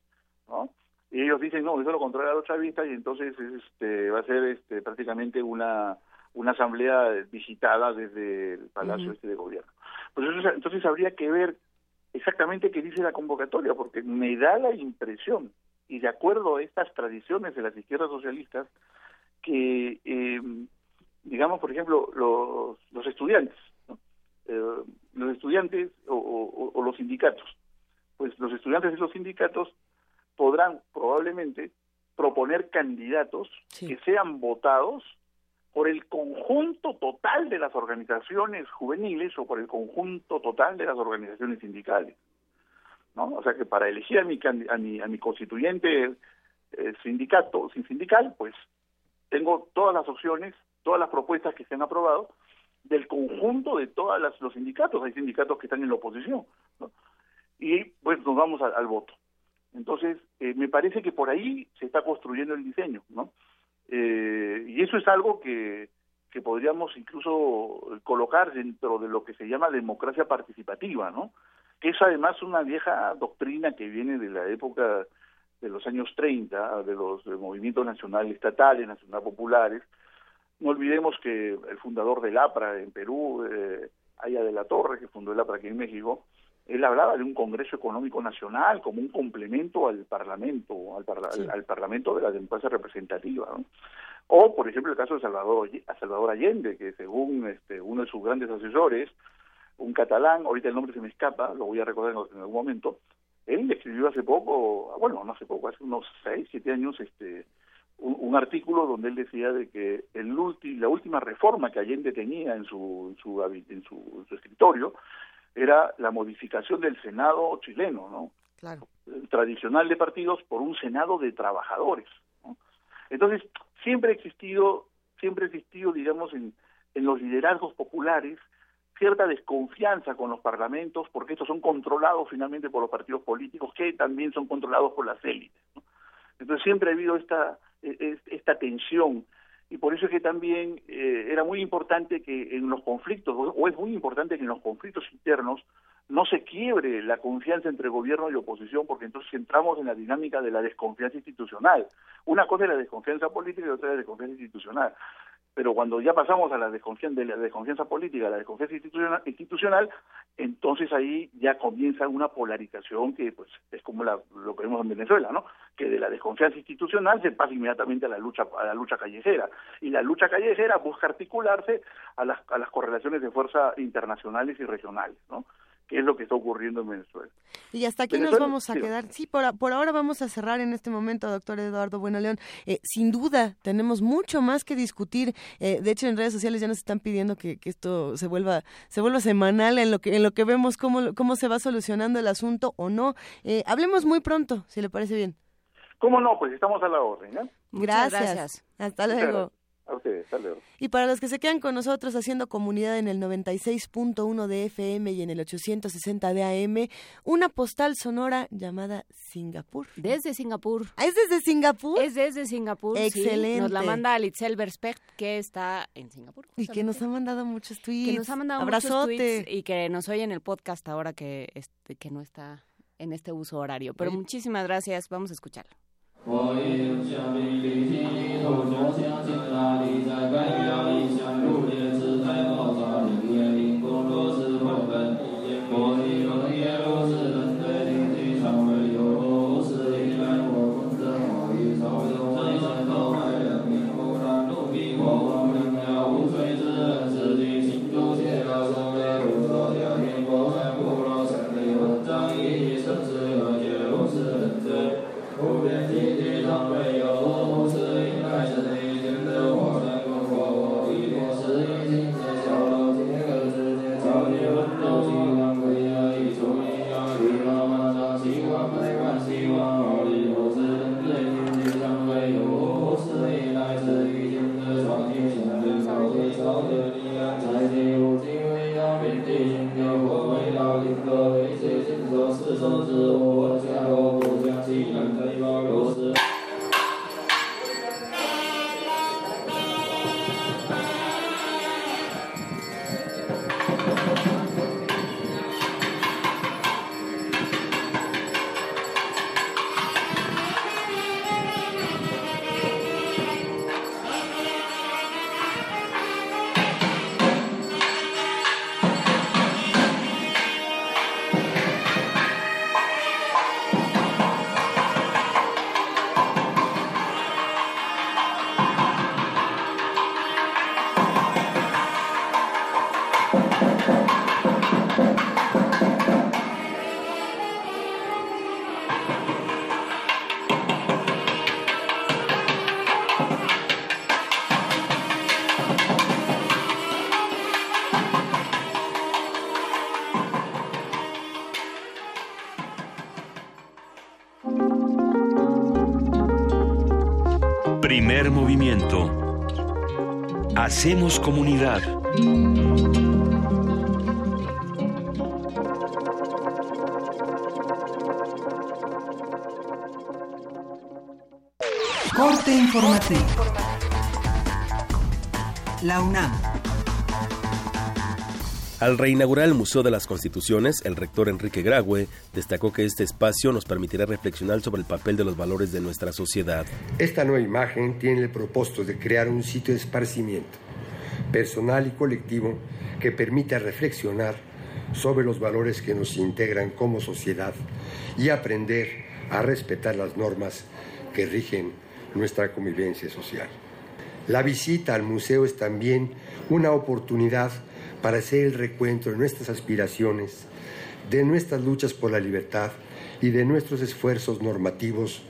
¿no? Y ellos dicen, no, eso lo controla los chavistas y entonces este va a ser este prácticamente una una asamblea visitada desde el Palacio este de Gobierno. Pues entonces, entonces habría que ver exactamente qué dice la convocatoria, porque me da la impresión, y de acuerdo a estas tradiciones de las izquierdas socialistas, que eh, digamos, por ejemplo, los, los estudiantes, eh, los estudiantes o, los sindicatos. Pues los estudiantes y los sindicatos podrán probablemente proponer candidatos que sean votados por el conjunto total de las organizaciones juveniles o por el conjunto total de las organizaciones sindicales. ¿no? O sea que para elegir a mi, a mi, a mi constituyente eh, sindicato sin sindical, pues tengo todas las opciones todas las propuestas que se han aprobado del conjunto de todos los sindicatos. Hay sindicatos que están en la oposición. y pues nos vamos al voto. Entonces, eh, me parece que por ahí se está construyendo el diseño, ¿no? Eh, y eso es algo que, que podríamos incluso colocar dentro de lo que se llama democracia participativa, ¿no? Que es además una vieja doctrina que viene de la época de los años 30, de los movimientos nacionales estatales, nacional populares. No olvidemos que el fundador del APRA en Perú, eh, Aya de la Torre, que fundó el APRA aquí en México, él hablaba de un Congreso Económico Nacional como un complemento al Parlamento, al, Parlamento de la democracia representativa. O, por ejemplo, el caso de Salvador, Salvador Allende, que según este, uno de sus grandes asesores, un catalán, ahorita el nombre se me escapa, lo voy a recordar en algún momento, él escribió hace poco, bueno, no hace poco, hace unos seis, siete años, este, un, artículo donde él decía de que el la última reforma que Allende tenía en su, en su, en su escritorio era la modificación del Senado chileno, ¿no? Claro. Tradicional de partidos por un Senado de trabajadores. ¿no? Entonces, siempre ha existido, siempre ha existido, digamos, en, en los liderazgos populares cierta desconfianza con los parlamentos porque estos son controlados finalmente por los partidos políticos que también son controlados por las élites. ¿no? Entonces siempre ha habido esta, esta tensión y por eso es que también eh, era muy importante que en los conflictos, o es muy importante que en los conflictos internos no se quiebre la confianza entre gobierno y oposición, porque entonces entramos en la dinámica de la desconfianza institucional. Una cosa es la desconfianza política y otra es la desconfianza institucional pero cuando ya pasamos a la desconfianza, de la desconfianza política a la desconfianza institucional, institucional, entonces ahí ya comienza una polarización que pues es como lo que vemos en Venezuela, ¿no? Que de la desconfianza institucional se pasa inmediatamente a la lucha a la lucha callejera y la lucha callejera busca articularse a las a las correlaciones de fuerza internacionales y regionales, ¿no? Qué es lo que está ocurriendo en Venezuela. Y hasta aquí nos vamos a quedar. Sí, por, por ahora vamos a cerrar en este momento, doctor Eduardo Bueno León. Eh, sin duda, tenemos mucho más que discutir. Eh, de hecho, en redes sociales ya nos están pidiendo que, esto se vuelva se vuelva semanal en lo que en lo que vemos cómo, cómo se va solucionando el asunto o no. Eh, hablemos muy pronto, si le parece bien. ¿Cómo no? Pues estamos a la orden. Gracias. Hasta luego. A ustedes, Y para los que se quedan con nosotros haciendo comunidad en el 96.1 de FM y en el 860 de AM, una postal sonora llamada Singapur. Desde Singapur. ¿Ah, ¿Es desde Singapur? Es desde Singapur. Excelente. Nos la manda Litzel Berspect, que está en Singapur. Y que nos ha mandado muchos tweets. Que nos ha mandado muchos tweets y que nos oye en el podcast ahora que, este, que no está en este uso horario. Pero muchísimas gracias. Vamos a escucharlo. 我一路向北离一地球以后就想了在北漂 Hacemos comunidad. Corte informativo. La UNAM. Al reinaugurar el Museo de las Constituciones, el rector Enrique Graue destacó que este espacio nos permitirá reflexionar sobre el papel de los valores de nuestra sociedad. Esta nueva imagen tiene el propósito de crear un sitio de esparcimiento personal y colectivo que permita reflexionar sobre los valores que nos integran como sociedad y aprender a respetar las normas que rigen nuestra convivencia social. La visita al museo es también una oportunidad para hacer el recuento de nuestras aspiraciones, de nuestras luchas por la libertad y de nuestros esfuerzos normativos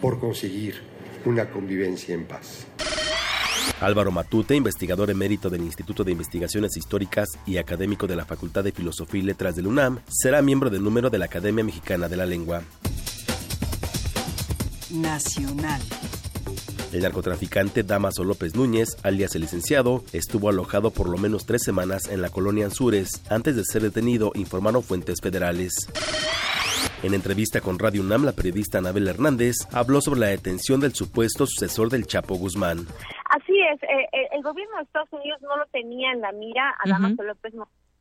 por conseguir una convivencia en paz. Álvaro Matute, investigador emérito del Instituto de Investigaciones Históricas y académico de la Facultad de Filosofía y Letras del UNAM, será miembro del número de la Academia Mexicana de la Lengua. Nacional. El narcotraficante Damaso López Núñez, alias el licenciado, estuvo alojado por lo menos tres semanas en la colonia Anzures antes de ser detenido, informaron fuentes federales. En entrevista con Radio UNAM, la periodista Anabel Hernández habló sobre la detención del supuesto sucesor del Chapo Guzmán. Así es, eh, eh, el gobierno de Estados Unidos no lo tenía en la mira a Damaso López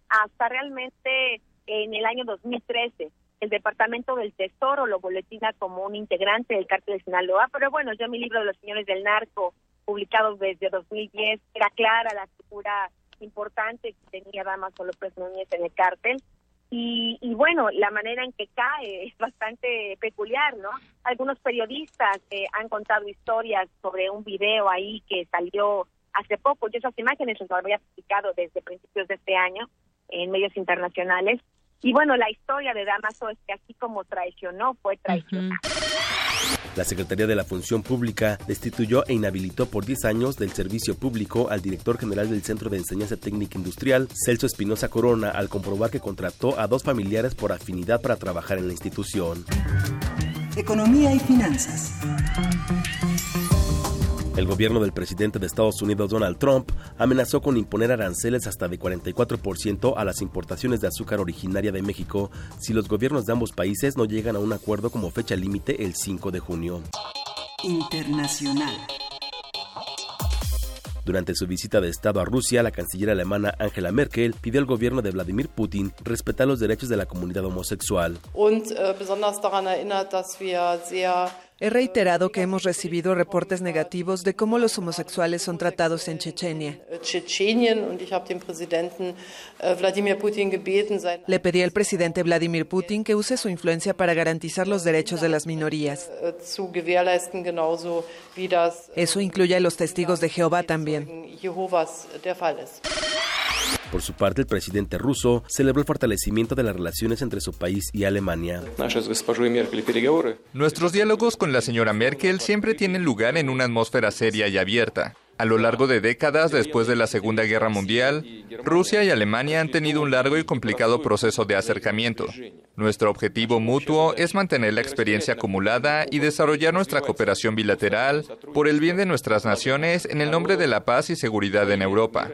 hasta realmente en el año 2013 el Departamento del Tesoro lo boletina como un integrante del cártel de Sinaloa, pero bueno, yo mi libro de los señores del narco, publicado desde 2010, era clara la figura importante que tenía Damaso López Núñez en el cártel. Y, y, bueno, la manera en que cae es bastante peculiar, ¿no? Algunos periodistas eh, han contado historias sobre un video ahí que salió hace poco. Yo esas imágenes las había publicado desde principios de este año en medios internacionales y bueno, la historia de Damaso es que así como traicionó, fue traicionado. La Secretaría de la Función Pública destituyó e inhabilitó por 10 años del servicio público al director general del Centro de Enseñanza Técnica Industrial, Celso Espinosa Corona, al comprobar que contrató a dos familiares por afinidad para trabajar en la institución. Economía y finanzas. El gobierno del presidente de Estados Unidos, Donald Trump, amenazó con imponer aranceles hasta de 44% a las importaciones de azúcar originaria de México si los gobiernos de ambos países no llegan a un acuerdo como fecha límite el 5 de junio. Internacional. Durante su visita de Estado a Rusia, la canciller alemana Angela Merkel pidió al gobierno de Vladimir Putin respetar los derechos de la comunidad homosexual. He reiterado que hemos recibido reportes negativos de cómo los homosexuales son tratados en Chechenia. Le pedí al presidente Vladimir Putin que use su influencia para garantizar los derechos de las minorías. Eso incluye a los testigos de Jehová también. Por su parte, el presidente ruso celebró el fortalecimiento de las relaciones entre su país y Alemania. Nuestros diálogos con la señora Merkel siempre tienen lugar en una atmósfera seria y abierta. A lo largo de décadas después de la Segunda Guerra Mundial, Rusia y Alemania han tenido un largo y complicado proceso de acercamiento. Nuestro objetivo mutuo es mantener la experiencia acumulada y desarrollar nuestra cooperación bilateral por el bien de nuestras naciones en el nombre de la paz y seguridad en Europa.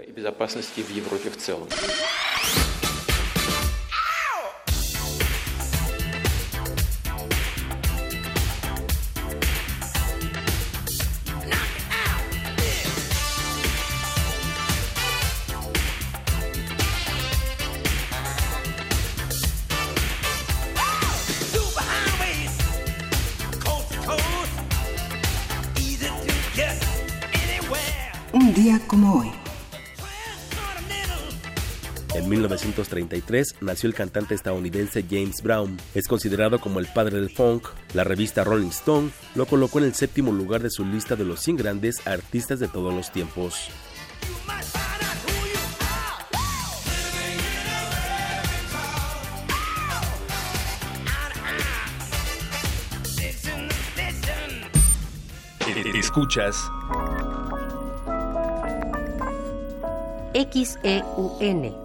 1933 nació el cantante estadounidense James Brown. Es considerado como el padre del funk. La revista Rolling Stone lo colocó en el séptimo lugar de su lista de los 100 grandes artistas de todos los tiempos. Escuchas XEUN.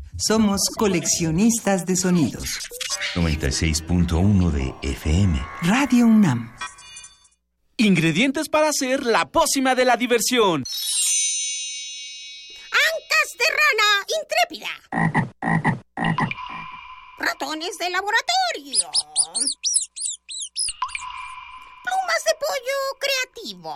Somos coleccionistas de sonidos. 96.1 de FM. Radio UNAM. Ingredientes para hacer la pócima de la diversión. Ancas de rana intrépida. Ratones de laboratorio. Plumas de pollo creativo.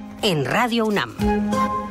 en Radio UNAM.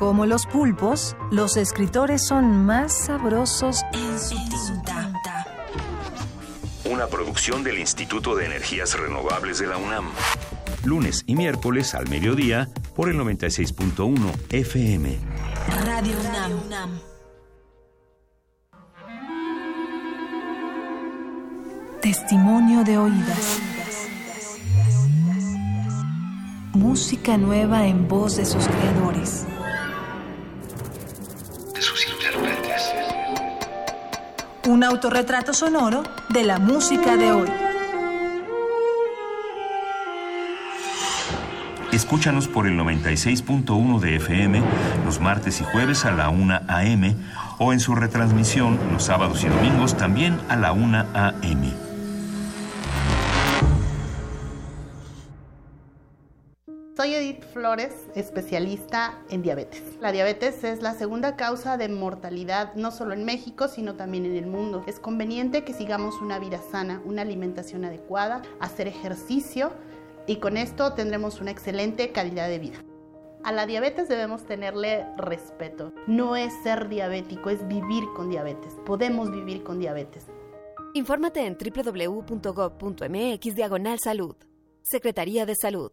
Como los pulpos, los escritores son más sabrosos en su tinta. Una producción del Instituto de Energías Renovables de la UNAM. Lunes y miércoles al mediodía por el 96.1 FM. Radio UNAM. Testimonio de oídas. Música nueva en voz de sus creadores. Un autorretrato sonoro de la música de hoy. Escúchanos por el 96.1 de FM los martes y jueves a la 1 a.m. o en su retransmisión los sábados y domingos también a la 1 a.m. Soy Edith Flores, especialista en diabetes. La diabetes es la segunda causa de mortalidad no solo en México, sino también en el mundo. Es conveniente que sigamos una vida sana, una alimentación adecuada, hacer ejercicio y con esto tendremos una excelente calidad de vida. A la diabetes debemos tenerle respeto. No es ser diabético, es vivir con diabetes. Podemos vivir con diabetes. Infórmate en www.gov.mx diagonal salud. Secretaría de Salud.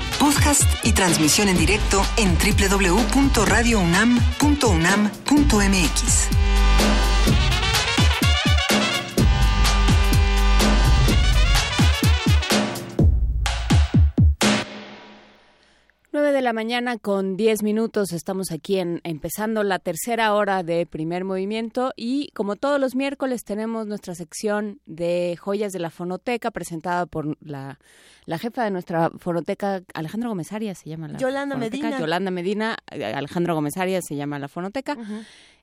Podcast y transmisión en directo en www.radiounam.unam.mx. 9 de la mañana con 10 minutos estamos aquí en, empezando la tercera hora de primer movimiento y como todos los miércoles tenemos nuestra sección de joyas de la fonoteca presentada por la, la jefa de nuestra fonoteca, Alejandro Gómez Arias se llama la Yolanda fonoteca. Medina. Yolanda Medina, Alejandro Gómez Arias se llama la fonoteca.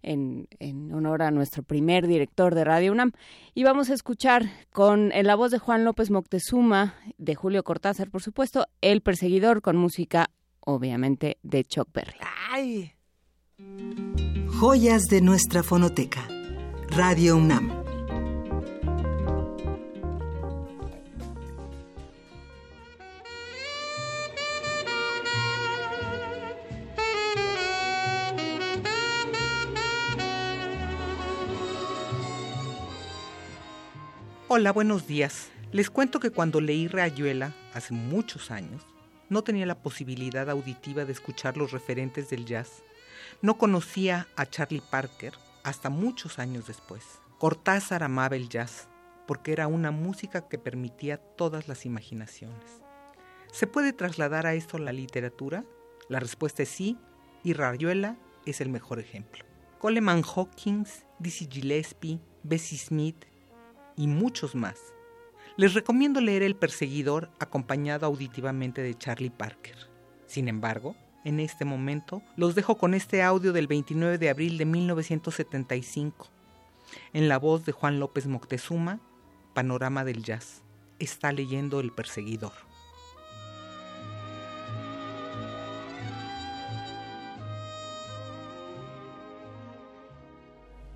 En, en honor a nuestro primer director de Radio UNAM. Y vamos a escuchar con en la voz de Juan López Moctezuma, de Julio Cortázar, por supuesto, El Perseguidor con música, obviamente, de Chuck Berry. Ay. Joyas de nuestra fonoteca. Radio UNAM. Hola, buenos días. Les cuento que cuando leí Rayuela, hace muchos años, no tenía la posibilidad auditiva de escuchar los referentes del jazz. No conocía a Charlie Parker hasta muchos años después. Cortázar amaba el jazz porque era una música que permitía todas las imaginaciones. ¿Se puede trasladar a esto la literatura? La respuesta es sí, y Rayuela es el mejor ejemplo. Coleman Hawkins, Dizzy Gillespie, Bessie Smith y muchos más. Les recomiendo leer El Perseguidor acompañado auditivamente de Charlie Parker. Sin embargo, en este momento los dejo con este audio del 29 de abril de 1975. En la voz de Juan López Moctezuma, Panorama del Jazz. Está leyendo El Perseguidor.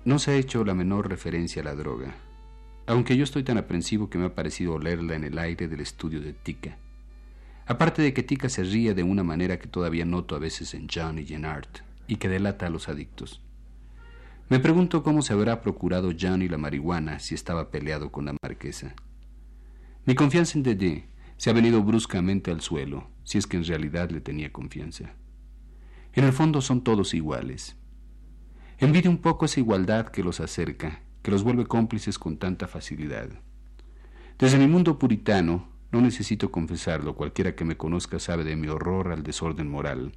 No se ha hecho la menor referencia a la droga, aunque yo estoy tan aprensivo que me ha parecido olerla en el aire del estudio de Tika. Aparte de que Tika se ríe de una manera que todavía noto a veces en John y en Art, y que delata a los adictos. Me pregunto cómo se habrá procurado Johnny la marihuana si estaba peleado con la marquesa. Mi confianza en Dede se ha venido bruscamente al suelo, si es que en realidad le tenía confianza. En el fondo son todos iguales. Envidio un poco esa igualdad que los acerca, que los vuelve cómplices con tanta facilidad. Desde mi mundo puritano, no necesito confesarlo, cualquiera que me conozca sabe de mi horror al desorden moral.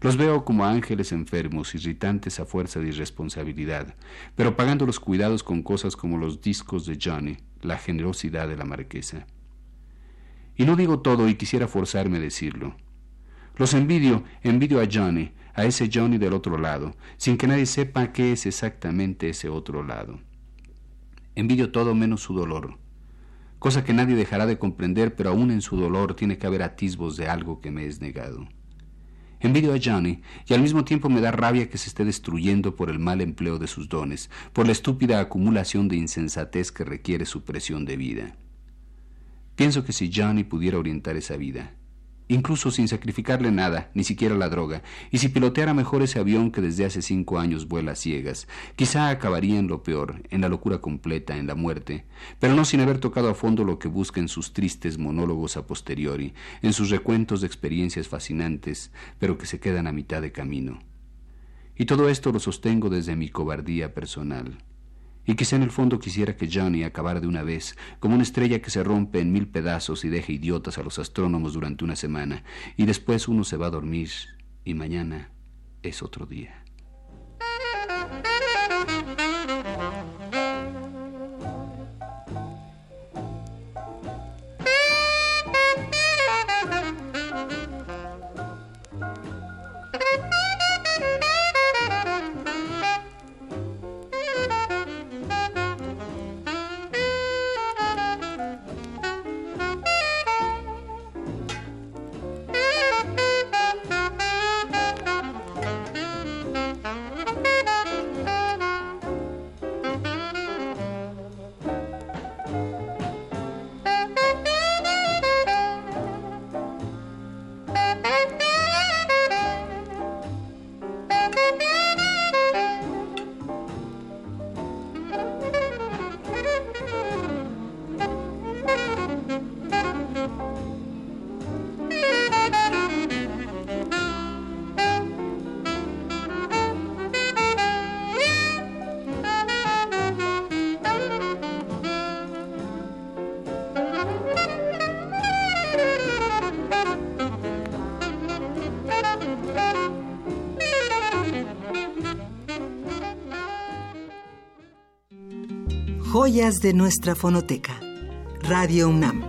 Los veo como ángeles enfermos, irritantes a fuerza de irresponsabilidad, pero pagando los cuidados con cosas como los discos de Johnny, la generosidad de la marquesa. Y no digo todo y quisiera forzarme a decirlo. Los envidio, envidio a Johnny, a ese Johnny del otro lado, sin que nadie sepa qué es exactamente ese otro lado. Envidio todo menos su dolor, cosa que nadie dejará de comprender, pero aún en su dolor tiene que haber atisbos de algo que me es negado. Envidio a Johnny y al mismo tiempo me da rabia que se esté destruyendo por el mal empleo de sus dones, por la estúpida acumulación de insensatez que requiere su presión de vida. Pienso que si Johnny pudiera orientar esa vida, incluso sin sacrificarle nada, ni siquiera la droga, y si piloteara mejor ese avión que desde hace cinco años vuela a ciegas, quizá acabaría en lo peor, en la locura completa, en la muerte, pero no sin haber tocado a fondo lo que busca en sus tristes monólogos a posteriori, en sus recuentos de experiencias fascinantes, pero que se quedan a mitad de camino. Y todo esto lo sostengo desde mi cobardía personal. Y quizá en el fondo quisiera que Johnny acabara de una vez, como una estrella que se rompe en mil pedazos y deja idiotas a los astrónomos durante una semana, y después uno se va a dormir, y mañana es otro día. Joyas de nuestra fonoteca. Radio UNAM.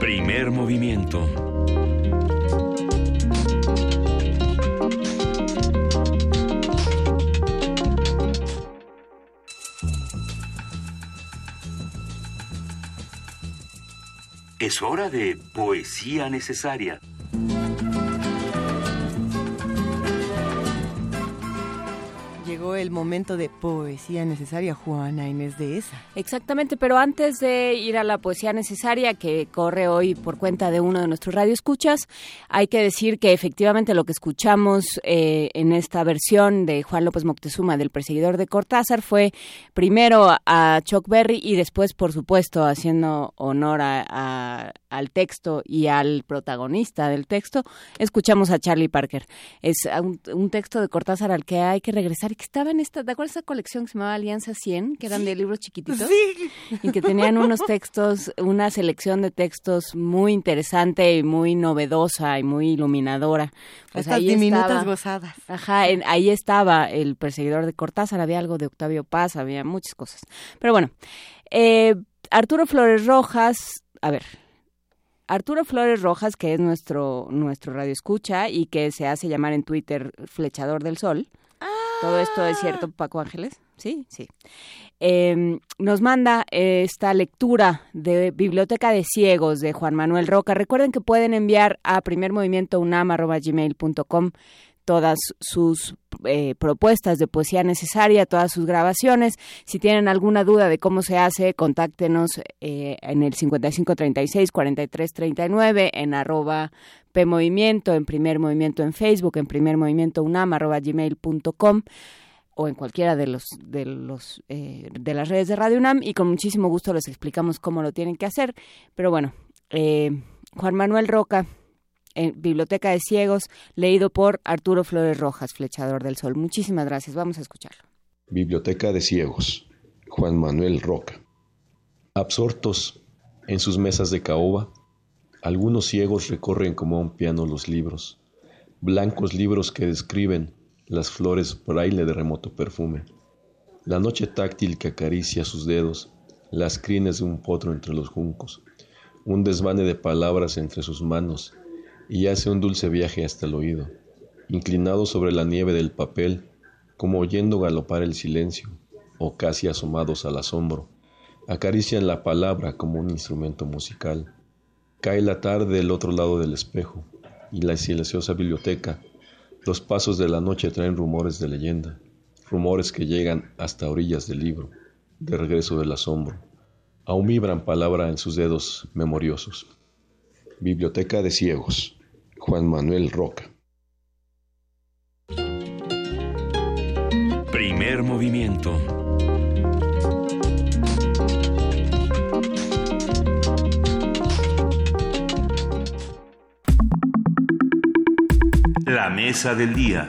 Primer movimiento. Es hora de poesía necesaria. El momento de poesía necesaria, Juana Inés de esa. Exactamente, pero antes de ir a la poesía necesaria que corre hoy por cuenta de uno de nuestros radioescuchas, hay que decir que efectivamente lo que escuchamos eh, en esta versión de Juan López Moctezuma del perseguidor de Cortázar fue primero a Chuck Berry y después, por supuesto, haciendo honor a, al texto y al protagonista del texto, escuchamos a Charlie Parker. Es un, un texto de Cortázar al que hay que regresar y que estaba en esta, ¿te acuerdas esa colección que se llamaba Alianza 100? Que eran de libros chiquititos. Sí. Y que tenían unos textos, una selección de textos muy interesante y muy novedosa y muy iluminadora. Pues Estas diminutas gozadas. Ajá, en, ahí estaba el perseguidor de Cortázar, había algo de Octavio Paz, había muchas cosas. Pero bueno, eh, Arturo Flores Rojas, a ver, Arturo Flores Rojas, que es nuestro, nuestro radio escucha y que se hace llamar en Twitter Flechador del Sol. Todo esto es cierto, Paco Ángeles. Sí, sí. Eh, nos manda esta lectura de Biblioteca de Ciegos de Juan Manuel Roca. Recuerden que pueden enviar a primermovimientounam.gmail.com todas sus eh, propuestas de poesía necesaria, todas sus grabaciones. Si tienen alguna duda de cómo se hace, contáctenos eh, en el 5536-4339, en arroba PMovimiento, en Primer Movimiento en Facebook, en Primer Movimiento UNAM, arroba gmail.com o en cualquiera de los de los eh, de las redes de Radio UNAM y con muchísimo gusto les explicamos cómo lo tienen que hacer. Pero bueno, Juan Manuel Roca en Biblioteca de Ciegos, leído por Arturo Flores Rojas, Flechador del Sol. Muchísimas gracias, vamos a escucharlo. Biblioteca de Ciegos, Juan Manuel Roca. Absortos en sus mesas de caoba, algunos ciegos recorren como un piano los libros, blancos libros que describen las flores braille de remoto perfume, la noche táctil que acaricia sus dedos, las crines de un potro entre los juncos, un desvane de palabras entre sus manos, y hace un dulce viaje hasta el oído, inclinado sobre la nieve del papel, como oyendo galopar el silencio, o casi asomados al asombro, acarician la palabra como un instrumento musical. Cae la tarde del otro lado del espejo, y la silenciosa biblioteca, los pasos de la noche traen rumores de leyenda, rumores que llegan hasta orillas del libro, de regreso del asombro. Aún vibran palabra en sus dedos memoriosos. Biblioteca de Ciegos, Juan Manuel Roca. Primer movimiento. La mesa del día.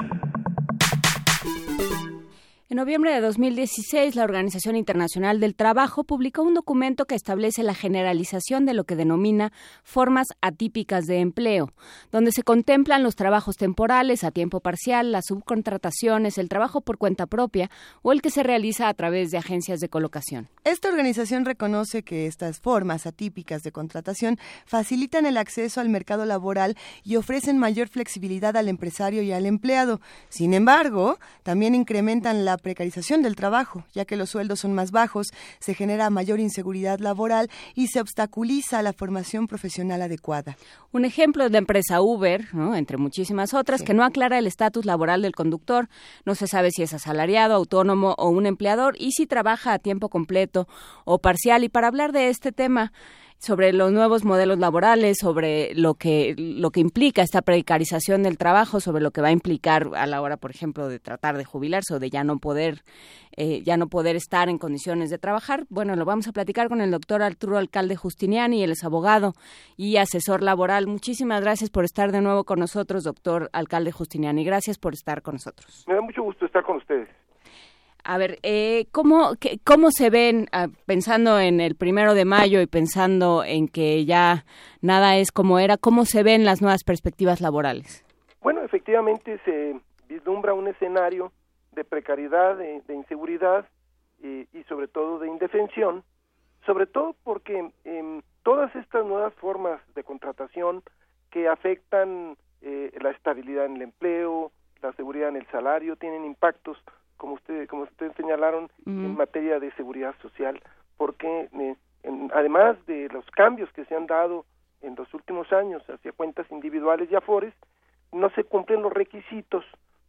En noviembre de 2016, la Organización Internacional del Trabajo publicó un documento que establece la generalización de lo que denomina formas atípicas de empleo, donde se contemplan los trabajos temporales a tiempo parcial, las subcontrataciones, el trabajo por cuenta propia o el que se realiza a través de agencias de colocación. Esta organización reconoce que estas formas atípicas de contratación facilitan el acceso al mercado laboral y ofrecen mayor flexibilidad al empresario y al empleado. Sin embargo, también incrementan la precarización del trabajo, ya que los sueldos son más bajos, se genera mayor inseguridad laboral y se obstaculiza la formación profesional adecuada. Un ejemplo es la empresa Uber, ¿no? entre muchísimas otras, sí. que no aclara el estatus laboral del conductor, no se sabe si es asalariado, autónomo o un empleador y si trabaja a tiempo completo o parcial. Y para hablar de este tema, sobre los nuevos modelos laborales, sobre lo que lo que implica esta precarización del trabajo, sobre lo que va a implicar a la hora, por ejemplo, de tratar de jubilarse o de ya no poder eh, ya no poder estar en condiciones de trabajar. Bueno, lo vamos a platicar con el doctor Arturo Alcalde Justiniani, él es abogado y asesor laboral. Muchísimas gracias por estar de nuevo con nosotros, doctor Alcalde Justiniani. Gracias por estar con nosotros. Me da mucho gusto estar con ustedes. A ver, eh, ¿cómo, qué, ¿cómo se ven, uh, pensando en el primero de mayo y pensando en que ya nada es como era, cómo se ven las nuevas perspectivas laborales? Bueno, efectivamente se vislumbra un escenario de precariedad, de, inseguridad y sobre todo de indefensión, sobre todo porque em, todas estas nuevas formas de contratación que afectan eh, la estabilidad en el empleo, la seguridad en el salario, tienen impactos, como usted, como ustedes señalaron, en materia de seguridad social, porque eh, además de los cambios que se han dado en los últimos años hacia cuentas individuales y afores, no se cumplen los requisitos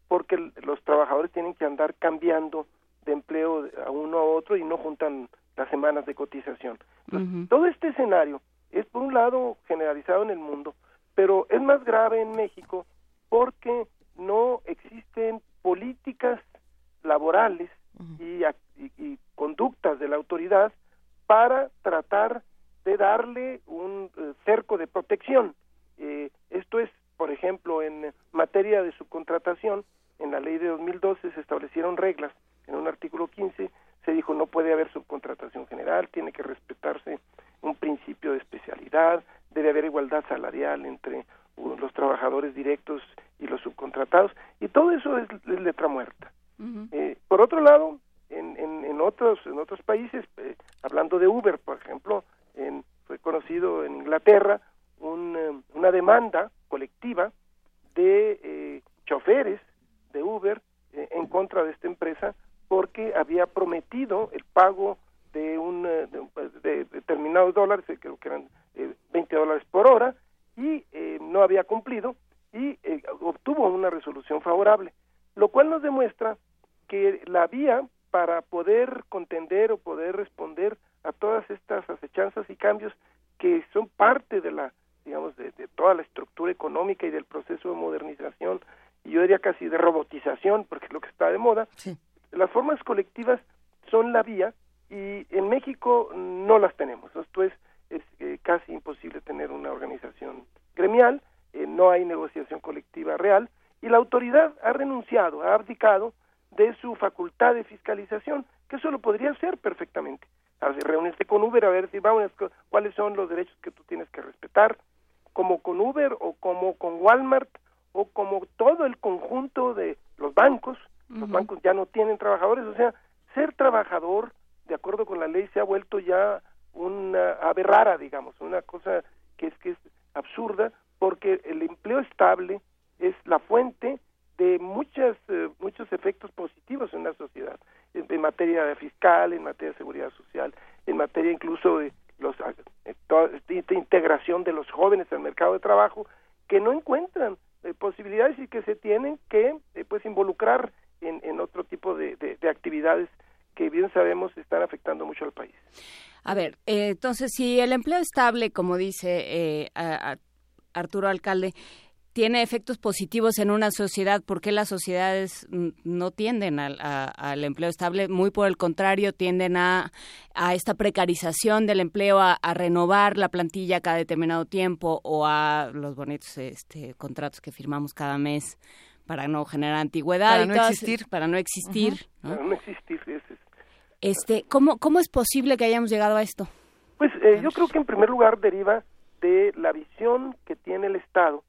porque los trabajadores tienen que andar cambiando de empleo a uno a otro y no juntan las semanas de cotización. Todo este escenario es por un lado generalizado en el mundo, pero es más grave en México porque no existen políticas laborales y, conductas de la autoridad para tratar de darle un eh, cerco de protección. Eh, esto es, por ejemplo, en materia de subcontratación, en la ley de 2012 se establecieron reglas, en un artículo 15 se dijo no puede haber subcontratación general, tiene que respetarse un principio de especialidad, debe haber igualdad salarial entre los trabajadores directos y los subcontratados, y todo eso es, letra muerta. Eh, por otro lado, en, en, otros en otros países, eh, hablando de Uber, por ejemplo, en, fue conocido en Inglaterra un, eh, una demanda colectiva de choferes de Uber en contra de esta empresa porque había prometido el pago de un eh, de, determinados dólares, eh, creo que eran 20 eh, dólares por hora, y no había cumplido y obtuvo una resolución favorable, lo cual nos demuestra que la vía para poder contender o poder responder a todas estas acechanzas y cambios que son parte de la digamos de, de toda la estructura económica y del proceso de modernización y yo diría casi de robotización porque es lo que está de moda sí las formas colectivas son la vía y en México no las tenemos. Esto es, es eh, casi imposible tener una organización gremial, eh, no hay negociación colectiva real y la autoridad ha renunciado, ha abdicado de su facultad de fiscalización, que eso lo podría hacer perfectamente. A reunirse con Uber a ver si vamos cuáles son los derechos que tú tienes que respetar, como con Uber o como con Walmart o como todo el conjunto de los bancos los bancos ya no tienen trabajadores, o sea, ser trabajador, de acuerdo con la ley, se ha vuelto ya una ave rara, digamos, una cosa que es que es absurda, porque el empleo estable es la fuente de muchas eh, muchos efectos positivos en la sociedad, en, materia fiscal, en materia de seguridad social, en materia incluso de los eh, esta integración de los jóvenes al mercado de trabajo que no encuentran eh, posibilidades y que se tienen que pues involucrar en, otro tipo de, actividades que bien sabemos están afectando mucho al país. A ver, eh, entonces, si el empleo estable, como dice eh, Arturo Alcalde, tiene efectos positivos en una sociedad, ¿por qué las sociedades no tienden al, empleo estable? Muy por el contrario, tienden a, esta precarización del empleo, a, renovar la plantilla cada determinado tiempo o a los bonitos este, contratos que firmamos cada mes para no generar antigüedad para no existir. para no existir para no existir este cómo cómo es posible que hayamos llegado a esto pues eh, yo creo que en primer lugar deriva de la visión que tiene el Estado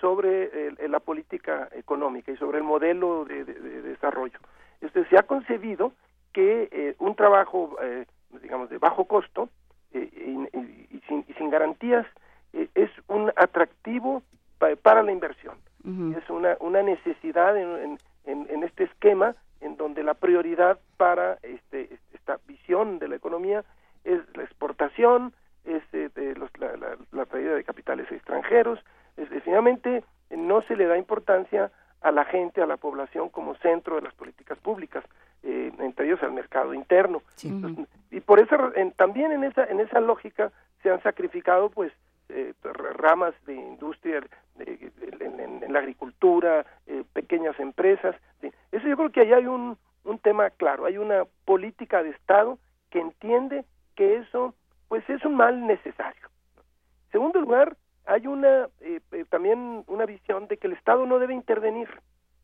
sobre la política económica y sobre el modelo de, desarrollo. Este se ha concebido que eh, un trabajo eh, digamos de bajo costo y, sin, y, sin, garantías es un atractivo para la inversión. Es una, una necesidad en, en, este esquema en donde la prioridad para este, esta visión de la economía es la exportación, es eh, de los, la, la, traída de capitales extranjeros, es, finalmente no se le da importancia a la gente, a la población como centro de las políticas públicas, eh, entre ellos al mercado interno. y por eso también en esa en esa lógica se han sacrificado pues eh, ramas de industria en, la agricultura, eh, pequeñas empresas. Eso yo creo que ahí hay un, un tema claro, hay una política de Estado que entiende que eso pues es un mal necesario. En segundo lugar, hay una eh, también una visión de que el Estado no debe intervenir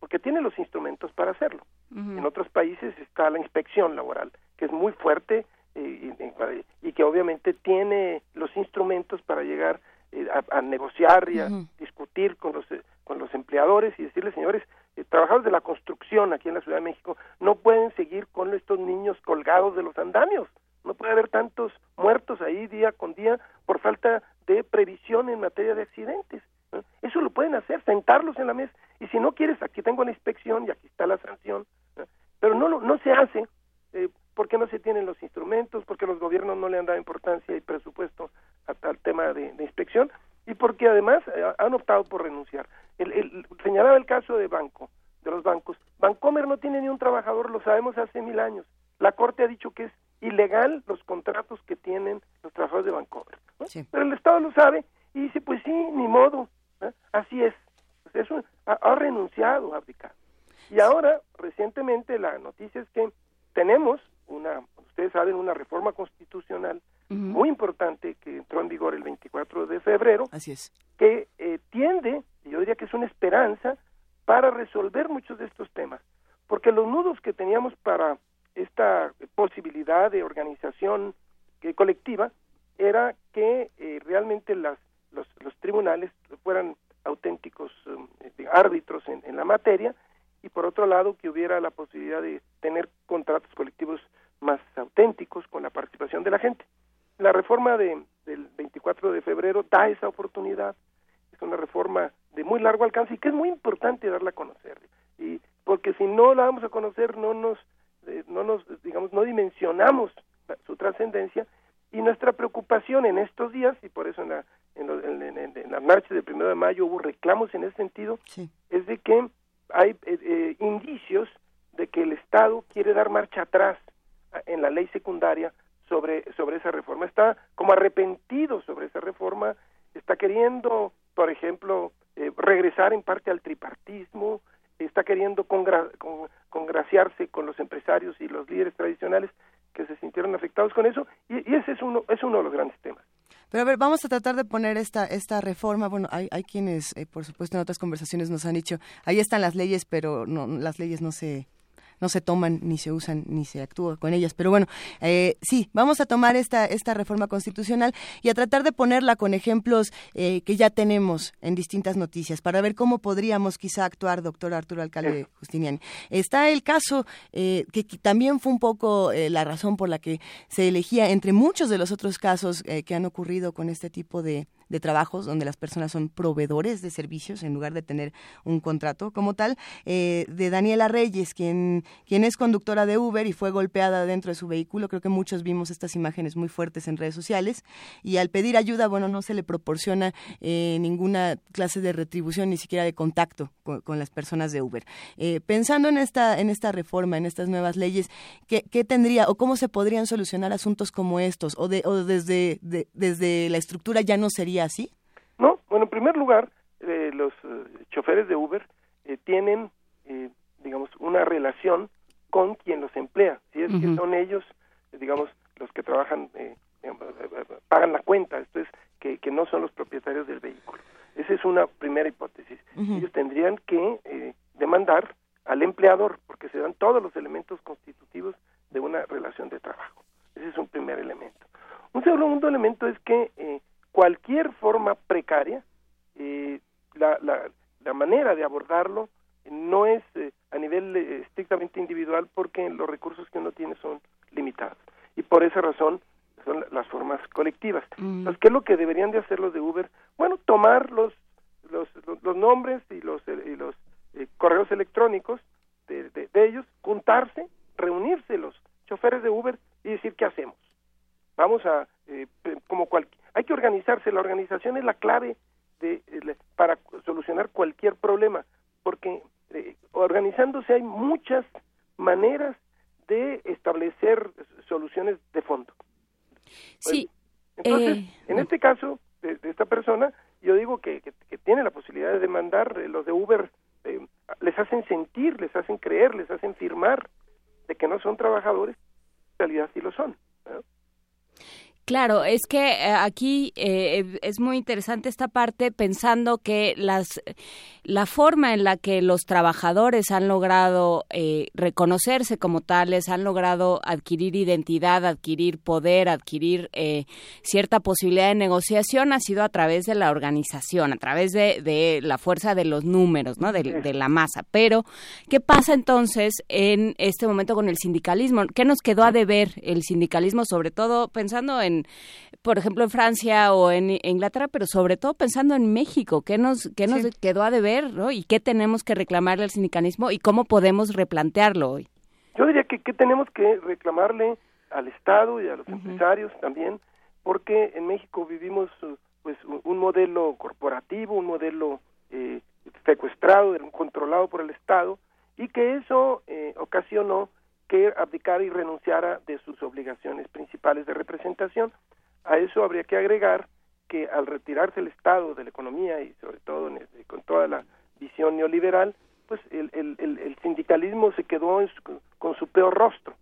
porque tiene los instrumentos para hacerlo. En otros países está la inspección laboral, que es muy fuerte, y, que obviamente tiene los instrumentos para llegar eh, a, negociar y a discutir con los eh, con los empleadores y decirles señores eh, trabajadores de la construcción aquí en la Ciudad de México no pueden seguir con estos niños colgados de los andamios. No puede haber tantos muertos ahí día con día por falta de previsión en materia de accidentes. Eso lo pueden hacer, sentarlos en la mesa. Y si no quieres, aquí tengo la inspección y aquí está la sanción. Pero no, no se hace eh, porque no se tienen los instrumentos, porque los gobiernos no le han dado importancia y presupuesto al tema de, inspección y porque además eh, han optado por renunciar. El, el, señalaba el caso de banco, de los bancos. Bancomer no tiene ni un trabajador, lo sabemos hace mil años. La Corte ha dicho que es ilegal los contratos que tienen los trabajadores de Bancomer. Pero el Estado lo sabe y dice, pues sí, ni modo, así es. Pues eso ha, renunciado a abdicar. Y ahora, recientemente, la noticia es que tenemos una, ustedes saben, una reforma constitucional muy importante que entró en vigor el 24 de febrero. Así es. Que eh, tiende, yo diría que es una esperanza para resolver muchos de estos temas. Porque los nudos que teníamos para esta posibilidad de organización eh, colectiva era que eh, realmente las, los, tribunales fueran auténticos eh, árbitros en, en, la materia y por otro lado que hubiera la posibilidad de tener contratos colectivos más auténticos con la participación de la gente. La reforma de, del 24 de febrero da esa oportunidad, es una reforma de muy largo alcance y que es muy importante darla a conocer y porque si no la vamos a conocer no nos eh, no nos digamos no dimensionamos su trascendencia y nuestra preocupación en estos días y por eso en la en, en, la marcha del primero de mayo hubo reclamos en ese sentido es de que hay eh, eh, indicios de que el Estado quiere dar marcha atrás en la ley secundaria sobre sobre esa reforma. Está como arrepentido sobre esa reforma está queriendo por ejemplo regresar en parte al tripartismo está queriendo congraciarse con los empresarios y los líderes tradicionales que se sintieron afectados con eso y, ese es uno es uno de los grandes temas. Pero a ver, vamos a tratar de poner esta esta reforma. Bueno, hay, hay quienes, eh, por supuesto, en otras conversaciones nos han dicho, ahí están las leyes, pero no, las leyes no se no se toman, ni se usan, ni se actúa con ellas. Pero bueno, eh, sí, vamos a tomar esta, esta reforma constitucional y a tratar de ponerla con ejemplos eh, que ya tenemos en distintas noticias para ver cómo podríamos quizá actuar, doctor Arturo Alcalde Justiniani. Está el caso eh, que, también fue un poco la razón por la que se elegía entre muchos de los otros casos que han ocurrido con este tipo de, de trabajos donde las personas son proveedores de servicios en lugar de tener un contrato como tal, eh, de Daniela Reyes, quien, quien es conductora de Uber y fue golpeada dentro de su vehículo. Creo que muchos vimos estas imágenes muy fuertes en redes sociales y al pedir ayuda, bueno, no se le proporciona eh, ninguna clase de retribución, ni siquiera de contacto con, las personas de Uber. Eh, pensando en esta, en esta reforma, en estas nuevas leyes, ¿qué, ¿qué, tendría o cómo se podrían solucionar asuntos como estos? ¿O, de, o desde, desde la estructura ya no sería así? No, bueno, en primer lugar, eh, los eh, choferes de Uber eh, tienen, digamos, una relación con quien los emplea. Si es que son ellos, digamos, los que trabajan, pagan la cuenta, esto es, que, que, no son los propietarios del vehículo. Esa es una primera hipótesis. Ellos tendrían que demandar al empleador, porque se dan todos los elementos constitutivos de una relación de trabajo. Ese es un primer elemento. Un segundo elemento es que cualquier forma precaria, eh, la, la, la, manera de abordarlo no es eh, a nivel eh, estrictamente individual porque los recursos que uno tiene son limitados. Y por esa razón son las formas colectivas. Mm. ¿qué es lo que deberían de hacer los de Uber? Bueno, tomar los, los, los, nombres y los, y los correos electrónicos de, de, de ellos, juntarse, reunirse los choferes de Uber y decir qué hacemos. Vamos a, como cualquier hay que organizarse, la organización es la clave de, para solucionar cualquier problema, porque eh, organizándose hay muchas maneras de establecer soluciones de fondo. Sí. Entonces, eh, en este caso de, esta persona, yo digo que, que, tiene la posibilidad de demandar, eh, los de Uber les hacen sentir, les hacen creer, les hacen firmar de que no son trabajadores, en realidad sí lo son. Claro, es que eh, aquí eh, es muy interesante esta parte pensando que las la forma en la que los trabajadores han logrado eh, reconocerse como tales, han logrado adquirir identidad, adquirir poder, adquirir cierta posibilidad de negociación ha sido a través de la organización, a través de, la fuerza de los números, ¿no? De, de la masa. Pero, ¿qué pasa entonces en este momento con el sindicalismo? ¿Qué nos quedó a deber el sindicalismo, sobre todo pensando en por ejemplo, en Francia o en Inglaterra, pero sobre todo pensando en México, ¿qué nos, qué nos quedó a deber ¿no? y qué tenemos que reclamarle al sindicalismo y cómo podemos replantearlo hoy? Yo diría que, que tenemos que reclamarle al Estado y a los empresarios también, porque en México vivimos pues un modelo corporativo, un modelo eh, secuestrado, controlado por el Estado, y que eso eh, ocasionó que abdicara y renunciara de sus obligaciones principales de representación. A eso habría que agregar que al retirarse el Estado de la economía y sobre todo con toda la visión neoliberal, pues el, el, sindicalismo se quedó con su peor rostro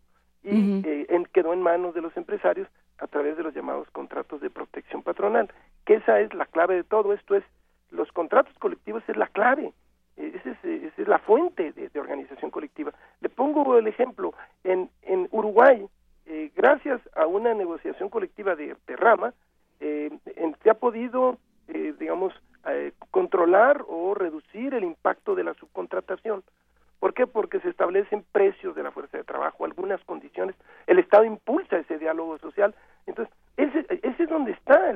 y eh, quedó en manos de los empresarios a través de los llamados contratos de protección patronal, que esa es la clave de todo esto, es los contratos colectivos es la clave, esa es, la fuente de, organización colectiva. Le pongo el ejemplo, en, en Uruguay, eh, gracias a una negociación colectiva de, rama, eh, se ha podido, eh, digamos, controlar o reducir el impacto de la subcontratación. ¿Por qué? Porque se establecen precios de la fuerza de trabajo, algunas condiciones, el Estado impulsa ese diálogo social. Entonces, ese, ese es donde está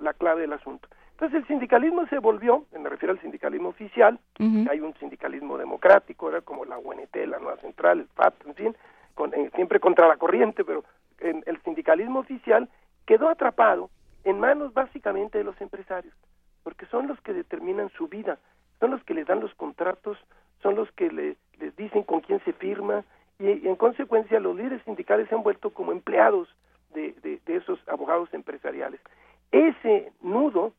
la clave del asunto. Entonces el sindicalismo se volvió, me refiero al sindicalismo oficial, hay un sindicalismo democrático, era como la UNT, la Nueva Central, el FAT, en fin, eh, siempre contra la corriente, pero en, el sindicalismo oficial quedó atrapado en manos básicamente de los empresarios, porque son los que determinan su vida, son los que les dan los contratos, son los que le, les dicen con quién se firma, y, en consecuencia los líderes sindicales se han vuelto como empleados de, de esos abogados empresariales. Ese nudo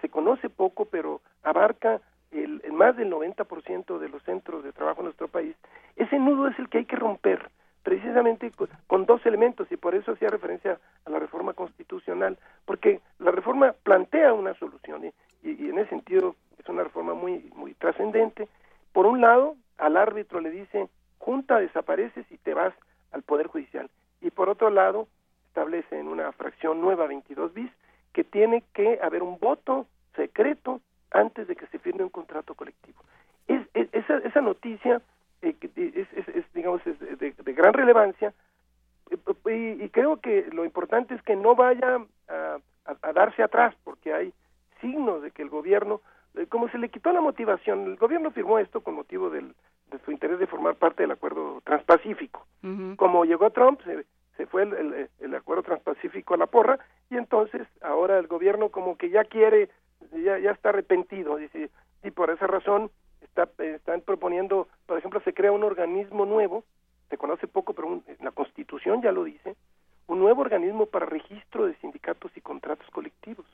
se conoce poco, pero abarca el, más del 90% de los centros de trabajo en nuestro país, ese nudo es el que hay que romper, precisamente con, dos elementos, y por eso hacía referencia a la reforma constitucional, porque la reforma plantea una solución, y, y, en ese sentido es una reforma muy, muy trascendente. Por un lado, al árbitro le dice, junta, desapareces y te vas al Poder Judicial. Y por otro lado, establece en una fracción nueva 22 bis que tiene que haber un voto secreto antes de que se firme un contrato colectivo. Es, esa, esa, noticia eh, es, digamos, de, gran relevancia eh, y, creo que lo importante es que no vaya a, darse atrás porque hay signos de que el gobierno, eh, como se le quitó la motivación, el gobierno firmó esto con motivo del, de su interés de formar parte del acuerdo transpacífico. Como llegó Trump, se, se fue el, el, acuerdo transpacífico a la porra y entonces ahora el gobierno como que ya quiere, ya, ya está arrepentido, dice, y por esa razón está, están proponiendo, por ejemplo, se crea un organismo nuevo, se conoce poco, pero la Constitución ya lo dice, un nuevo organismo para registro de sindicatos y contratos colectivos.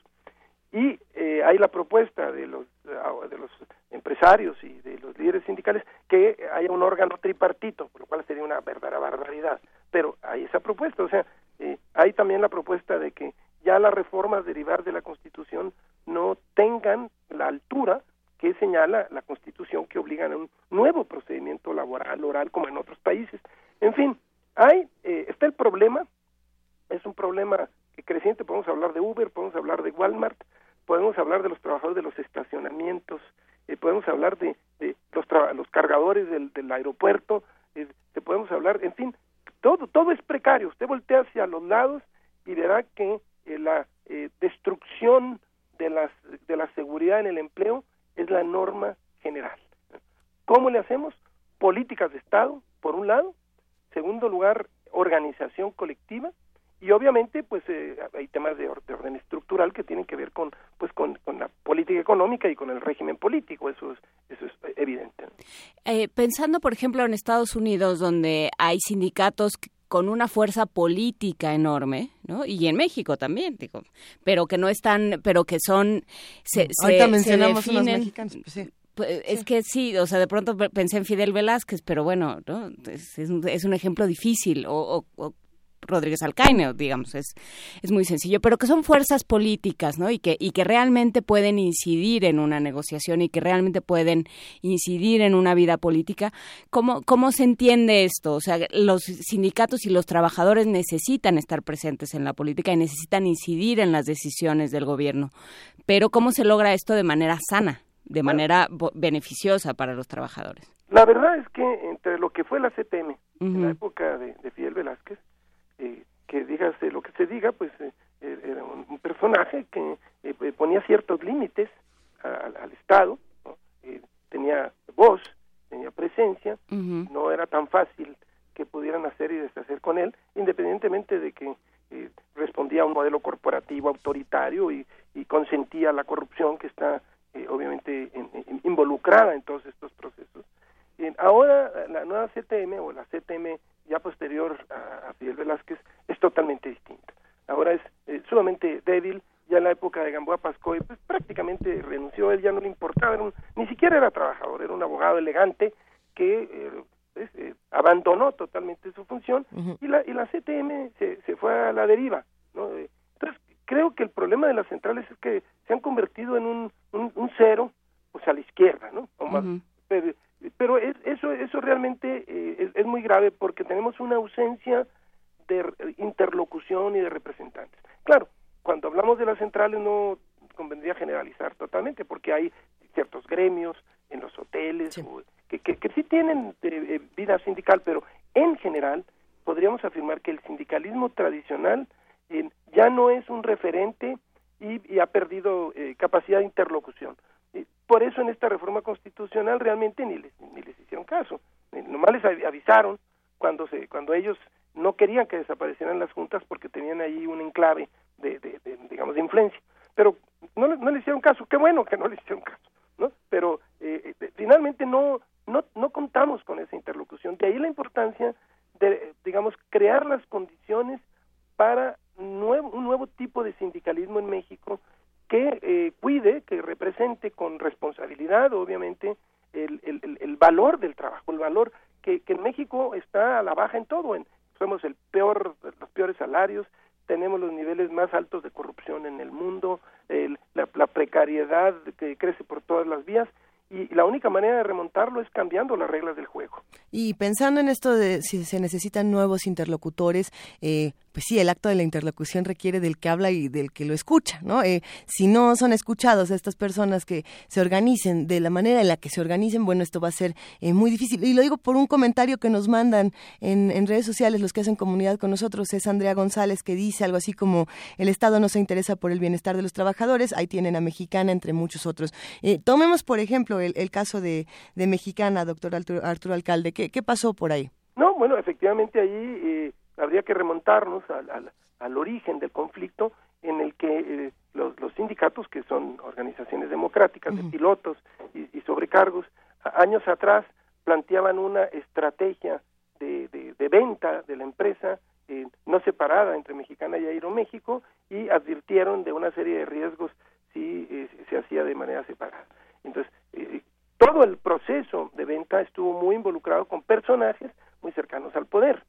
Y eh, hay la propuesta de los, de los empresarios y de los líderes sindicales que haya un órgano tripartito, por lo cual sería una verdadera barbaridad pero hay esa propuesta, o sea, eh, hay también la propuesta de que ya las reformas derivadas de la Constitución no tengan la altura que señala la Constitución que obligan a un nuevo procedimiento laboral, oral, como en otros países. En fin, hay, eh, está el problema, es un problema creciente, podemos hablar de Uber, podemos hablar de Walmart, podemos hablar de los trabajadores de los estacionamientos, eh, podemos hablar de, los, los cargadores del, del aeropuerto, eh, podemos hablar, en fin, todo, todo es precario. Usted voltea hacia los lados y verá que eh, la eh, destrucción de, las, de la seguridad en el empleo es la norma general. ¿Cómo le hacemos? Políticas de Estado, por un lado. Segundo lugar, organización colectiva y obviamente pues eh, hay temas de, orden estructural que tienen que ver con pues con, la política económica y con el régimen político eso es eso es evidente eh, pensando por ejemplo en Estados Unidos donde hay sindicatos con una fuerza política enorme, ¿no? Y en México también, digo, pero que no están, pero que son, se, Ahorita mencionamos unos mexicanos, pues sí. Pues, es que sí, o sea, de pronto pensé en Fidel Velázquez, pero bueno, ¿no? Es, un, ejemplo difícil. O, o, Rodríguez Alcaine, digamos, es, es muy sencillo, pero que son fuerzas políticas, ¿no? Y que, y que realmente pueden incidir en una negociación y que realmente pueden incidir en una vida política. ¿Cómo, cómo se entiende esto? O sea, los sindicatos y los trabajadores necesitan estar presentes en la política y necesitan incidir en las decisiones del gobierno. Pero ¿cómo se logra esto de manera sana, de manera beneficiosa para los trabajadores? La verdad es que entre lo que fue la CPM en la época de, Fidel Velázquez, eh, que dígase lo que se diga, pues eh, er, era un, personaje que eh, ponía ciertos límites al Estado, tenía voz, tenía presencia, no era tan fácil que pudieran hacer y deshacer con él, independientemente de que respondía a un modelo corporativo autoritario y, consentía la corrupción que está obviamente involucrada en todos estos procesos ahora la nueva CTM o la CTM ya posterior a, Fidel Velázquez es totalmente distinta. Ahora es eh, sumamente débil. Ya en la época de Gamboa Pascoy, pues prácticamente renunció, él ya no le importaba, ni siquiera era trabajador, era un abogado elegante que eh, pues, eh, abandonó totalmente su función y, la, y la CTM se, se fue a la deriva. ¿no? Entonces, creo que el problema de las centrales es que se han convertido en un, un, cero, pues a la izquierda, ¿no? O más, pero eso eso realmente eh, es, muy grave porque tenemos una ausencia de interlocución y de representantes. Claro, cuando hablamos de las centrales no convendría generalizar totalmente porque hay ciertos gremios en los hoteles que, que, sí tienen eh, eh, vida sindical, pero en general podríamos afirmar que el sindicalismo tradicional ya no es un referente y, ha perdido capacidad de interlocución. Por eso en esta reforma constitucional realmente ni les, ni les hicieron caso. Nomás les avisaron cuando, se, cuando ellos no querían que desaparecieran las juntas porque tenían ahí un enclave de, de, digamos, de influencia. Pero no, no le hicieron caso. Qué bueno que no le hicieron caso. ¿no? Pero eh, eh, finalmente no, no, no contamos con esa interlocución. De ahí la importancia de, digamos, crear las condiciones para nuevo, un nuevo tipo de sindicalismo en México que eh, cuide, que represente con responsabilidad, obviamente, el, el, el, valor del trabajo, el valor que, que, en México está a la baja en todo. En, somos el peor, los peores salarios, tenemos los niveles más altos de corrupción en el mundo, la, la, precariedad que crece por todas las vías y la única manera de remontarlo es cambiando las reglas del juego. Y pensando en esto de si se necesitan nuevos interlocutores, eh, pues sí, el acto de la interlocución requiere del que habla y del que lo escucha, ¿no? Eh, si no son escuchados estas personas que se organicen de la manera en la que se organicen, bueno, esto va a ser eh, muy difícil. Y lo digo por un comentario que nos mandan en, en, redes sociales, los que hacen comunidad con nosotros, es Andrea González, que dice algo así como, el Estado no se interesa por el bienestar de los trabajadores, ahí tienen a Mexicana, entre muchos otros. Eh, tomemos, por ejemplo, el, el caso de, de, Mexicana, doctor Arturo, Arturo Alcalde, ¿qué, ¿qué pasó por ahí? No, bueno, efectivamente ahí habría que remontarnos al, al, origen del conflicto en el que eh, los, los, sindicatos, que son organizaciones democráticas de pilotos y, sobrecargos, años atrás planteaban una estrategia de, de, venta de la empresa eh, no separada entre Mexicana y Aeroméxico y advirtieron de una serie de riesgos si eh, se hacía de manera separada. Entonces, todo el proceso de venta estuvo muy involucrado con personajes muy cercanos al poder,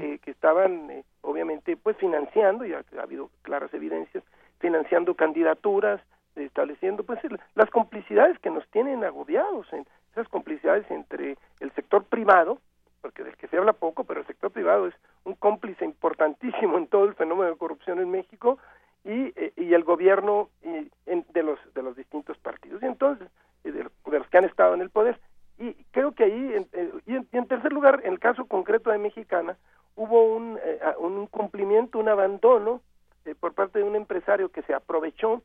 eh, que estaban eh, obviamente pues financiando, y ha, habido claras evidencias, financiando candidaturas, estableciendo pues las complicidades que nos tienen agobiados, en esas complicidades entre el sector privado, porque del que se habla poco, pero el sector privado es un cómplice importantísimo en todo el fenómeno de corrupción en México, y, eh, y el gobierno y, de los de los distintos partidos. Y entonces de, los que han estado en el poder y creo que ahí, y, en, tercer lugar, en el caso concreto de Mexicana, hubo un, eh, un cumplimiento, un abandono eh, por parte de un empresario que se aprovechó,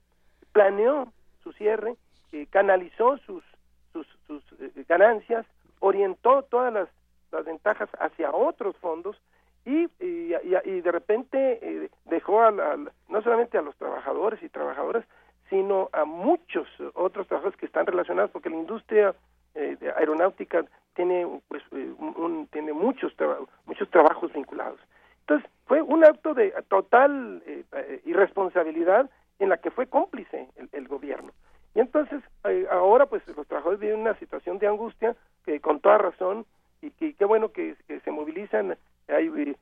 planeó su cierre, eh, canalizó sus, sus, sus ganancias, orientó todas las, las, ventajas hacia otros fondos y, y, y de repente dejó a no solamente a los trabajadores y trabajadoras, sino a muchos otros trabajadores que están relacionados, porque la industria eh, aeronáutica tiene pues eh, un, tiene muchos muchos trabajos vinculados entonces fue un acto de total eh, irresponsabilidad en la que fue cómplice el, gobierno y entonces ahora pues los trabajadores viven una situación de angustia que con toda razón y que qué bueno que, se movilizan hay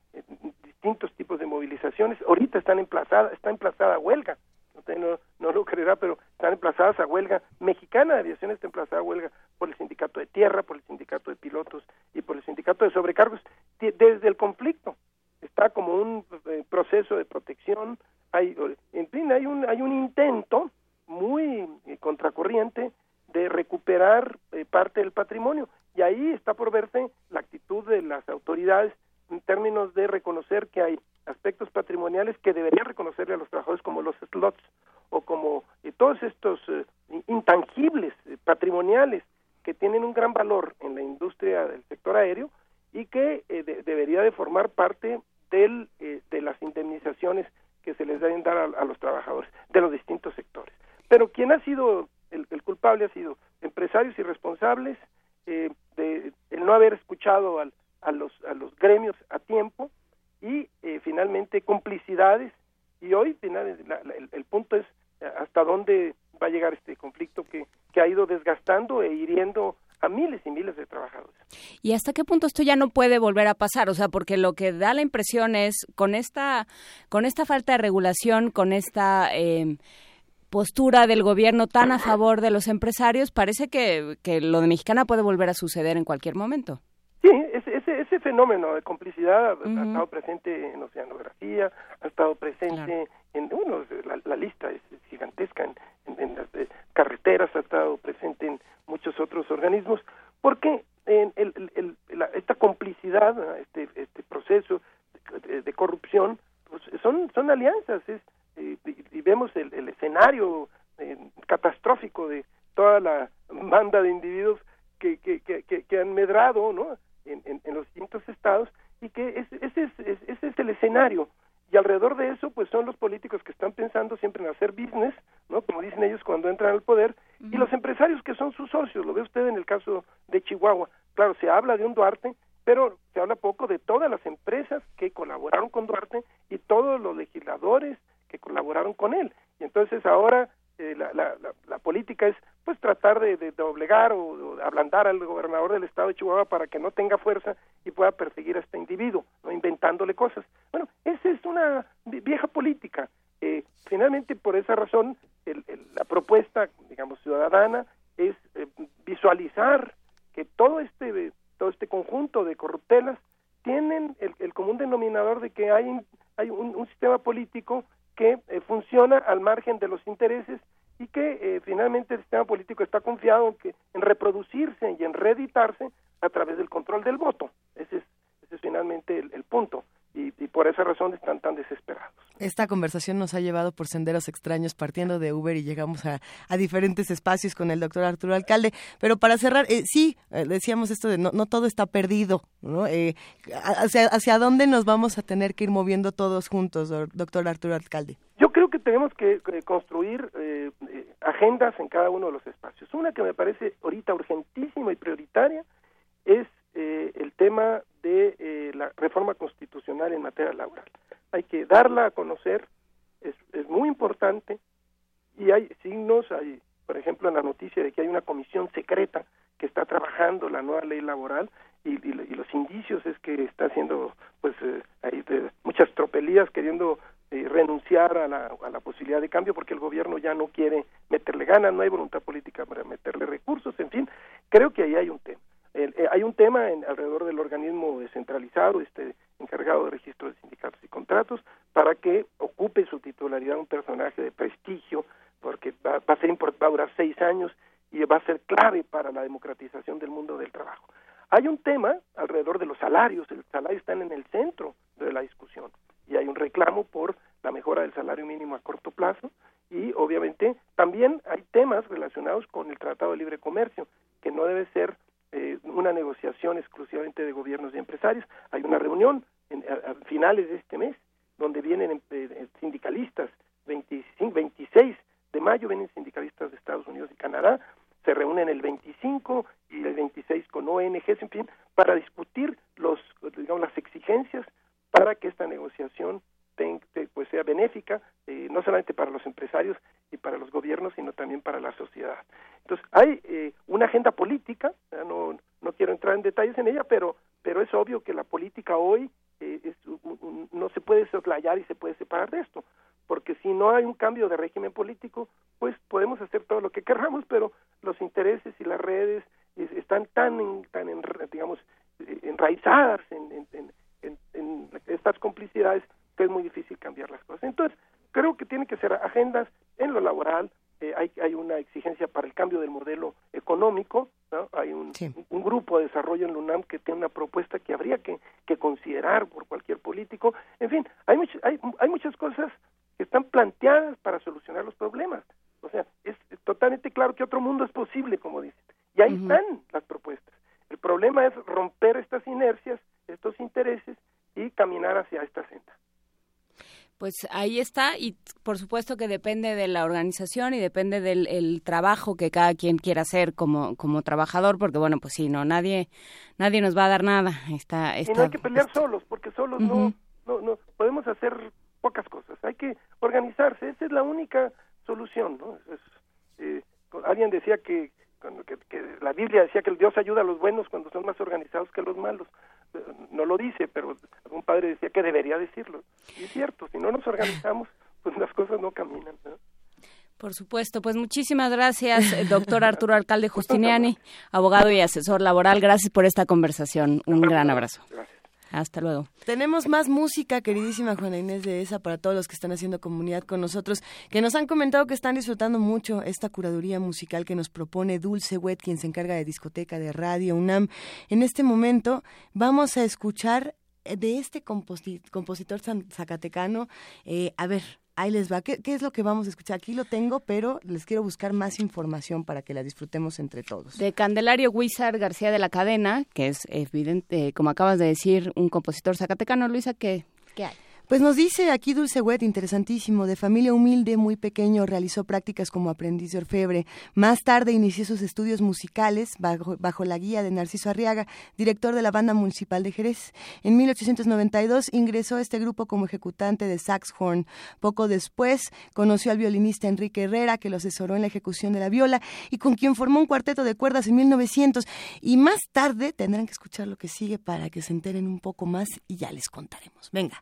distintos tipos de indemnizaciones ahorita están emplazadas, está emplazada huelga. Usted no, no lo creerá, pero están emplazadas a huelga. Mexicana de Aviación está emplazada a huelga por el sindicato de tierra, por el sindicato de pilotos y por el sindicato de sobrecargos. Desde el conflicto está como un eh, proceso de protección. Hay, en fin, hay un, hay un intento muy eh, contracorriente de recuperar eh, parte del patrimonio. Y ahí está por verse la actitud de las autoridades en términos de reconocer que hay aspectos patrimoniales que deberían reconocerle a los trabajadores como los slots o como eh, todos estos eh, intangibles eh, patrimoniales que tienen un gran valor en la industria del sector aéreo y que debería de formar parte del, de las indemnizaciones que se les deben dar a, los trabajadores de los distintos sectores. Pero quien ha sido el, el culpable ha sido empresarios irresponsables de el no haber escuchado al, a los a los gremios a tiempo y eh, finalmente complicidades y hoy el, punto es eh, hasta dónde va a llegar este conflicto que, que ha ido desgastando e hiriendo a miles y miles de trabajadores. ¿Y hasta qué punto esto ya no puede volver a pasar? O sea, porque lo que da la impresión es con esta con esta falta de regulación, con esta eh, postura del gobierno tan a favor de los empresarios, parece que, que lo de Mexicana puede volver a suceder en cualquier momento. Sí, ese, ese, fenómeno de complicidad ha estado presente en oceanografía, ha estado presente en, uno, la, lista es gigantesca, en, las eh, carreteras, ha estado presente en muchos otros organismos, porque en el, esta complicidad, este, este proceso de, corrupción, pues son, son alianzas, es, eh, y, vemos el, escenario eh, catastrófico de toda la banda de individuos que, que, que, que han medrado, ¿no? En, en, los distintos estados y que ese, es, ese es el escenario y alrededor de eso pues son los políticos que están pensando siempre en hacer business, ¿no? Como dicen ellos cuando entran al poder y los empresarios que son sus socios, lo ve usted en el caso de Chihuahua. Claro, se habla de un Duarte, pero se habla poco de todas las empresas que colaboraron con Duarte y todos los legisladores que colaboraron con él. Y entonces ahora eh, la, la, la, política es pues tratar de, doblegar o, ablandar al gobernador del estado de Chihuahua para que no tenga fuerza y pueda perseguir a este individuo, no inventándole cosas. Bueno, esa es una vieja política. Eh, finalmente, por esa razón, el, la propuesta, digamos, ciudadana es eh, visualizar que todo este todo este conjunto de corruptelas tienen el, el común denominador de que hay, hay un, un sistema político que eh, funciona al margen de los intereses y que eh, finalmente el sistema político está confiado en, que, en reproducirse y en reeditarse a través del control del voto. Ese es, ese es finalmente el punto y, por esa razón están tan desesperados. Esta conversación nos ha llevado por senderos extraños partiendo de Uber y llegamos a, diferentes espacios con el doctor Arturo Alcalde. Pero para cerrar, eh, sí, eh, decíamos esto de no, no, todo está perdido, ¿no? Eh, hacia, ¿Hacia dónde nos vamos a tener que ir moviendo todos juntos, doctor Arturo Alcalde? Yo creo que tenemos que construir agendas en cada uno de los espacios. Una que me parece ahorita urgentísima y prioritaria es eh, el tema de eh, la reforma constitucional en materia laboral. Hay que darla a conocer, es, es muy importante y hay signos, hay, por ejemplo, en la noticia de que hay una comisión secreta que está trabajando la nueva ley laboral y, los indicios es que está haciendo pues eh, hay muchas tropelías queriendo eh, renunciar a la, a la posibilidad de cambio porque el gobierno ya no quiere meterle ganas, no hay voluntad política para meterle recursos, en fin, creo que ahí hay un tema. Eh, hay un tema en, alrededor del organismo descentralizado, este encargado de registro de sindicatos y contratos, para que ocupe su titularidad un personaje de prestigio, porque va, a ser va a durar seis años y va a ser clave para la democratización del mundo del trabajo. Hay un tema alrededor de los salarios, el salario está en el centro de la discusión y hay un reclamo por la mejora del salario mínimo a corto plazo y obviamente también hay temas relacionados con el Tratado de Libre Comercio que no debe ser eh, una negociación exclusivamente de gobiernos y empresarios. Hay una reunión en, a, finales de este mes donde vienen eh, eh, sindicalistas, 25, 26 de mayo vienen sindicalistas de Estados Unidos y Canadá, se reúnen el 25 y el 26 con ONGs, en fin, para discutir los, digamos, las exigencias para que esta negociación pues sea benéfica, eh, no solamente para los empresarios y para los gobiernos, sino también para la sociedad. Entonces, hay eh, una agenda política, no, no quiero entrar en detalles en ella, pero, pero es obvio que la política hoy eh, es no se puede soslayar y se puede separar de esto, porque si no hay un cambio de régimen político, pues podemos hacer todo lo que queramos, pero los intereses y las redes están tan, tan digamos, enraizadas en, en estas complicidades que es muy difícil cambiar las cosas. Entonces, creo que tiene que ser agendas en lo laboral, eh, hay, hay una exigencia para el cambio del modelo económico, ¿no? hay un, un, grupo de desarrollo en la UNAM que tiene una propuesta que habría que, que considerar por cualquier político, en fin, hay, hay, hay muchas cosas que están planteadas para solucionar los problemas, o sea, es, totalmente claro que otro mundo es posible, como dicen, y ahí están las propuestas. El problema es romper estas inercias, estos intereses y caminar hacia esta senda pues ahí está y por supuesto que depende de la organización y depende del trabajo que cada quien quiera hacer como como trabajador porque bueno pues sí no nadie nadie nos va a dar nada está, y no hay que pelear solos porque solos no, no no podemos hacer pocas cosas hay que organizarse esa es la única solución no eh, alguien decía que, que, que la Biblia decía que el Dios ayuda a los buenos cuando son más organizados que los malos no lo dice, pero algún padre decía que debería decirlo. Y es cierto, si no nos organizamos, pues las cosas no caminan. Por supuesto, pues muchísimas gracias, eh, doctor Arturo Alcalde Justiniani, (laughs) abogado y asesor laboral. Gracias por esta conversación. Un gran abrazo. Hasta luego. Tenemos más música, queridísima Juana Inés de esa, para todos los que están haciendo comunidad con nosotros, que nos han comentado que están disfrutando mucho esta curaduría musical que nos propone Dulce Wet, quien se encarga de discoteca de Radio UNAM. En este momento vamos a escuchar de este compositor zacatecano, eh, a ver, ahí les va. ¿Qué, es lo que vamos a escuchar? Aquí lo tengo, pero les quiero buscar más información para que la disfrutemos entre todos. De Candelario Huizar García de la Cadena, que es evidente, como acabas de decir, un compositor zacatecano. Luisa, ¿qué, qué hay? Pues nos dice aquí Dulce Wet, interesantísimo, de familia humilde, muy pequeño, realizó prácticas como aprendiz de orfebre. Más tarde inició sus estudios musicales bajo, bajo, la guía de Narciso Arriaga, director de la Banda Municipal de Jerez. En 1892 ingresó a este grupo como ejecutante de saxhorn. Poco después conoció al violinista Enrique Herrera, que lo asesoró en la ejecución de la viola y con quien formó un cuarteto de cuerdas en 1900. Y más tarde tendrán que escuchar lo que sigue para que se enteren un poco más y ya les contaremos. Venga.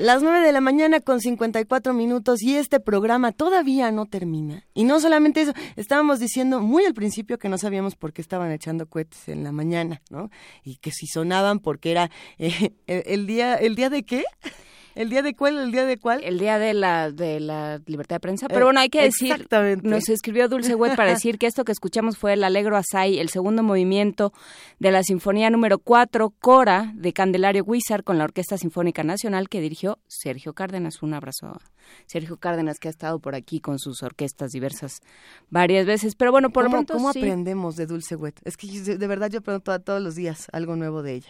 Las 9 de la mañana con 54 minutos y este programa todavía no termina. Y no solamente eso, estábamos diciendo muy al principio que no sabíamos por qué estaban echando cohetes en la mañana, ¿no? Y que si sonaban porque era eh, el, día, ¿el día de qué? ¿El día de cuál? ¿El día de cuál? El día de la, de la libertad de prensa. Pero bueno, hay que decir, Exactamente. nos escribió Dulce Wet para decir que esto que escuchamos fue el Alegro Asai, el segundo movimiento de la Sinfonía número 4, Cora, de Candelario Guizar, con la Orquesta Sinfónica Nacional, que dirigió Sergio Cárdenas. Un abrazo Sergio Cárdenas, que ha estado por aquí con sus orquestas diversas varias veces. Pero bueno, por lo ¿Cómo, pronto ¿cómo sí. aprendemos de Dulce Wet? Es que de verdad yo pregunto todos los días algo nuevo de ella.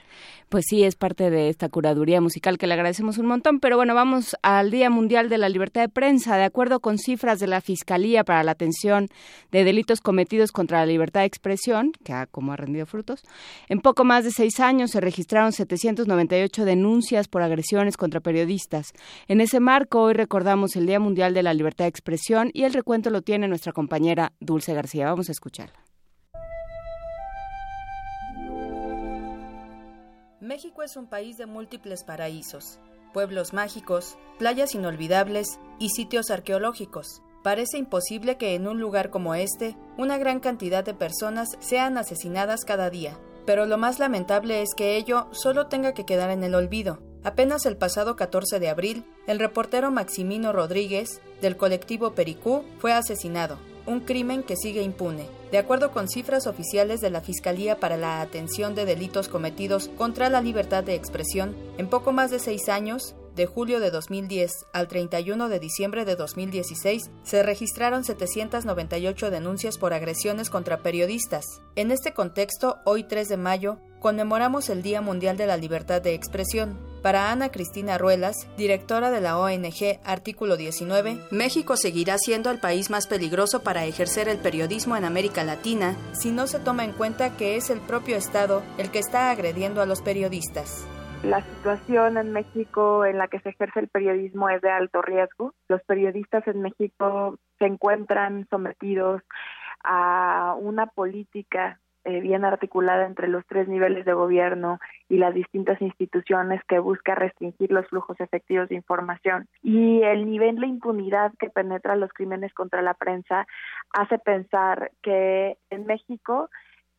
Pues sí, es parte de esta curaduría musical que le agradecemos un montón. Pero bueno, vamos al Día Mundial de la Libertad de Prensa. De acuerdo con cifras de la Fiscalía para la Atención de Delitos Cometidos contra la Libertad de Expresión, que ha, como ha rendido frutos, en poco más de seis años se registraron 798 denuncias por agresiones contra periodistas. En ese marco, hoy recordamos el Día Mundial de la Libertad de Expresión y el recuento lo tiene nuestra compañera Dulce García. Vamos a escucharla. México es un país de múltiples paraísos, pueblos mágicos, playas inolvidables y sitios arqueológicos. Parece imposible que en un lugar como este una gran cantidad de personas sean asesinadas cada día, pero lo más lamentable es que ello solo tenga que quedar en el olvido. Apenas el pasado 14 de abril, el reportero Maximino Rodríguez, del colectivo Pericú, fue asesinado, un crimen que sigue impune. De acuerdo con cifras oficiales de la Fiscalía para la Atención de Delitos Cometidos contra la Libertad de Expresión, en poco más de seis años, de julio de 2010 al 31 de diciembre de 2016, se registraron 798 denuncias por agresiones contra periodistas. En este contexto, hoy 3 de mayo, conmemoramos el Día Mundial de la Libertad de Expresión. Para Ana Cristina Ruelas, directora de la ONG Artículo 19, México seguirá siendo el país más peligroso para ejercer el periodismo en América Latina si no se toma en cuenta que es el propio Estado el que está agrediendo a los periodistas. La situación en México en la que se ejerce el periodismo es de alto riesgo. Los periodistas en México se encuentran sometidos a una política eh, bien articulada entre los tres niveles de gobierno y las distintas instituciones que busca restringir los flujos efectivos de información. Y el nivel de impunidad que penetra los crímenes contra la prensa hace pensar que en México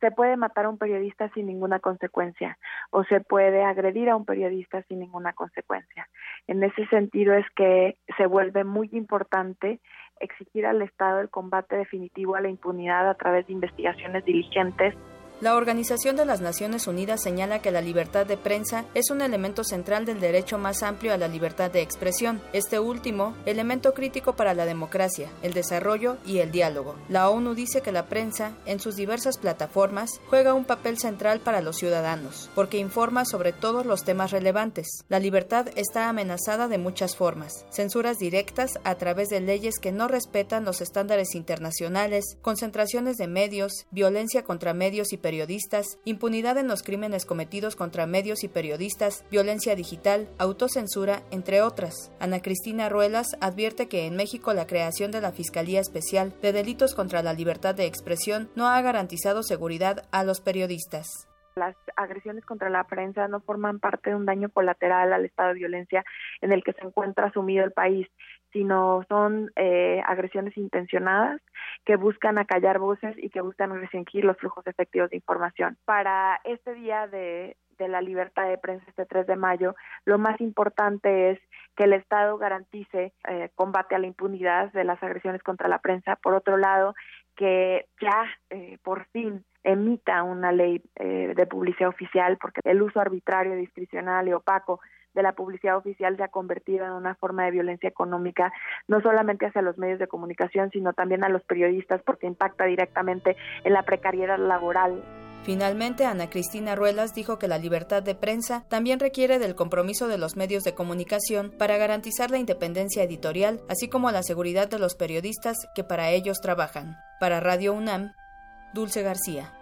se puede matar a un periodista sin ninguna consecuencia o se puede agredir a un periodista sin ninguna consecuencia. En ese sentido es que se vuelve muy importante exigir al Estado el combate definitivo a la impunidad a través de investigaciones diligentes La Organización de las Naciones Unidas señala que la libertad de prensa es un elemento central del derecho más amplio a la libertad de expresión, este último, elemento crítico para la democracia, el desarrollo y el diálogo. La ONU dice que la prensa, en sus diversas plataformas, juega un papel central para los ciudadanos, porque informa sobre todos los temas relevantes. La libertad está amenazada de muchas formas, censuras directas a través de leyes que no respetan los estándares internacionales, concentraciones de medios, violencia contra medios y periodistas, impunidad en los crímenes cometidos contra medios y periodistas, violencia digital, autocensura, entre otras. Ana Cristina Ruelas advierte que en México la creación de la Fiscalía Especial de Delitos contra la Libertad de Expresión no ha garantizado seguridad a los periodistas. Las agresiones contra la prensa no forman parte de un daño colateral al estado de violencia en el que se encuentra sumido el país, sino son eh, agresiones intencionadas que buscan acallar voces y que buscan restringir los flujos efectivos de información. Para este día de, de la libertad de prensa, este 3 de mayo, lo más importante es que el Estado garantice eh, combate a la impunidad de las agresiones contra la prensa. Por otro lado, que ya eh, por fin emita una ley eh, de publicidad oficial, porque el uso arbitrario, discrecional y opaco de la publicidad oficial se ha convertido en una forma de violencia económica, no solamente hacia los medios de comunicación, sino también a los periodistas, porque impacta directamente en la precariedad laboral. Finalmente, Ana Cristina Ruelas dijo que la libertad de prensa también requiere del compromiso de los medios de comunicación para garantizar la independencia editorial, así como la seguridad de los periodistas que para ellos trabajan. Para Radio UNAM, Dulce García.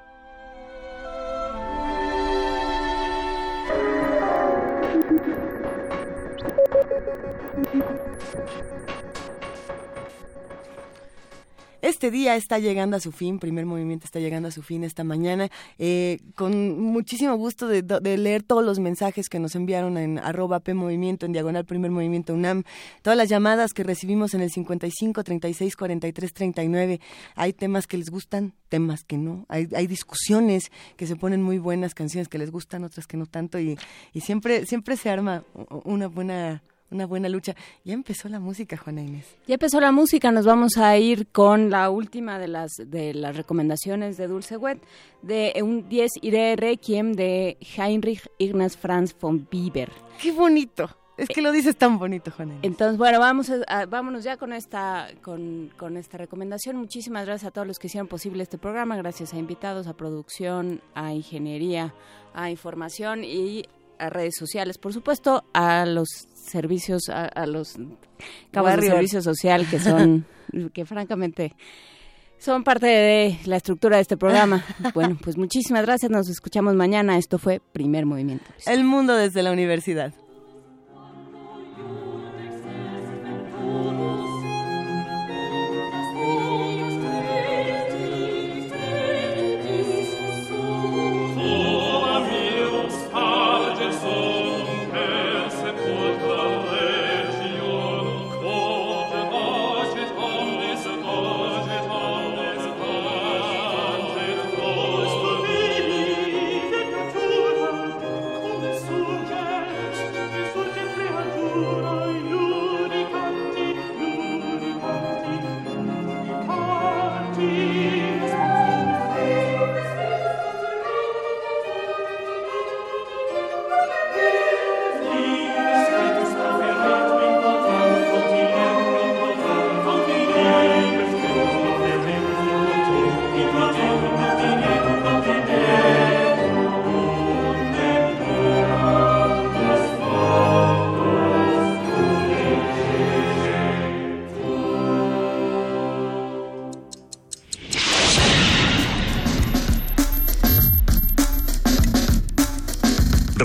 Este día está llegando a su fin, primer movimiento está llegando a su fin esta mañana, eh, con muchísimo gusto de, leer todos los mensajes que nos enviaron en arroba P Movimiento, en diagonal primer movimiento UNAM, todas las llamadas que recibimos en el 55 36 43 39. Hay temas que les gustan, temas que no, hay, discusiones que se ponen muy buenas, canciones que les gustan, otras que no tanto, y, y siempre, siempre se arma una buena una buena lucha. Ya empezó la música, Juana Inés. Ya empezó la música, nos vamos a ir con la última de las de las recomendaciones de Dulce Wet, de un 10 Ire Requiem de Heinrich Ignaz Franz von Bieber. ¡Qué bonito! Es que lo dices tan bonito, Juana Inés. Entonces, bueno, vamos a, vámonos ya con esta, con, con esta recomendación. Muchísimas gracias a todos los que hicieron posible este programa, gracias a invitados, a producción, a ingeniería, a información y a redes sociales, por supuesto, a los servicios, a, los cabos de servicio social que son, (laughs) que francamente son parte de la estructura de este programa. (laughs) Bueno, pues muchísimas gracias, nos escuchamos mañana. Esto fue Primer Movimiento. El mundo desde la universidad.